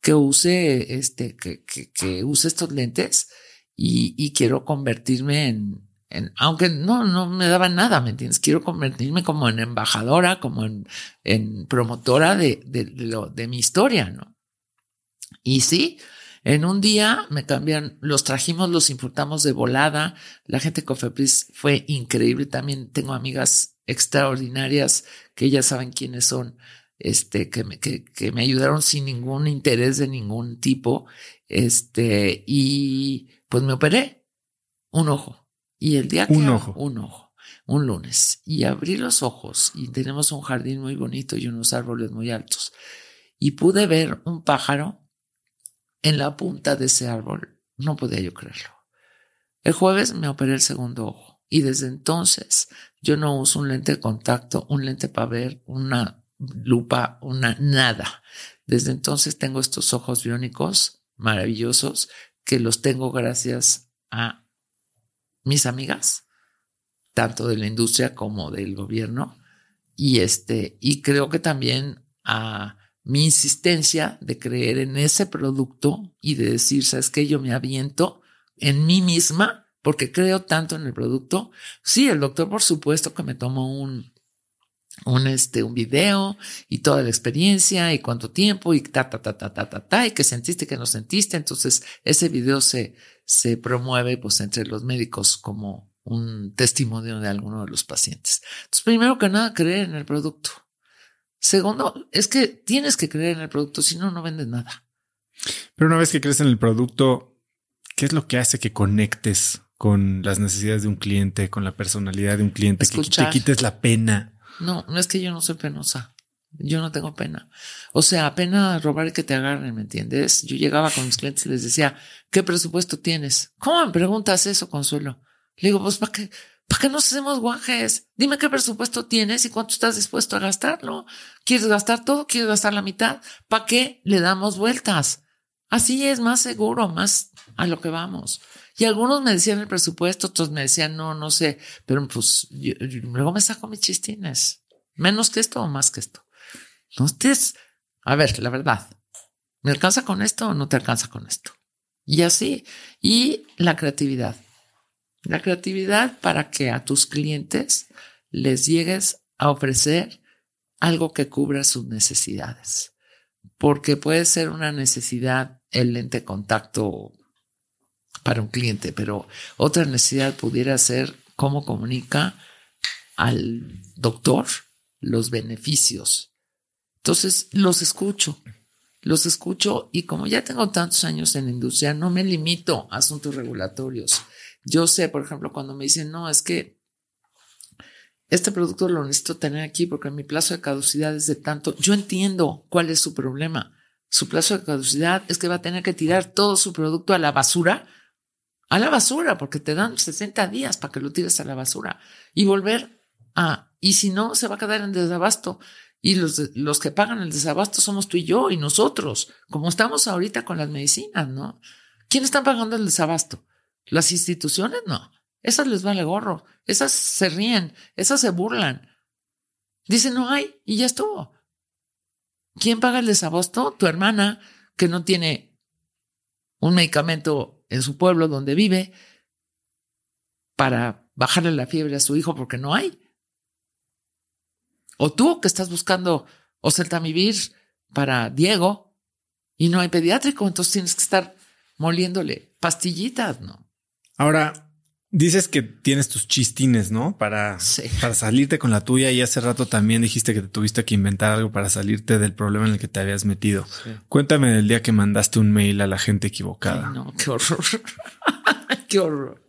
[SPEAKER 2] que use, este, que, que, que use estos lentes y, y quiero convertirme en, en, aunque no, no me daba nada, ¿me entiendes? Quiero convertirme como en embajadora, como en, en promotora de, de, de, lo, de mi historia, ¿no? Y sí, en un día me cambian, los trajimos, los importamos de volada. La gente de Cofepris fue increíble. También tengo amigas extraordinarias que ya saben quiénes son, este, que me, que, que me ayudaron sin ningún interés de ningún tipo. Este, y pues me operé un ojo. Y el día que
[SPEAKER 1] un ojo,
[SPEAKER 2] un ojo, un lunes, y abrí los ojos y tenemos un jardín muy bonito y unos árboles muy altos. Y pude ver un pájaro en la punta de ese árbol. No podía yo creerlo. El jueves me operé el segundo ojo y desde entonces yo no uso un lente de contacto, un lente para ver, una lupa, una nada. Desde entonces tengo estos ojos biónicos maravillosos que los tengo gracias a mis amigas, tanto de la industria como del gobierno. Y este, y creo que también a mi insistencia de creer en ese producto y de decir, sabes que yo me aviento en mí misma porque creo tanto en el producto. Sí, el doctor, por supuesto, que me tomó un, un, este, un video y toda la experiencia y cuánto tiempo y ta, ta, ta, ta, ta, ta, ta, y que sentiste que no sentiste. Entonces, ese video se, se promueve pues entre los médicos como un testimonio de alguno de los pacientes. Entonces, primero que nada, creer en el producto. Segundo, es que tienes que creer en el producto, si no, no vendes nada.
[SPEAKER 1] Pero una vez que crees en el producto, ¿qué es lo que hace que conectes con las necesidades de un cliente, con la personalidad de un cliente, Escuchar. que te quites la pena?
[SPEAKER 2] No, no es que yo no soy penosa. Yo no tengo pena. O sea, pena robar y que te agarren, ¿me entiendes? Yo llegaba con mis clientes y les decía, ¿qué presupuesto tienes? ¿Cómo me preguntas eso, Consuelo? Le digo, pues, ¿para qué? ¿Para qué nos hacemos guajes? Dime qué presupuesto tienes y cuánto estás dispuesto a gastarlo. ¿Quieres gastar todo? ¿Quieres gastar la mitad? ¿Para qué le damos vueltas? Así es más seguro, más a lo que vamos. Y algunos me decían el presupuesto, otros me decían, no, no sé, pero pues yo, luego me saco mis chistines. Menos que esto o más que esto. No estés, a ver, la verdad, ¿me alcanza con esto o no te alcanza con esto? Y así, y la creatividad. La creatividad para que a tus clientes les llegues a ofrecer algo que cubra sus necesidades. Porque puede ser una necesidad el lente contacto para un cliente, pero otra necesidad pudiera ser cómo comunica al doctor los beneficios. Entonces, los escucho, los escucho y como ya tengo tantos años en la industria, no me limito a asuntos regulatorios. Yo sé, por ejemplo, cuando me dicen, no, es que este producto lo necesito tener aquí porque mi plazo de caducidad es de tanto. Yo entiendo cuál es su problema. Su plazo de caducidad es que va a tener que tirar todo su producto a la basura, a la basura, porque te dan 60 días para que lo tires a la basura y volver a, y si no, se va a quedar en desabasto. Y los, los que pagan el desabasto somos tú y yo y nosotros, como estamos ahorita con las medicinas, ¿no? ¿Quién está pagando el desabasto? Las instituciones no. Esas les vale gorro. Esas se ríen. Esas se burlan. Dicen no hay y ya estuvo. ¿Quién paga el desabasto? Tu hermana que no tiene un medicamento en su pueblo donde vive para bajarle la fiebre a su hijo porque no hay. O tú que estás buscando oseltamivir para Diego y no hay pediátrico, entonces tienes que estar moliéndole pastillitas, ¿no?
[SPEAKER 1] Ahora, dices que tienes tus chistines, ¿no? Para,
[SPEAKER 2] sí.
[SPEAKER 1] para salirte con la tuya y hace rato también dijiste que te tuviste que inventar algo para salirte del problema en el que te habías metido.
[SPEAKER 2] Sí.
[SPEAKER 1] Cuéntame del día que mandaste un mail a la gente equivocada.
[SPEAKER 2] Ay, no, qué horror. [LAUGHS] qué horror.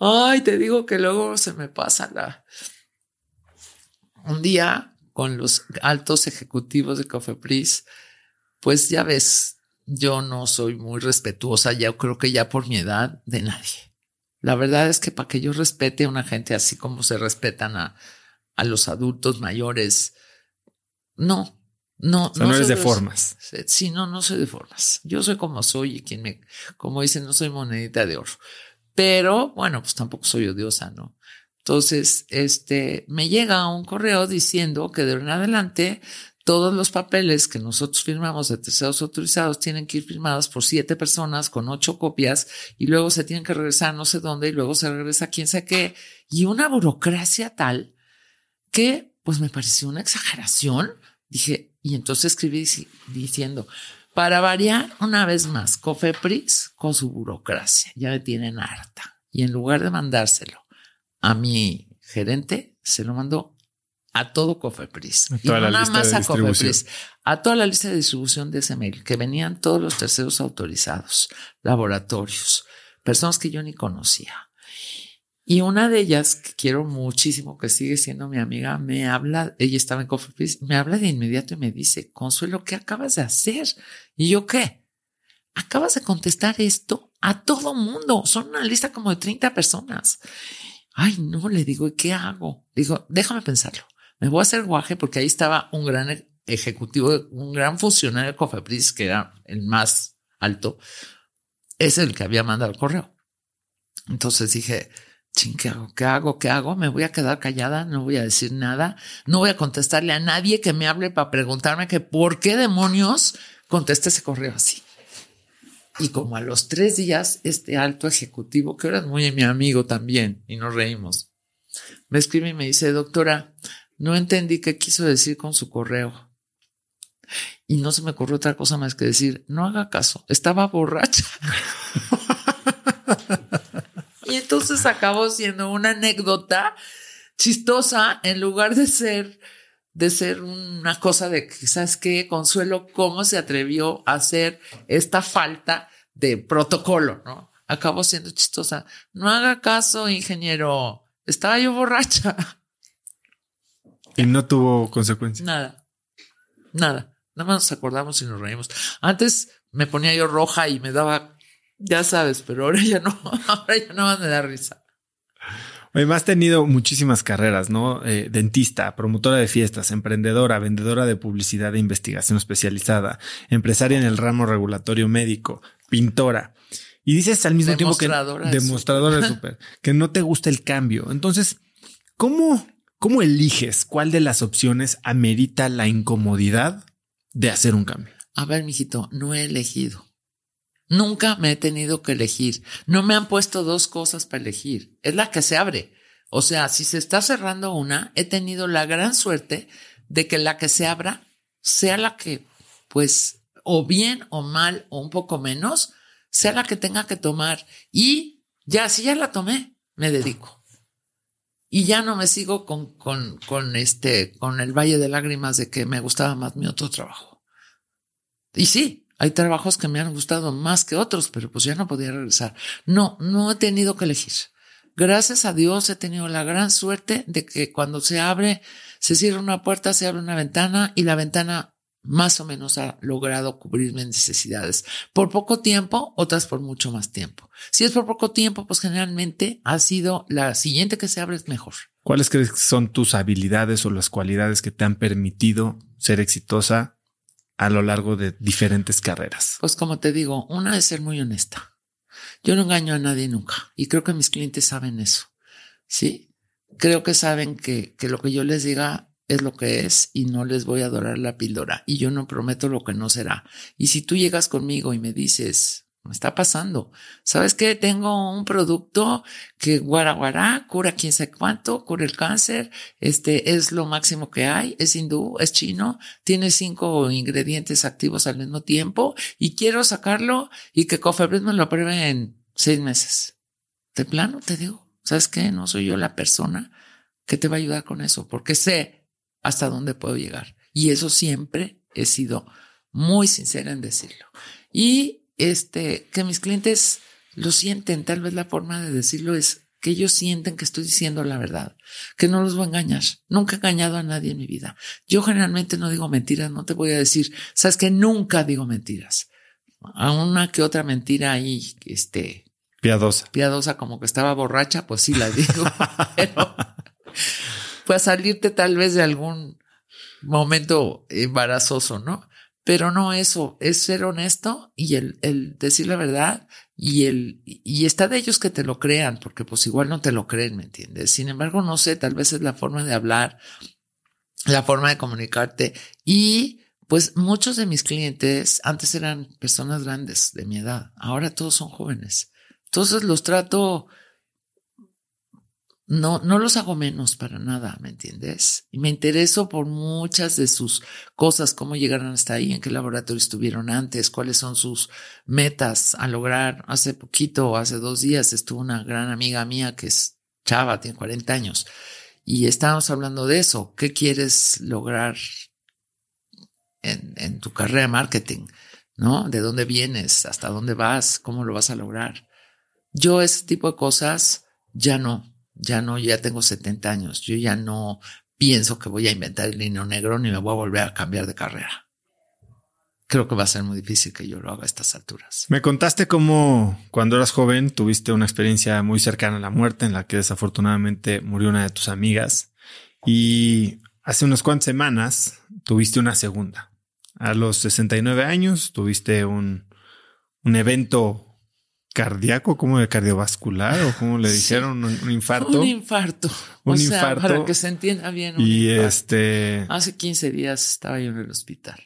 [SPEAKER 2] Ay, te digo que luego se me pasa la. Un día con los altos ejecutivos de Cofepris, pues ya ves, yo no soy muy respetuosa, ya creo que ya por mi edad, de nadie. La verdad es que para que yo respete a una gente así como se respetan a, a los adultos mayores, no, no,
[SPEAKER 1] no, eres de formas.
[SPEAKER 2] Sí, no, no soy de formas. Yo soy como soy y quien me, como dicen, no soy monedita de oro. Pero bueno, pues tampoco soy odiosa, ¿no? Entonces, este, me llega un correo diciendo que de en adelante todos los papeles que nosotros firmamos de terceros autorizados tienen que ir firmados por siete personas con ocho copias y luego se tienen que regresar no sé dónde y luego se regresa quién sé qué. Y una burocracia tal que pues me pareció una exageración. Dije, y entonces escribí diciendo, para variar una vez más, Cofepris con su burocracia, ya me tienen harta. Y en lugar de mandárselo a mi gerente, se lo mandó a todo Cofepris. y no nada más a Cofepris, a toda la lista de distribución de ese mail, que venían todos los terceros autorizados, laboratorios, personas que yo ni conocía. Y una de ellas, que quiero muchísimo, que sigue siendo mi amiga, me habla, ella estaba en Cofepris, me habla de inmediato y me dice, Consuelo, ¿qué acabas de hacer? Y yo, ¿qué? Acabas de contestar esto a todo mundo. Son una lista como de 30 personas. Ay, no, le digo, ¿y qué hago? Digo, déjame pensarlo me voy a hacer guaje porque ahí estaba un gran e-, ejecutivo, un gran funcionario de Cofepris, que era el más alto, es el que había mandado el correo. Entonces dije, ching, ¿qué hago? ¿Qué hago? ¿Qué hago? Me voy a quedar callada, no voy a decir nada, no voy a contestarle a nadie que me hable para preguntarme que por qué demonios contesté ese correo así. Y como a los tres días, este alto ejecutivo, que era muy mi amigo también, y nos reímos, me escribe y me dice, doctora, no entendí qué quiso decir con su correo. Y no se me ocurrió otra cosa más que decir, no haga caso, estaba borracha. [LAUGHS] y entonces acabó siendo una anécdota chistosa en lugar de ser de ser una cosa de ¿sabes qué? Consuelo, ¿cómo se atrevió a hacer esta falta de protocolo, no? Acabó siendo chistosa. No haga caso, ingeniero. Estaba yo borracha.
[SPEAKER 1] Y no tuvo consecuencias.
[SPEAKER 2] Nada. Nada. Nada más nos acordamos y nos reímos. Antes me ponía yo roja y me daba, ya sabes, pero ahora ya no, [LAUGHS] ahora ya no me da risa.
[SPEAKER 1] Oye, has tenido muchísimas carreras, ¿no? Eh, dentista, promotora de fiestas, emprendedora, vendedora de publicidad e investigación especializada, empresaria en el ramo regulatorio médico, pintora. Y dices al mismo tiempo que demostradora de súper, [LAUGHS] que no te gusta el cambio. Entonces, ¿cómo ¿Cómo eliges cuál de las opciones amerita la incomodidad de hacer un cambio?
[SPEAKER 2] A ver, mijito, no he elegido. Nunca me he tenido que elegir. No me han puesto dos cosas para elegir. Es la que se abre. O sea, si se está cerrando una, he tenido la gran suerte de que la que se abra sea la que, pues, o bien o mal o un poco menos, sea la que tenga que tomar. Y ya, si ya la tomé, me dedico y ya no me sigo con, con, con este, con el valle de lágrimas de que me gustaba más mi otro trabajo. Y sí, hay trabajos que me han gustado más que otros, pero pues ya no podía regresar. No, no he tenido que elegir. Gracias a Dios he tenido la gran suerte de que cuando se abre, se cierra una puerta, se abre una ventana y la ventana más o menos ha logrado cubrir mis necesidades. Por poco tiempo, otras por mucho más tiempo. Si es por poco tiempo, pues generalmente ha sido la siguiente que se abre es mejor.
[SPEAKER 1] ¿Cuáles crees que son tus habilidades o las cualidades que te han permitido ser exitosa a lo largo de diferentes carreras?
[SPEAKER 2] Pues como te digo, una es ser muy honesta. Yo no engaño a nadie nunca y creo que mis clientes saben eso. Sí, creo que saben que, que lo que yo les diga es lo que es y no les voy a adorar la píldora y yo no prometo lo que no será. Y si tú llegas conmigo y me dices, me está pasando, ¿sabes qué? Tengo un producto que guaraguará, cura quién sabe cuánto, cura el cáncer, este es lo máximo que hay, es hindú, es chino, tiene cinco ingredientes activos al mismo tiempo y quiero sacarlo y que Cofebris me lo apruebe en seis meses. De plano te digo, ¿sabes qué? No soy yo la persona que te va a ayudar con eso, porque sé hasta dónde puedo llegar. Y eso siempre he sido muy sincera en decirlo. Y este, que mis clientes lo sienten, tal vez la forma de decirlo es que ellos sienten que estoy diciendo la verdad, que no los voy a engañar. Nunca he engañado a nadie en mi vida. Yo generalmente no digo mentiras, no te voy a decir, sabes que nunca digo mentiras. A una que otra mentira ahí, este.
[SPEAKER 1] Piadosa.
[SPEAKER 2] Piadosa, como que estaba borracha, pues sí la digo. [LAUGHS] pero pues salirte tal vez de algún momento embarazoso, ¿no? Pero no eso, es ser honesto y el, el decir la verdad y el, y está de ellos que te lo crean, porque pues igual no te lo creen, ¿me entiendes? Sin embargo, no sé, tal vez es la forma de hablar, la forma de comunicarte y pues muchos de mis clientes antes eran personas grandes de mi edad, ahora todos son jóvenes. Entonces los trato no, no los hago menos para nada, ¿me entiendes? Y me intereso por muchas de sus cosas, cómo llegaron hasta ahí, en qué laboratorio estuvieron antes, cuáles son sus metas a lograr. Hace poquito, hace dos días, estuvo una gran amiga mía que es chava, tiene 40 años, y estábamos hablando de eso. ¿Qué quieres lograr en, en tu carrera de marketing? ¿No? ¿De dónde vienes? ¿Hasta dónde vas? ¿Cómo lo vas a lograr? Yo ese tipo de cosas ya no ya no, ya tengo 70 años, yo ya no pienso que voy a inventar el líneo negro ni me voy a volver a cambiar de carrera. Creo que va a ser muy difícil que yo lo haga a estas alturas.
[SPEAKER 1] Me contaste cómo cuando eras joven tuviste una experiencia muy cercana a la muerte en la que desafortunadamente murió una de tus amigas y hace unas cuantas semanas tuviste una segunda. A los 69 años tuviste un, un evento cardíaco, como de cardiovascular o como le dijeron, un, infarto.
[SPEAKER 2] Un infarto. Un infarto. para que se entienda bien.
[SPEAKER 1] y este.
[SPEAKER 2] Hace 15 días estaba yo en el hospital.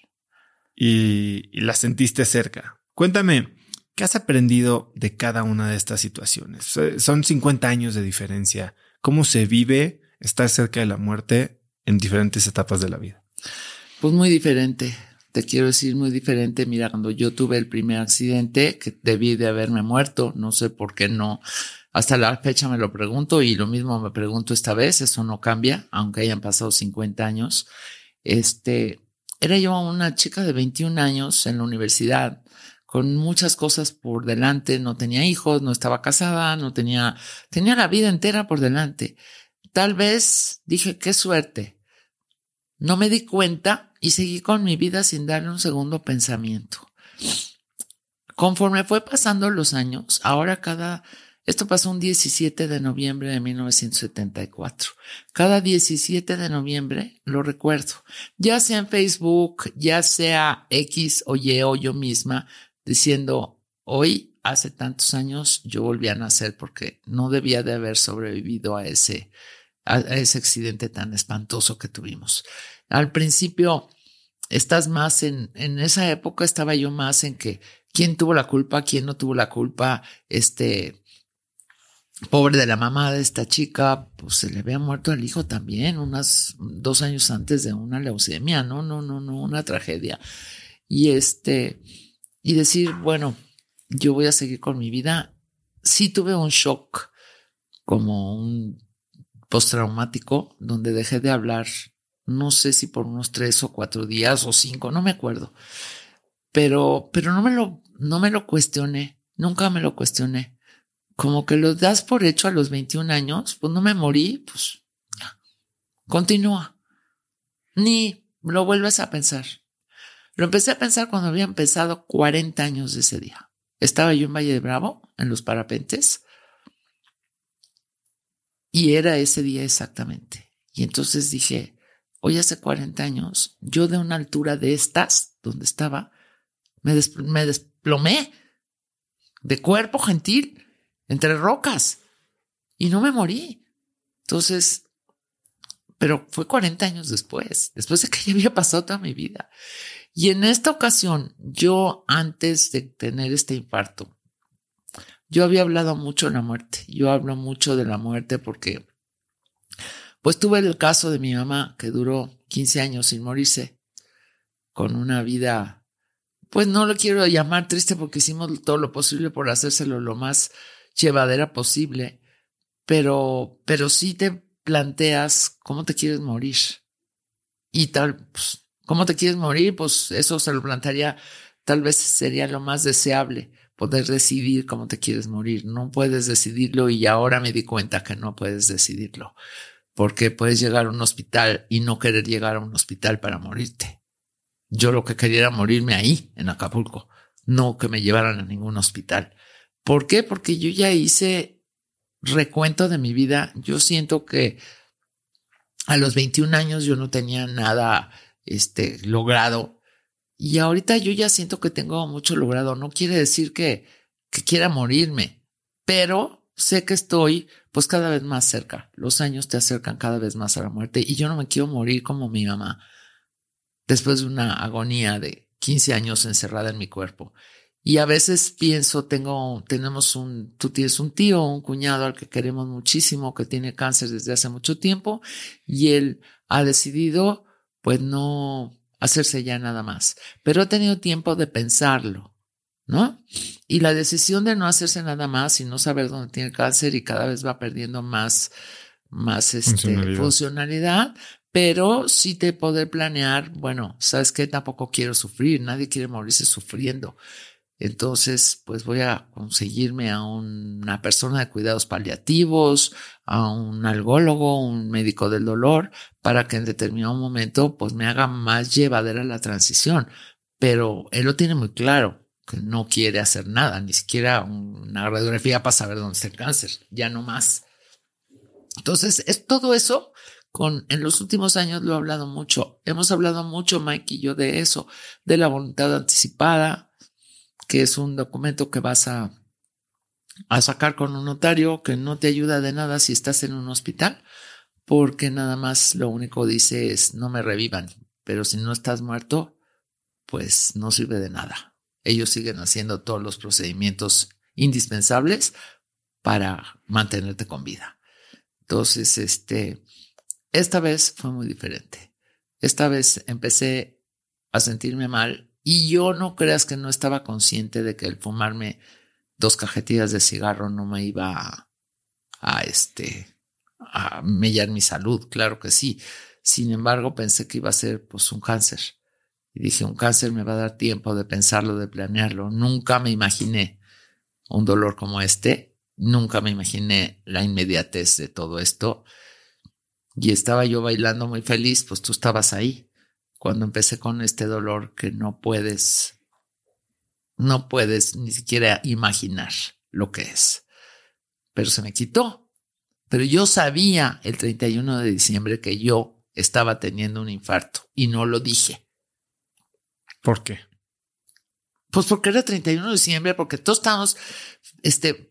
[SPEAKER 1] Y, y, la sentiste cerca. Cuéntame, ¿qué has aprendido de cada una de estas situaciones? Son 50 años de diferencia. ¿Cómo se vive estar cerca de la muerte en diferentes etapas de la vida?
[SPEAKER 2] Pues muy diferente te quiero decir muy diferente. Mira, cuando yo tuve el primer accidente, que debí de haberme muerto, no sé por qué no. Hasta la fecha me lo pregunto y lo mismo me pregunto esta vez, eso no cambia, aunque hayan pasado 50 años. Este, era yo una chica de 21 años en la universidad, con muchas cosas por delante, no tenía hijos, no estaba casada, no tenía, tenía la vida entera por delante. Tal vez dije, qué suerte. No me di cuenta y seguí con mi vida sin darle un segundo pensamiento. Conforme fue pasando los años, ahora cada, esto pasó un 17 de noviembre de 1974. Cada 17 de noviembre lo recuerdo, ya sea en Facebook, ya sea X o Y o yo misma, diciendo, hoy, hace tantos años, yo volví a nacer porque no debía de haber sobrevivido a ese, a ese accidente tan espantoso que tuvimos. Al principio estás más en, en esa época estaba yo más en que quién tuvo la culpa, quién no tuvo la culpa, este, pobre de la mamá de esta chica, pues se le había muerto el hijo también, unas dos años antes de una leucemia, no, no, no, no, una tragedia. Y este, y decir, bueno, yo voy a seguir con mi vida. Sí tuve un shock, como un postraumático, donde dejé de hablar no sé si por unos tres o cuatro días o cinco, no me acuerdo. Pero, pero no me lo, no me lo cuestioné, nunca me lo cuestioné. Como que lo das por hecho a los 21 años, pues no me morí, pues ya. Continúa. Ni lo vuelves a pensar. Lo empecé a pensar cuando había empezado 40 años de ese día. Estaba yo en Valle de Bravo, en los parapentes, y era ese día exactamente. Y entonces dije, Hoy hace 40 años, yo de una altura de estas, donde estaba, me, desplomé de cuerpo gentil entre rocas y no me morí. Entonces, pero fue 40 años después, después de que ya había pasado toda mi vida. Y en esta ocasión, yo antes de tener este infarto, yo había hablado mucho de la muerte. Yo hablo mucho de la muerte porque pues tuve el caso de mi mamá que duró 15 años sin morirse, con una vida, pues no lo quiero llamar triste porque hicimos todo lo posible por hacérselo lo más llevadera posible, pero, pero sí te planteas cómo te quieres morir. Y tal, pues, ¿cómo te quieres morir? Pues eso se lo plantearía, tal vez sería lo más deseable poder decidir cómo te quieres morir. No puedes decidirlo y ahora me di cuenta que no puedes decidirlo, porque puedes llegar a un hospital y no querer llegar a un hospital para morirte. Yo lo que quería era morirme ahí, en Acapulco, no que me llevaran a ningún hospital. ¿Por qué? Porque yo ya hice recuento de mi vida. Yo siento que a los 21 años yo no tenía nada este, logrado y ahorita yo ya siento que tengo mucho logrado. No quiere decir que, que quiera morirme, pero sé que estoy pues cada vez más cerca. Los años te acercan cada vez más a la muerte y yo no me quiero morir como mi mamá después de una agonía de 15 años encerrada en mi cuerpo. Y a veces pienso, tengo, tenemos un, tú tienes un tío, un cuñado al que queremos muchísimo, que tiene cáncer desde hace mucho tiempo y él ha decidido, pues no hacerse ya nada más, pero ha tenido tiempo de pensarlo, ¿no? Y la decisión de no hacerse nada más y no saber dónde tiene cáncer y cada vez va perdiendo más, más este, funcionalidad. funcionalidad, pero sí te poder planear, bueno, sabes que tampoco quiero sufrir, nadie quiere morirse sufriendo. Entonces, pues voy a conseguirme a una persona de cuidados paliativos, a un algólogo, un médico del dolor, para que en determinado momento, pues me haga más llevadera la transición. Pero él lo tiene muy claro, que no quiere hacer nada, ni siquiera una radiografía para saber dónde está el cáncer, ya no más. Entonces, es todo eso con, en los últimos años lo he hablado mucho. Hemos hablado mucho, Mike y yo, de eso, de la voluntad anticipada, que es un documento que vas a, a sacar con un notario que no te ayuda de nada si estás en un hospital, porque nada más lo único dice es no me revivan, pero si no estás muerto, pues no sirve de nada. Ellos siguen haciendo todos los procedimientos indispensables para mantenerte con vida. Entonces, este, esta vez fue muy diferente. Esta vez empecé a sentirme mal y yo no creas que no estaba consciente de que el fumarme dos cajetillas de cigarro no me iba a, a este, a mellar mi salud. Claro que sí. Sin embargo, pensé que iba a ser pues un cáncer. Y dije, un cáncer me va a dar tiempo de pensarlo, de planearlo. Nunca me imaginé un dolor como este. Nunca me imaginé la inmediatez de todo esto. Y estaba yo bailando muy feliz, pues tú estabas ahí cuando empecé con este dolor que no puedes, no puedes ni siquiera imaginar lo que es. Pero se me quitó. Pero yo sabía el 31 de diciembre que yo estaba teniendo un infarto y no lo dije.
[SPEAKER 1] ¿Por qué?
[SPEAKER 2] Pues porque era 31 de diciembre, porque todos estábamos, este,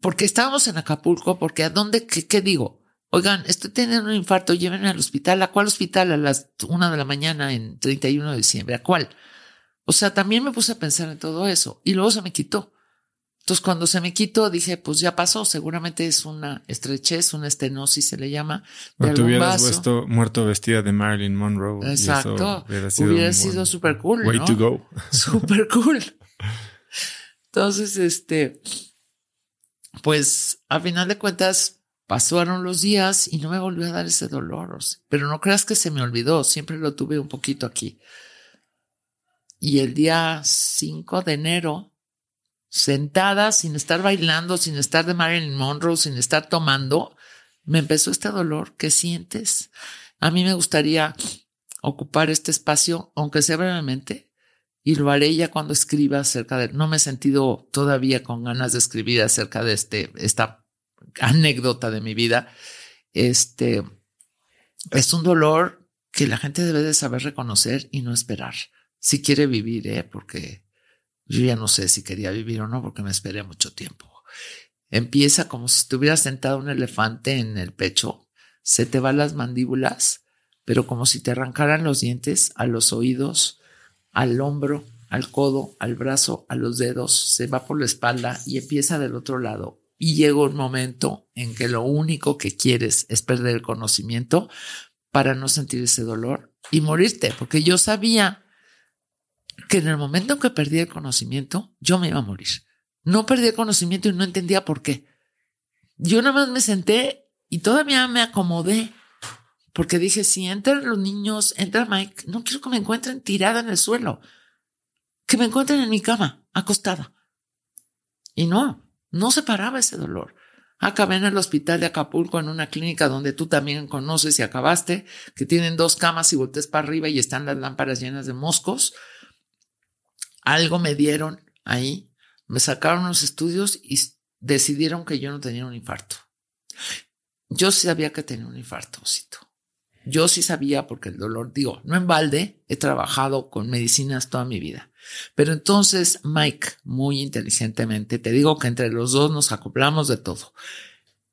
[SPEAKER 2] porque estábamos en Acapulco, porque a dónde, qué, qué digo, Oigan, estoy teniendo un infarto, llévenme al hospital. ¿A cuál hospital? A las una de la mañana en 31 de diciembre. ¿A cuál? O sea, también me puse a pensar en todo eso y luego se me quitó. Entonces, cuando se me quitó, dije, pues ya pasó. Seguramente es una estrechez, una estenosis se le llama.
[SPEAKER 1] De o te hubieras muerto vestida de Marilyn Monroe.
[SPEAKER 2] Exacto. hubiera sido, súper cool.
[SPEAKER 1] Way to go. [LAUGHS] [LAUGHS]
[SPEAKER 2] Súper cool. Entonces, este, pues a final de cuentas, Pasaron los días y no me volvió a dar ese dolor. Pero no creas que se me olvidó, siempre lo tuve un poquito aquí. Y el día 5 de enero, sentada, sin estar bailando, sin estar de Marilyn Monroe, sin estar tomando, me empezó este dolor que sientes. A mí me gustaría ocupar este espacio, aunque sea brevemente, y lo haré ya cuando escriba acerca de... No me he sentido todavía con ganas de escribir acerca de este, esta anécdota de mi vida, este es un dolor que la gente debe de saber reconocer y no esperar. Si quiere vivir, ¿eh? porque yo ya no sé si quería vivir o no, porque me esperé mucho tiempo. Empieza como si estuviera sentado un elefante en el pecho, se te van las mandíbulas, pero como si te arrancaran los dientes a los oídos, al hombro, al codo, al brazo, a los dedos, se va por la espalda y empieza del otro lado y llega un momento en que lo único que quieres es perder el conocimiento para no sentir ese dolor y morirte, porque yo sabía que en el momento en que perdí el conocimiento, yo me iba a morir. No perdí el conocimiento y no entendía por qué. Yo nada más me senté y todavía me acomodé porque dije, si entran los niños, entra Mike, no quiero que me encuentren tirada en el suelo, que me encuentren en mi cama, acostada. Y no, no se paraba ese dolor. Acabé en el hospital de Acapulco, en una clínica donde tú también conoces y acabaste, que tienen dos camas y voltees para arriba y están las lámparas llenas de moscos. Algo me dieron ahí, me sacaron los estudios y decidieron que yo no tenía un infarto. Yo sabía que tenía un infarto, Yo sí sabía porque el dolor, digo, no en balde, he trabajado con medicinas toda mi vida. Pero entonces Mike, muy inteligentemente, te digo que entre los dos nos acoplamos de todo.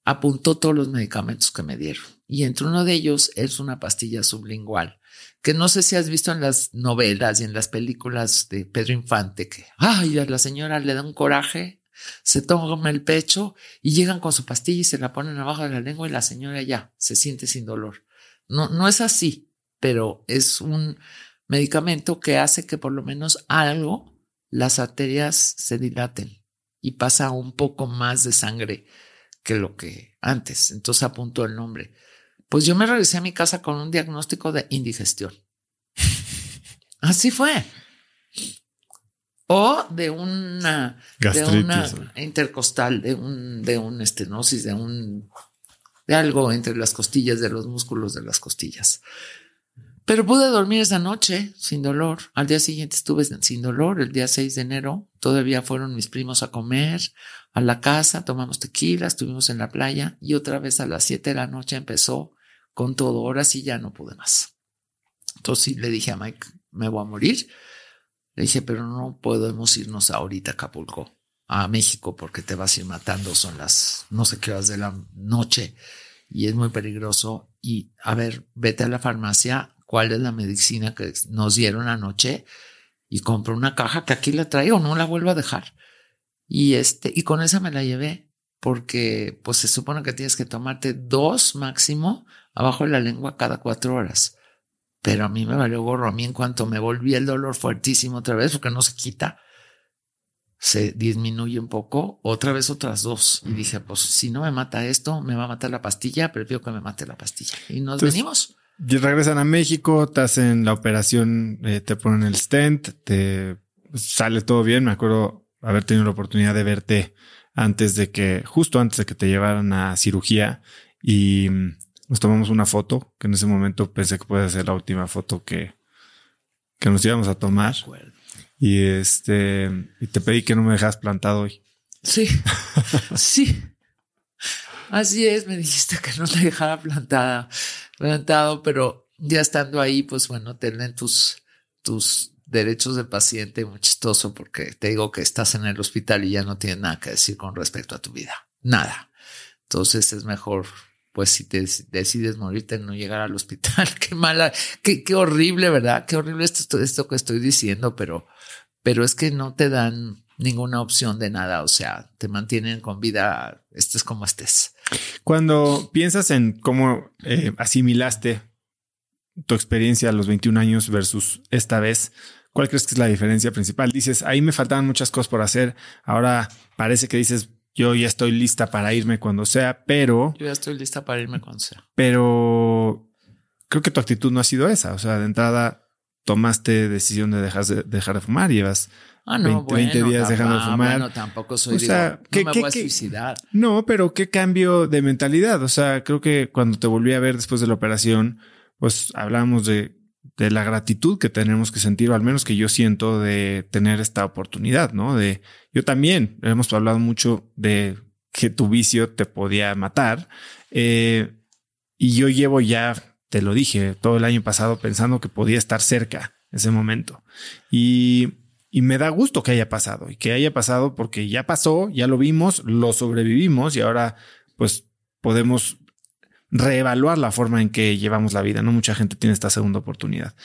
[SPEAKER 2] Apuntó todos los medicamentos que me dieron. Y entre uno de ellos es una pastilla sublingual, que no sé si has visto en las novelas y en las películas de Pedro Infante, que, ay, a la señora le da un coraje, se toma el pecho y llegan con su pastilla y se la ponen abajo de la lengua y la señora ya se siente sin dolor. No, no es así, pero es un, medicamento que hace que por lo menos algo las arterias se dilaten y pasa un poco más de sangre que lo que antes. Entonces apuntó el nombre. Pues yo me regresé a mi casa con un diagnóstico de indigestión. [LAUGHS] Así fue. O de una, de una intercostal, de un, de un estenosis, de un, de algo entre las costillas, de los músculos de las costillas. Pero pude dormir esa noche sin dolor. Al día siguiente estuve sin dolor. El día 6 de enero todavía fueron mis primos a comer a la casa, tomamos tequila, estuvimos en la playa y otra vez a las 7 de la noche empezó con todo. Ahora sí ya no pude más. Entonces le dije a Mike, me voy a morir. Le dije, pero no podemos irnos ahorita a Acapulco, a México, porque te vas a ir matando. Son las no sé qué horas de la noche y es muy peligroso. Y a ver, vete a la farmacia, cuál es la medicina que nos dieron anoche y compro una caja que aquí la traigo, no la vuelvo a dejar. Y este, y con esa me la llevé porque pues se supone que tienes que tomarte dos máximo abajo de la lengua cada cuatro horas. Pero a mí me valió gorro. A mí en cuanto me volví el dolor fuertísimo otra vez, porque no se quita, se disminuye un poco, otra vez otras dos. Y dije, pues si no me mata esto, me va a matar la pastilla, prefiero que me mate la pastilla. Y nos venimos.
[SPEAKER 1] Y regresan a México, te hacen la operación, eh, te ponen el stent, te sale todo bien. Me acuerdo haber tenido la oportunidad de verte antes de que, justo antes de que te llevaran a cirugía y nos tomamos una foto, que en ese momento pensé que puede ser la última foto que, que nos íbamos a tomar. Y este, y te pedí que no me dejas plantado hoy.
[SPEAKER 2] Sí, [LAUGHS] sí. Así es, me dijiste que no te dejara plantada, plantado, pero ya estando ahí, pues bueno, tener tus, tus derechos de paciente muy chistoso porque te digo que estás en el hospital y ya no tienes nada que decir con respecto a tu vida. Nada. Entonces es mejor, pues si te decides morirte, no llegar al hospital. [LAUGHS] qué mala, qué, qué horrible, ¿verdad? Qué horrible esto, esto que estoy diciendo, pero, pero es que no te dan ninguna opción de nada. O sea, te mantienen con vida, estés como estés.
[SPEAKER 1] Cuando piensas en cómo eh, asimilaste tu experiencia a los 21 años versus esta vez, ¿cuál crees que es la diferencia principal? Dices, ahí me faltaban muchas cosas por hacer. Ahora parece que dices, yo ya estoy lista para irme cuando sea, pero...
[SPEAKER 2] Yo ya estoy lista para irme cuando sea.
[SPEAKER 1] Pero creo que tu actitud no ha sido esa. O sea, de entrada tomaste decisión de dejar de, dejar de fumar, llevas
[SPEAKER 2] Ah, no,
[SPEAKER 1] 20, días dejando de fumar.
[SPEAKER 2] Bueno, tampoco soy, o sea, no me voy a suicidar.
[SPEAKER 1] No, pero qué cambio de mentalidad. O sea, creo que cuando te volví a ver después de la operación, pues hablamos de, de la gratitud que tenemos que sentir, o al menos que yo siento de tener esta oportunidad, ¿no? De yo también hemos hablado mucho de que tu vicio te podía matar. Eh, y yo llevo ya, te lo dije, todo el año pasado pensando que podía estar cerca ese momento. Y y me da gusto que haya pasado y que haya pasado porque ya pasó, ya lo vimos, lo sobrevivimos y ahora pues podemos reevaluar la forma en que llevamos la vida. No mucha gente tiene esta segunda oportunidad.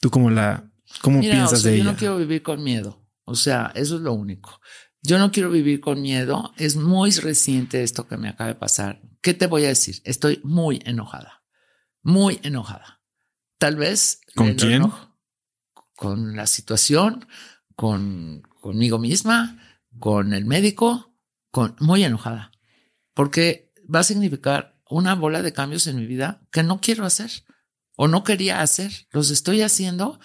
[SPEAKER 1] ¿Tú cómo la, cómo piensas de ella?
[SPEAKER 2] Yo no quiero vivir con miedo. O sea, eso es lo único. Yo no quiero vivir con miedo. Es muy reciente esto que me acaba de pasar. ¿Qué te voy a decir? Estoy muy enojada. Muy enojada. Tal vez.
[SPEAKER 1] ¿Con quién?
[SPEAKER 2] con la situación, con conmigo misma, con el médico, con muy enojada, porque va a significar una bola de cambios en mi vida que no quiero hacer o no quería hacer. Los estoy haciendo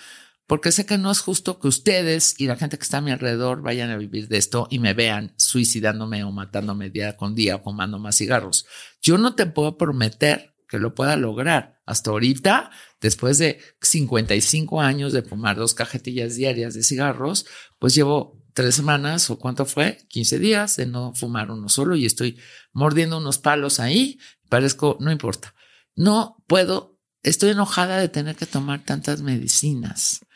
[SPEAKER 2] porque sé que no es justo que ustedes y la gente que está a mi alrededor vayan a vivir de esto y me vean suicidándome o matándome día con día, fumando más cigarros. Yo no te puedo prometer que lo pueda lograr. Hasta ahorita, después de 55 años de fumar dos cajetillas diarias de cigarros, pues llevo tres semanas o cuánto fue, 15 días de no fumar uno solo y estoy mordiendo unos palos ahí. Parezco, no importa. No puedo, estoy enojada de tener que tomar tantas medicinas.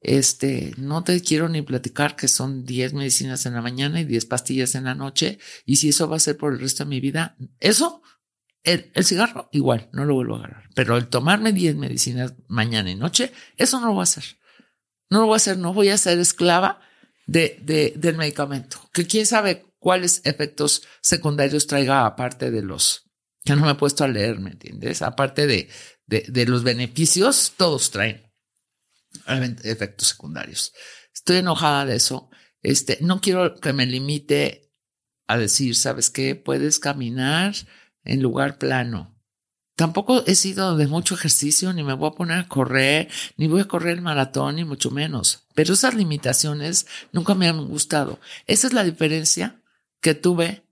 [SPEAKER 2] Este, no te quiero ni platicar que son 10 medicinas en la mañana y 10 pastillas en la noche. Y si eso va a ser por el resto de mi vida, eso, el, el cigarro, igual, no lo vuelvo a agarrar. Pero el tomarme 10 medicinas mañana y noche, eso no lo voy a hacer. No lo voy a hacer, no voy a ser esclava de, de, del medicamento. Que quién sabe cuáles efectos secundarios traiga aparte de los no me he puesto a leer, ¿me entiendes? Aparte de, de, de los beneficios, todos traen efectos secundarios. Estoy enojada de eso. Este, no quiero que me limite a decir, ¿sabes qué? Puedes caminar en lugar plano. Tampoco he sido de mucho ejercicio, ni me voy a poner a correr, ni voy a correr el maratón, ni mucho menos. Pero esas limitaciones nunca me han gustado. Esa es la diferencia que tuve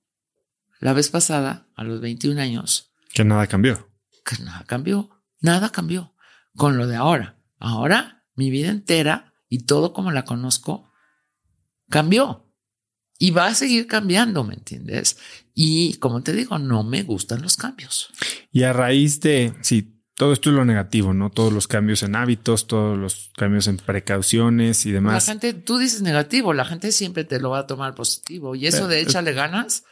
[SPEAKER 2] la vez pasada, a los 21 años.
[SPEAKER 1] Que nada cambió.
[SPEAKER 2] Que nada cambió. Nada cambió con lo de ahora. Ahora mi vida entera y todo como la conozco cambió. Y va a seguir cambiando, ¿me entiendes? Y como te digo, no me gustan los cambios.
[SPEAKER 1] Y a raíz de, sí, todo esto es lo negativo, ¿no? Todos los cambios en hábitos, todos los cambios en precauciones y demás.
[SPEAKER 2] La gente, tú dices negativo, la gente siempre te lo va a tomar positivo. Y eso de échale ganas.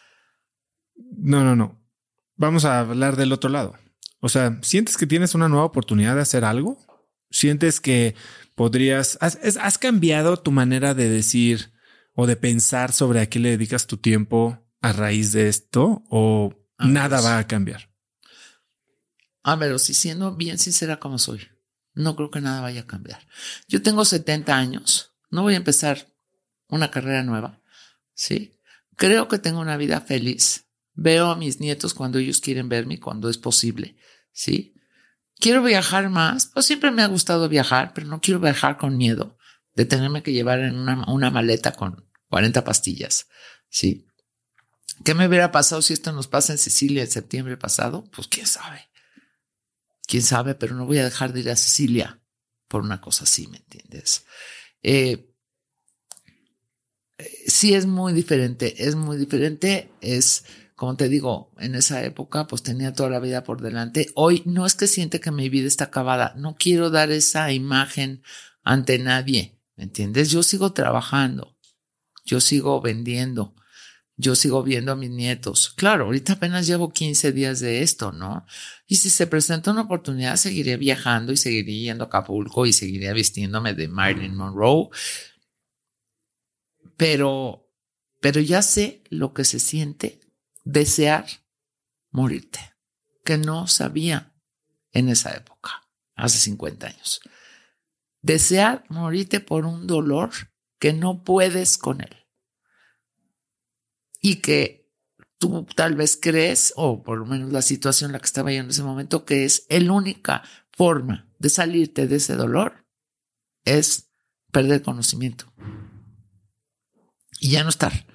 [SPEAKER 1] No, no, no. Vamos a hablar del otro lado. O sea, ¿sientes que tienes una nueva oportunidad de hacer algo? ¿Sientes que podrías, has, cambiado tu manera de decir o de pensar sobre a qué le dedicas tu tiempo a raíz de esto o nada pues. va a cambiar?
[SPEAKER 2] A ver, si siendo bien sincera como soy, no creo que nada vaya a cambiar. Yo tengo 70 años, no voy a empezar una carrera nueva, ¿sí? Creo que tengo una vida feliz. Veo a mis nietos cuando ellos quieren verme, cuando es posible, ¿sí? quiero viajar más. Pues siempre me ha gustado viajar, pero no quiero viajar con miedo de tenerme que llevar en una, una maleta con 40 pastillas. Sí. ¿Qué me hubiera pasado si esto nos pasa en Sicilia en septiembre pasado? Pues quién sabe. Quién sabe, pero no voy a dejar de ir a Sicilia por una cosa así, ¿me entiendes? Eh, eh sí es muy diferente, es muy diferente, es como te digo, en esa época pues tenía toda la vida por delante. Hoy no es que siente que mi vida está acabada, no quiero dar esa imagen ante nadie, ¿me entiendes? Yo sigo trabajando, yo sigo vendiendo, yo sigo viendo a mis nietos. Claro, ahorita apenas llevo 15 días de esto, ¿no? Y si se presenta una oportunidad, seguiré viajando y seguiré yendo a Acapulco y seguiré vistiéndome de Marilyn Monroe. Pero, pero ya sé lo que se siente desear morirte, que no sabía en esa época, hace 50 años. Desear morirte por un dolor que no puedes con él. Y que tú tal vez crees, o por lo menos la situación en la que estaba yo en ese momento, que es la única forma de salirte de ese dolor, es perder conocimiento. Y ya no estar.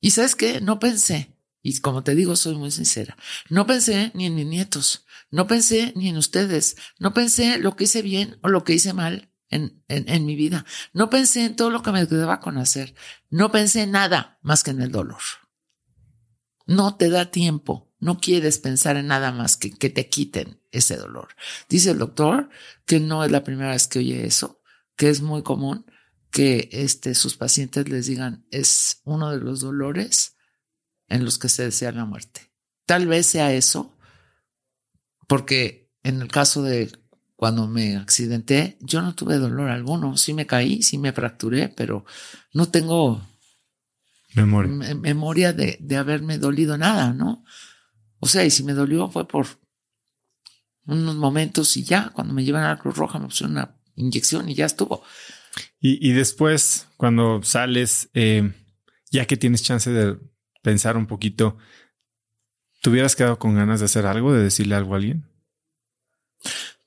[SPEAKER 2] Y sabes qué, no pensé y como te digo, soy muy sincera. No pensé ni en mis nietos, no pensé ni en ustedes, no pensé lo que hice bien o lo que hice mal en, en, mi vida. No pensé en todo lo que me quedaba con hacer. No pensé en nada más que en el dolor. No te da tiempo. No quieres pensar en nada más que que te quiten ese dolor. Dice el doctor que no es la primera vez que oye eso, que es muy común que este, sus pacientes les digan es uno de los dolores en los que se desea la muerte. Tal vez sea eso, porque en el caso de cuando me accidenté, yo no tuve dolor alguno. Sí me caí, sí me fracturé, pero no tengo memoria, memoria de, de haberme dolido nada, ¿no? O sea, y si me dolió fue por unos momentos y ya, cuando me llevan a la Cruz Roja me pusieron una inyección y ya estuvo.
[SPEAKER 1] Y, y después, cuando sales, eh, ya que tienes chance de pensar un poquito, ¿te hubieras quedado con ganas de hacer algo, de decirle algo a alguien?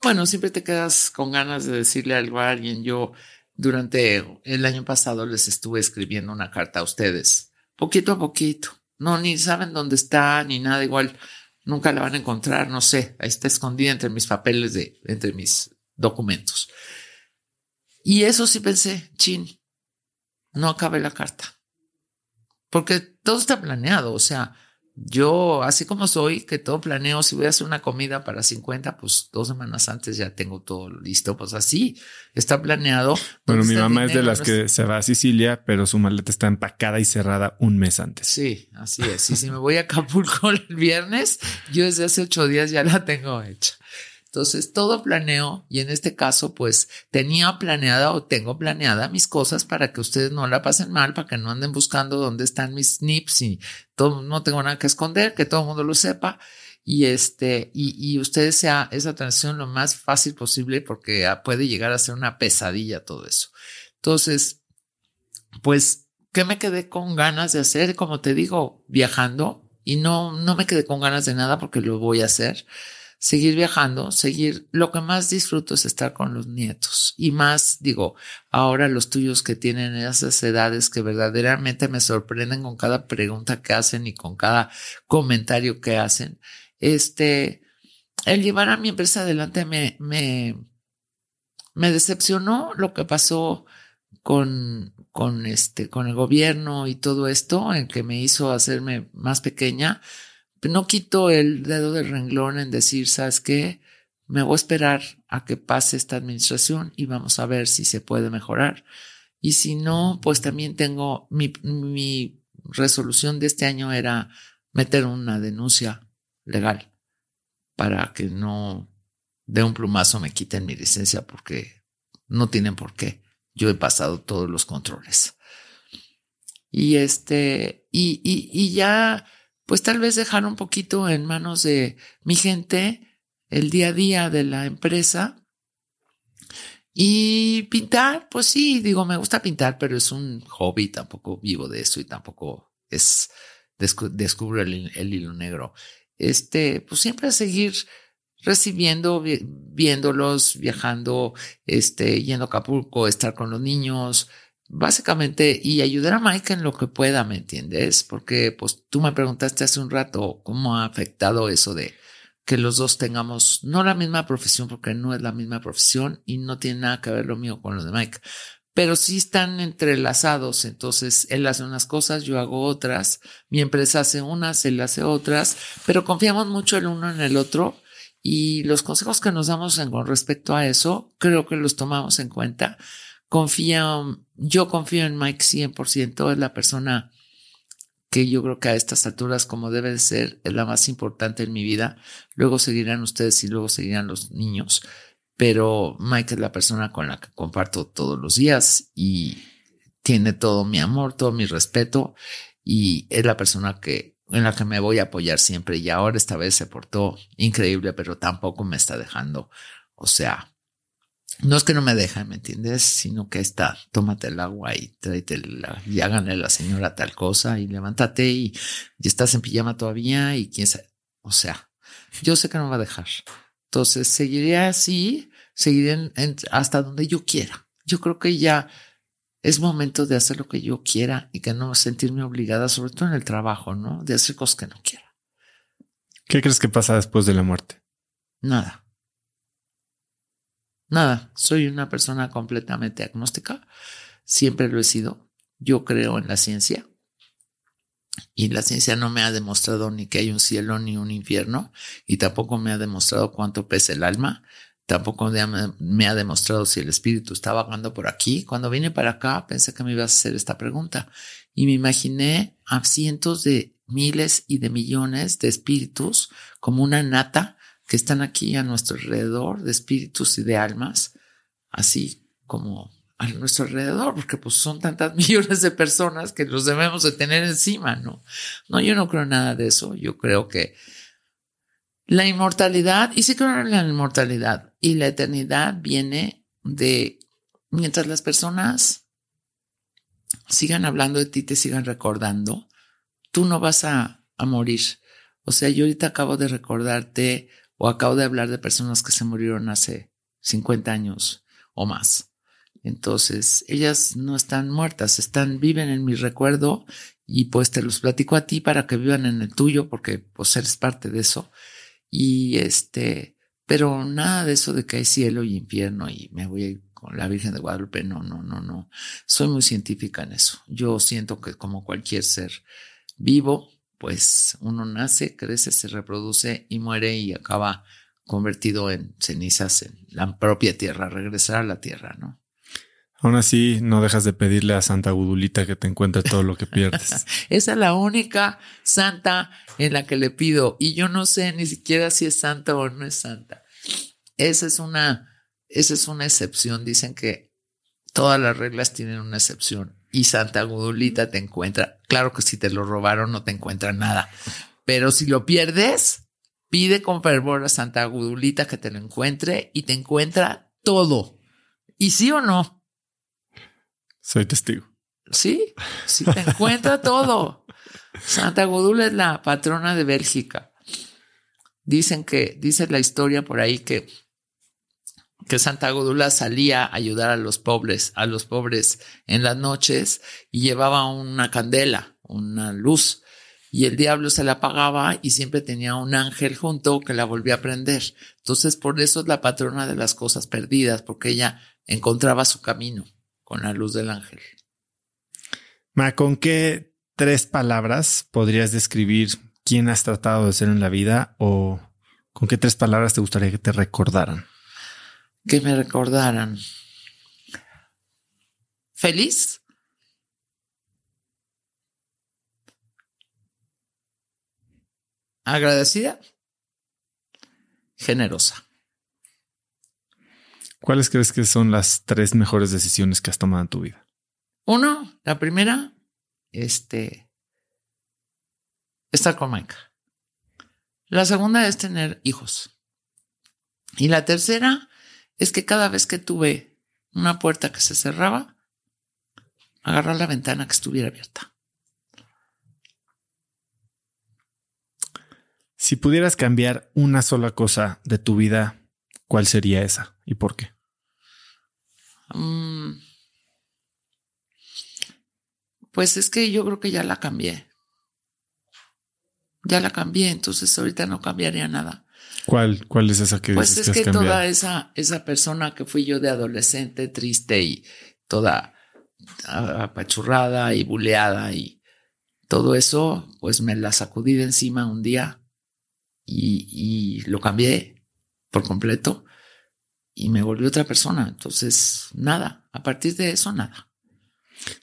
[SPEAKER 2] bueno, siempre te quedas con ganas de decirle algo a alguien. Yo durante el año pasado les estuve escribiendo una carta a ustedes, poquito a poquito. No, ni saben dónde está, ni nada igual. Nunca la van a encontrar, no sé. Ahí está escondida entre mis papeles de, entre mis documentos. Y eso sí pensé, chin, no acabe la carta. Porque todo está planeado, o sea, yo, así como soy, que todo planeo, si voy a hacer una comida para 50, pues dos semanas antes ya tengo todo listo, pues así está planeado.
[SPEAKER 1] Bueno, mi mamá es de las que se va a Sicilia, pero su maleta está empacada y cerrada un mes antes.
[SPEAKER 2] Sí, así es. Y si me voy a Acapulco [LAUGHS] el viernes, yo desde hace ocho días ya la tengo hecha. Entonces, todo planeo y en este caso, pues tenía planeada o tengo planeada mis cosas para que ustedes no la pasen mal, para que no anden buscando dónde están mis nips y todo, no tengo nada que esconder, que todo el mundo lo sepa y este, y, y ustedes sea esa transición lo más fácil posible porque puede llegar a ser una pesadilla todo eso. Entonces, pues, ¿qué me quedé con ganas de hacer? Como te digo, viajando y no, no me quedé con ganas de nada porque lo voy a hacer seguir viajando, seguir, lo que más disfruto es estar con los nietos y más, digo, ahora los tuyos que tienen esas edades que verdaderamente me sorprenden con cada pregunta que hacen y con cada comentario que hacen. Este, el llevar a mi empresa adelante me, me, decepcionó lo que pasó con, con este, con el gobierno y todo esto, en que me hizo hacerme más pequeña no quito el dedo del renglón en decir, ¿sabes qué? Me voy a esperar a que pase esta administración y vamos a ver si se puede mejorar. Y si no, pues también tengo mi, mi resolución de este año era meter una denuncia legal para que no de un plumazo me quiten mi licencia porque no tienen por qué. Yo he pasado todos los controles. Y este, y, y, y ya pues tal vez dejar un poquito en manos de mi gente el día a día de la empresa. Y pintar, pues sí, digo, me gusta pintar, pero es un hobby, tampoco vivo de eso y tampoco es descubro el, hilo negro. Este, pues siempre seguir recibiendo, viéndolos, viajando, este, yendo a Acapulco, estar con los niños, básicamente, y ayudar a Mike en lo que pueda, ¿me entiendes? Porque pues tú me preguntaste hace un rato cómo ha afectado eso de que los dos tengamos no la misma profesión, porque no es la misma profesión y no tiene nada que ver lo mío con lo de Mike, pero sí están entrelazados. Entonces, él hace unas cosas, yo hago otras, mi empresa hace unas, él hace otras, pero confiamos mucho el uno en el otro. Y los consejos que nos damos en, con respecto a eso, creo que los tomamos en cuenta confío, yo confío en Mike 100%, es la persona que yo creo que a estas alturas, como debe de ser, es la más importante en mi vida. Luego seguirán ustedes y luego seguirán los niños. Pero Mike es la persona con la que comparto todos los días y tiene todo mi amor, todo mi respeto y es la persona que en la que me voy a apoyar siempre. Y ahora esta vez se portó increíble, pero tampoco me está dejando. O sea, no es que no me deja, ¿me entiendes? Sino que está, tómate el agua y tráete la, y háganle a la señora tal cosa y levántate y, estás en pijama todavía y quién sabe. O sea, yo sé que no me va a dejar. Entonces seguiré así, seguiré hasta donde yo quiera. Yo creo que ya es momento de hacer lo que yo quiera y que no sentirme obligada, sobre todo en el trabajo, ¿no? De hacer cosas que no quiera.
[SPEAKER 1] ¿Qué crees que pasa después de la muerte?
[SPEAKER 2] Nada. Nada, soy una persona completamente agnóstica, siempre lo he sido. Yo creo en la ciencia y la ciencia no me ha demostrado ni que hay un cielo ni un infierno y tampoco me ha demostrado cuánto pesa el alma, tampoco me ha demostrado si el espíritu está vagando por aquí. Cuando vine para acá pensé que me ibas a hacer esta pregunta y me imaginé a cientos de miles y de millones de espíritus como una nata que están aquí a nuestro alrededor, de espíritus y de almas, así como a nuestro alrededor, porque pues son tantas [LAUGHS] millones de personas que los debemos de tener encima, ¿no? No, yo no creo nada de eso, yo creo que la inmortalidad, y sí creo en la inmortalidad, y la eternidad viene de mientras las personas sigan hablando de ti, te sigan recordando, tú no vas a, a morir. O sea, yo ahorita acabo de recordarte o acabo de hablar de personas que se murieron hace 50 años o más. Entonces, ellas no están muertas, están, viven en mi recuerdo y pues te los platico a ti para que vivan en el tuyo porque pues eres parte de eso. Y este, pero nada de eso de que hay cielo y infierno y me voy a ir con la Virgen de Guadalupe. No, no, no, no. Soy muy científica en eso. Yo siento que como cualquier ser vivo, pues uno nace, crece, se reproduce y muere y acaba convertido en cenizas en la propia tierra, regresar a la tierra, ¿no?
[SPEAKER 1] Aún así, no dejas de pedirle a Santa Gudulita que te encuentre todo lo que pierdes. [LAUGHS]
[SPEAKER 2] Esa es la única santa en la que le pido. Y yo no sé ni siquiera si es santa o no es santa. Esa es una, esa es una excepción. Dicen que todas las reglas tienen una excepción. Y Santa Gudulita te encuentra. Claro que si te lo robaron no te encuentra nada. Pero si lo pierdes, pide con fervor a Santa Gudulita que te lo encuentre y te encuentra todo. ¿Y sí o no?
[SPEAKER 1] Soy testigo.
[SPEAKER 2] Sí, sí, te encuentra todo. Santa Gudula es la patrona de Bélgica. Dicen que, dice la historia por ahí que, que Santa Gudula salía a ayudar a los pobres, a los pobres en las noches y llevaba una candela, una luz. Y el diablo se la apagaba y siempre tenía un ángel junto que la volvía a prender. Entonces, por eso es la patrona de las cosas perdidas, porque ella encontraba su camino con la luz del ángel.
[SPEAKER 1] Ma, ¿con qué tres palabras podrías describir quién has tratado de ser en la vida o con qué tres palabras te gustaría que te recordaran?
[SPEAKER 2] Que me recordaran. Feliz. Agradecida. Generosa.
[SPEAKER 1] ¿Cuáles crees que son las tres mejores decisiones que has tomado en tu vida?
[SPEAKER 2] Uno, la primera, este, estar con Maika. La segunda es tener hijos. Y la tercera es que cada vez que tuve una puerta que se cerraba, agarrar la ventana que estuviera abierta.
[SPEAKER 1] Si pudieras cambiar una sola cosa de tu vida, ¿cuál sería esa y por qué?
[SPEAKER 2] Mm. pues es que yo creo que ya la cambié. Ya la cambié, entonces ahorita no cambiaría nada.
[SPEAKER 1] ¿Cuál, cuál es esa que
[SPEAKER 2] Pues es que, toda esa, esa persona que fui yo de adolescente, triste y toda apachurrada y buleada y todo eso, pues me la sacudí de encima un día y, y lo cambié por completo y me volví otra persona. Entonces, nada, a partir de eso, nada.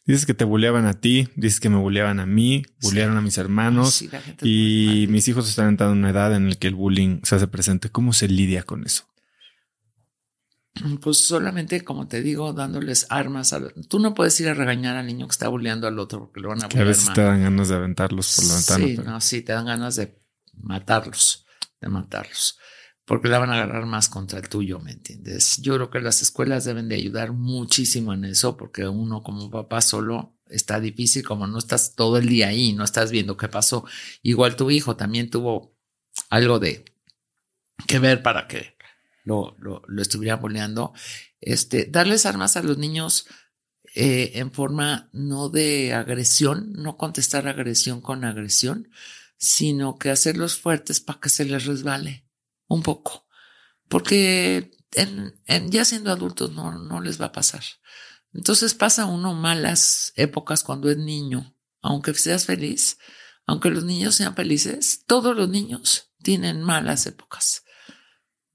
[SPEAKER 1] Dices que te bulleaban a ti, dices que me bulleaban a mí, bullearon a mis hermanos y mis hijos están entrando en una edad en la que el bullying se hace presente. ¿Cómo se lidia con eso?
[SPEAKER 2] Pues solamente, como te digo, dándoles armas. A... Tú no puedes ir a regañar al niño que está bulleando al otro porque lo van a bullear.
[SPEAKER 1] a veces te dan ganas de aventarlos por la ventana.
[SPEAKER 2] Sí, no, sí, te dan ganas de matarlos, de matarlos porque la van a agarrar más contra el tuyo, ¿me entiendes? Yo creo que las escuelas deben de ayudar muchísimo en eso, porque uno como papá solo está difícil, como no estás todo el día ahí, no estás viendo qué pasó. Igual tu hijo también tuvo algo de que ver para que lo, lo, lo estuviera boleando. Este, darles armas a los niños eh, en forma no de agresión, no contestar agresión con agresión, sino que hacerlos fuertes para que se les resbale un poco, porque en, ya siendo adultos no, no les va a pasar. Entonces pasa uno malas épocas cuando es niño, aunque seas feliz, aunque los niños sean felices, todos los niños tienen malas épocas,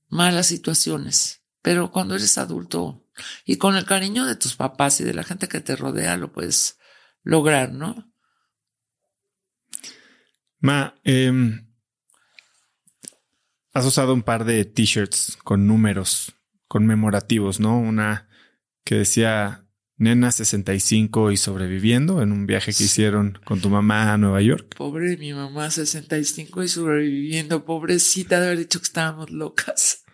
[SPEAKER 2] malas situaciones, pero cuando eres adulto y con el cariño de tus papás y de la gente que te rodea lo puedes lograr, ¿no?
[SPEAKER 1] Ma, eh, has usado un par de t-shirts con números conmemorativos, ¿no? Una que decía Nena 65 y sobreviviendo en un viaje que hicieron con tu mamá a Nueva York.
[SPEAKER 2] Pobre mi mamá 65 y sobreviviendo, pobrecita de haber dicho que estábamos locas.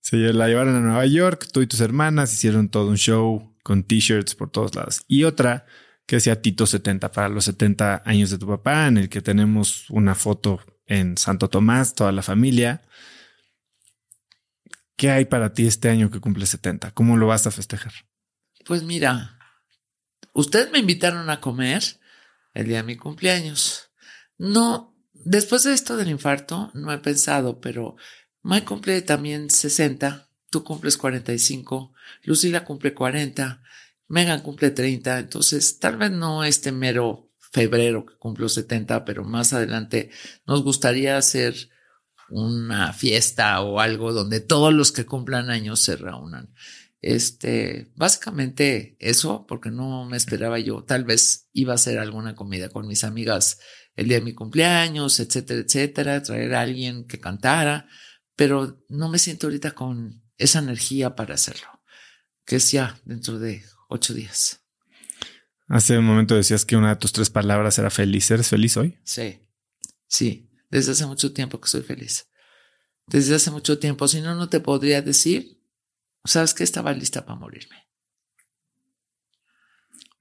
[SPEAKER 1] Se la llevaron a Nueva York, tú y tus hermanas hicieron todo un show con t-shirts por todos lados. Y otra que decía Tito 70 para los 70 años de tu papá, en el que tenemos una foto en Santo Tomás, toda la familia. ¿qué hay para ti este año que cumple 70? ¿Cómo lo vas a festejar?
[SPEAKER 2] Pues mira, ustedes me invitaron a comer el día de mi cumpleaños. No, después de esto del infarto, no he pensado, pero Mike cumple también 60, tú cumples 45, Lucila cumple 40, Megan cumple 30, entonces tal vez no este mero febrero que cumplo 70, pero más adelante nos gustaría hacer una fiesta o algo donde todos los que cumplan años se reúnan. Este, básicamente eso, porque no me esperaba yo. Tal vez iba a hacer alguna comida con mis amigas el día de mi cumpleaños, etcétera, etcétera, traer a alguien que cantara, pero no me siento ahorita con esa energía para hacerlo, que es ya dentro de ocho días.
[SPEAKER 1] Hace un momento decías que una de tus tres palabras era feliz. ¿Eres feliz hoy?
[SPEAKER 2] Sí, sí, desde hace mucho tiempo que soy feliz. Desde hace mucho tiempo, si no, no te podría decir, sabes que estaba lista para morirme.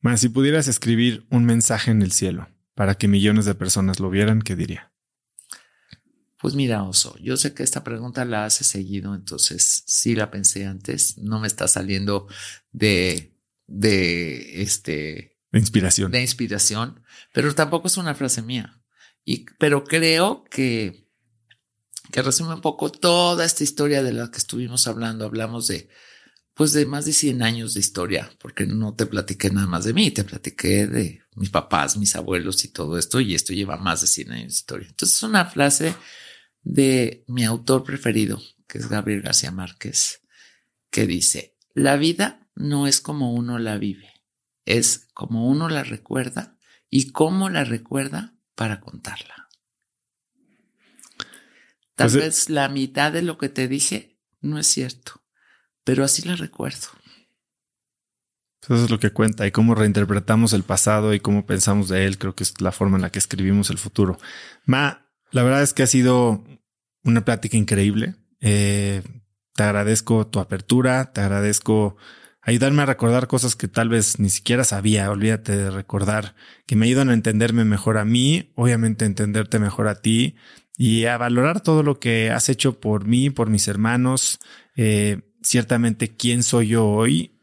[SPEAKER 1] Más, si pudieras escribir un mensaje en el cielo para que millones de personas lo vieran, ¿qué diría?
[SPEAKER 2] Pues mira, Oso, yo sé que esta pregunta la hace seguido, entonces sí la pensé antes, no me está saliendo de, de este...
[SPEAKER 1] De inspiración.
[SPEAKER 2] De inspiración, pero tampoco es una frase mía. Y, pero creo que, que resume un poco toda esta historia de la que estuvimos hablando. Hablamos de, pues de más de 100 años de historia, porque no te platiqué nada más de mí, te platiqué de mis papás, mis abuelos y todo esto, y esto lleva más de 100 años de historia. Entonces es una frase de mi autor preferido, que es Gabriel García Márquez, que dice, la vida no es como uno la vive, es como uno la recuerda y cómo la recuerda para contarla. Tal
[SPEAKER 1] Pues, eh,
[SPEAKER 2] vez la mitad de lo que te dije no es cierto, pero así la recuerdo.
[SPEAKER 1] Eso es lo que cuenta y cómo reinterpretamos el pasado y cómo pensamos de él. Creo que es la forma en la que escribimos el futuro. Ma, la verdad es que ha sido una plática increíble. Eh, te agradezco tu apertura, te agradezco ayudarme a recordar cosas que tal vez ni siquiera sabía. Olvídate de recordar que me ayudan a entenderme mejor a mí, obviamente entenderte mejor a ti y a valorar todo lo que has hecho por mí, por mis hermanos. Eh, ciertamente quién soy yo hoy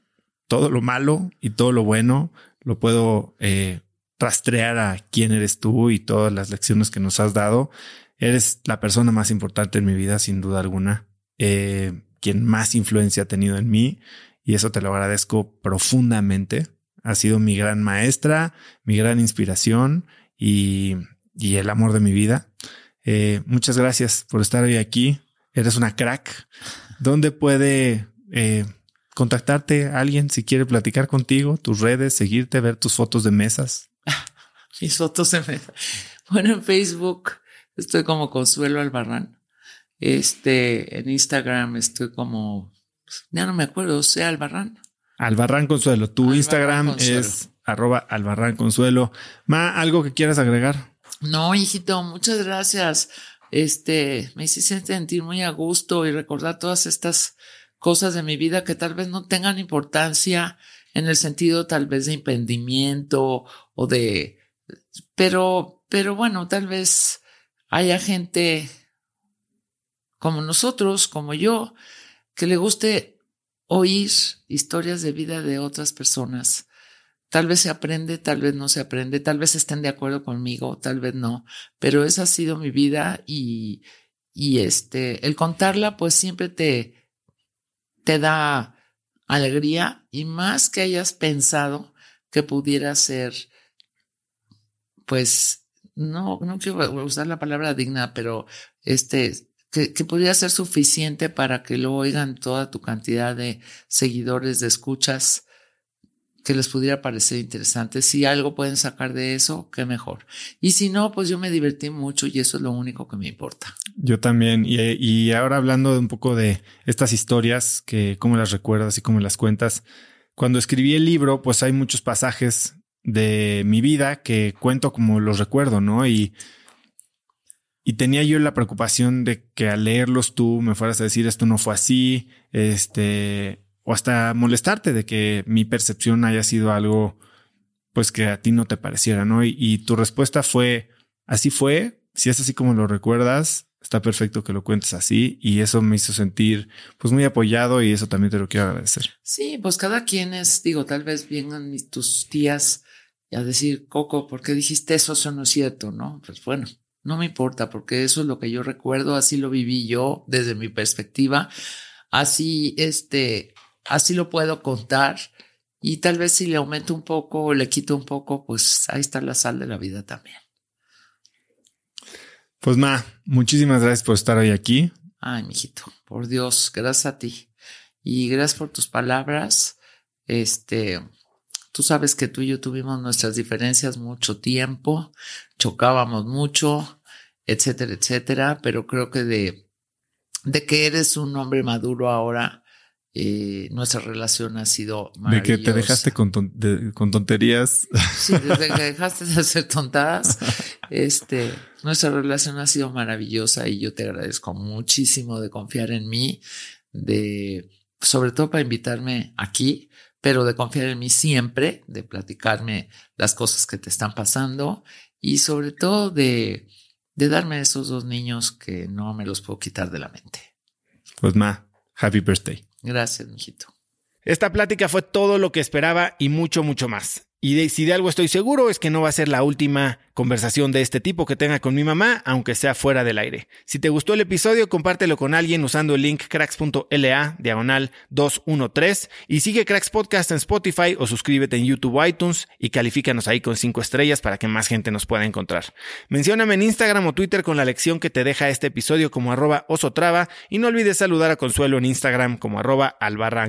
[SPEAKER 1] todo lo malo y todo lo bueno lo puedo eh, rastrear a quién eres tú y todas las lecciones que nos has dado. Eres la persona más importante en mi vida, sin duda alguna, eh, quien más influencia ha tenido en mí y eso te lo agradezco profundamente. Ha sido mi gran maestra, mi gran inspiración y, y el amor de mi vida. Eh, muchas gracias por estar hoy aquí. Eres una crack. [LAUGHS] ¿Dónde puede eh, contactarte alguien si quiere platicar contigo, tus redes, seguirte, ver tus fotos de mesas? [LAUGHS]
[SPEAKER 2] Mis fotos en Bueno, en Facebook estoy como Consuelo Albarrán. Este, en Instagram estoy como, ya no me acuerdo, sea Albarrán.
[SPEAKER 1] Albarrán Consuelo. Tu
[SPEAKER 2] Albarrán
[SPEAKER 1] Instagram
[SPEAKER 2] Consuelo.
[SPEAKER 1] es arroba Albarrán Consuelo. Ma, ¿algo que quieras agregar?
[SPEAKER 2] No, hijito, muchas gracias. Este, me hiciste sentir muy a gusto y recordar todas estas cosas de mi vida que tal vez no tengan importancia en el sentido tal vez de emprendimiento o de, pero, pero bueno, tal vez haya gente como nosotros, como yo, que le guste oír historias de vida de otras personas. Tal vez se aprende, tal vez no se aprende, tal vez estén de acuerdo conmigo, tal vez no, pero esa ha sido mi vida y, y este, el contarla pues siempre te, te da alegría y más que hayas pensado que pudiera ser, pues, no, no quiero usar la palabra digna, pero este, que, que pudiera ser suficiente para que lo oigan toda tu cantidad de seguidores, de escuchas, que les pudiera parecer interesante. Si algo pueden sacar de eso, qué mejor. Y si no, pues yo me divertí mucho y eso es lo único que me importa.
[SPEAKER 1] Yo también. Y, y ahora hablando de un poco de estas historias, que cómo las recuerdas y cómo las cuentas. Cuando escribí el libro, pues hay muchos pasajes de mi vida que cuento como los recuerdo, ¿no? Y, y tenía yo la preocupación de que al leerlos tú me fueras a decir esto no fue así, este, o hasta molestarte de que mi percepción haya sido algo, pues que a ti no te pareciera, ¿no? Y, tu respuesta fue, así fue, si es así como lo recuerdas, está perfecto que lo cuentes así y eso me hizo sentir pues muy apoyado y eso también te lo quiero agradecer.
[SPEAKER 2] Sí, pues cada quien es, digo, tal vez vengan tus tías a decir, Coco, ¿por qué dijiste eso? Eso no es cierto, ¿no? Pues bueno, no me importa porque eso es lo que yo recuerdo, así lo viví yo desde mi perspectiva, así este, así lo puedo contar y tal vez si le aumento un poco o le quito un poco, pues ahí está la sal de la vida también.
[SPEAKER 1] Pues ma, muchísimas gracias por estar hoy aquí.
[SPEAKER 2] Ay, mijito, por Dios, gracias a ti. Y gracias por tus palabras. Este, tú sabes que tú y yo tuvimos nuestras diferencias mucho tiempo, chocábamos mucho, etcétera, etcétera, pero creo que de, de que eres un hombre maduro ahora, eh, nuestra relación ha sido
[SPEAKER 1] maravillosa. De que te dejaste con, con tonterías.
[SPEAKER 2] Sí, desde que dejaste de hacer tontadas, este, nuestra relación ha sido maravillosa y yo te agradezco muchísimo de confiar en mí, de, sobre todo para invitarme aquí, pero de confiar en mí siempre, de platicarme las cosas que te están pasando y sobre todo de, de darme esos dos niños que no me los puedo quitar de la mente.
[SPEAKER 1] Pues ma, happy birthday.
[SPEAKER 2] Gracias, mijito.
[SPEAKER 1] Esta plática fue todo lo que esperaba y mucho, mucho más. Y si de algo estoy seguro es que no va a ser la última conversación de este tipo que tenga con mi mamá, aunque sea fuera del aire. Si te gustó el episodio, compártelo con alguien usando el link cracks.la diagonal 213 y sigue Cracks Podcast en Spotify o suscríbete en YouTube o iTunes y califícanos ahí con 5 estrellas para que más gente nos pueda encontrar. Mencióname en Instagram o Twitter con la lección que te deja este episodio como arroba osotrava y no olvides saludar a Consuelo en Instagram como arroba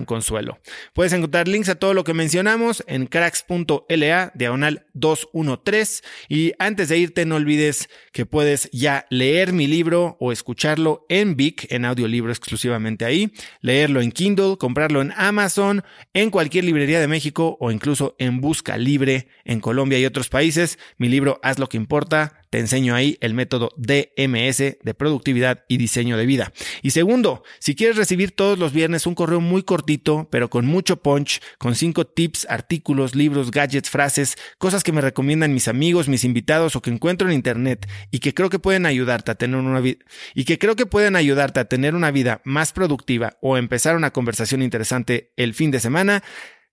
[SPEAKER 1] consuelo. Puedes encontrar links a todo lo que mencionamos en cracks.la diagonal 213 y antes de irte, no olvides que puedes ya leer mi libro o escucharlo en Vic, en audiolibro exclusivamente ahí, leerlo en Kindle, comprarlo en Amazon, en cualquier librería de México o incluso en Busca Libre en Colombia y otros países. Mi libro Haz lo que importa te enseño ahí el método DMS de productividad y diseño de vida. Y segundo, si quieres recibir todos los viernes un correo muy cortito, pero con mucho punch, con cinco tips, artículos, libros, gadgets, frases, cosas que me recomiendan mis amigos, mis invitados o que encuentro en internet y que creo que pueden ayudarte a tener una vida y que creo que pueden ayudarte a tener una vida más productiva o empezar una conversación interesante el fin de semana,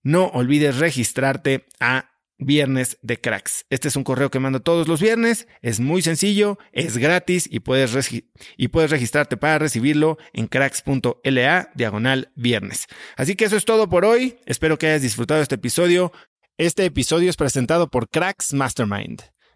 [SPEAKER 1] no olvides registrarte a Viernes de Cracks. Este es un correo que mando todos los viernes, es muy sencillo, es gratis y puedes, y puedes registrarte para recibirlo en cracks.la diagonal viernes. Así que eso es todo por hoy, espero que hayas disfrutado este episodio. Este episodio es presentado por Cracks Mastermind.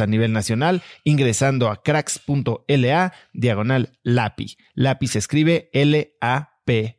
[SPEAKER 1] a nivel nacional ingresando a cracks.la diagonal LAPI. LAPI se escribe L-A-P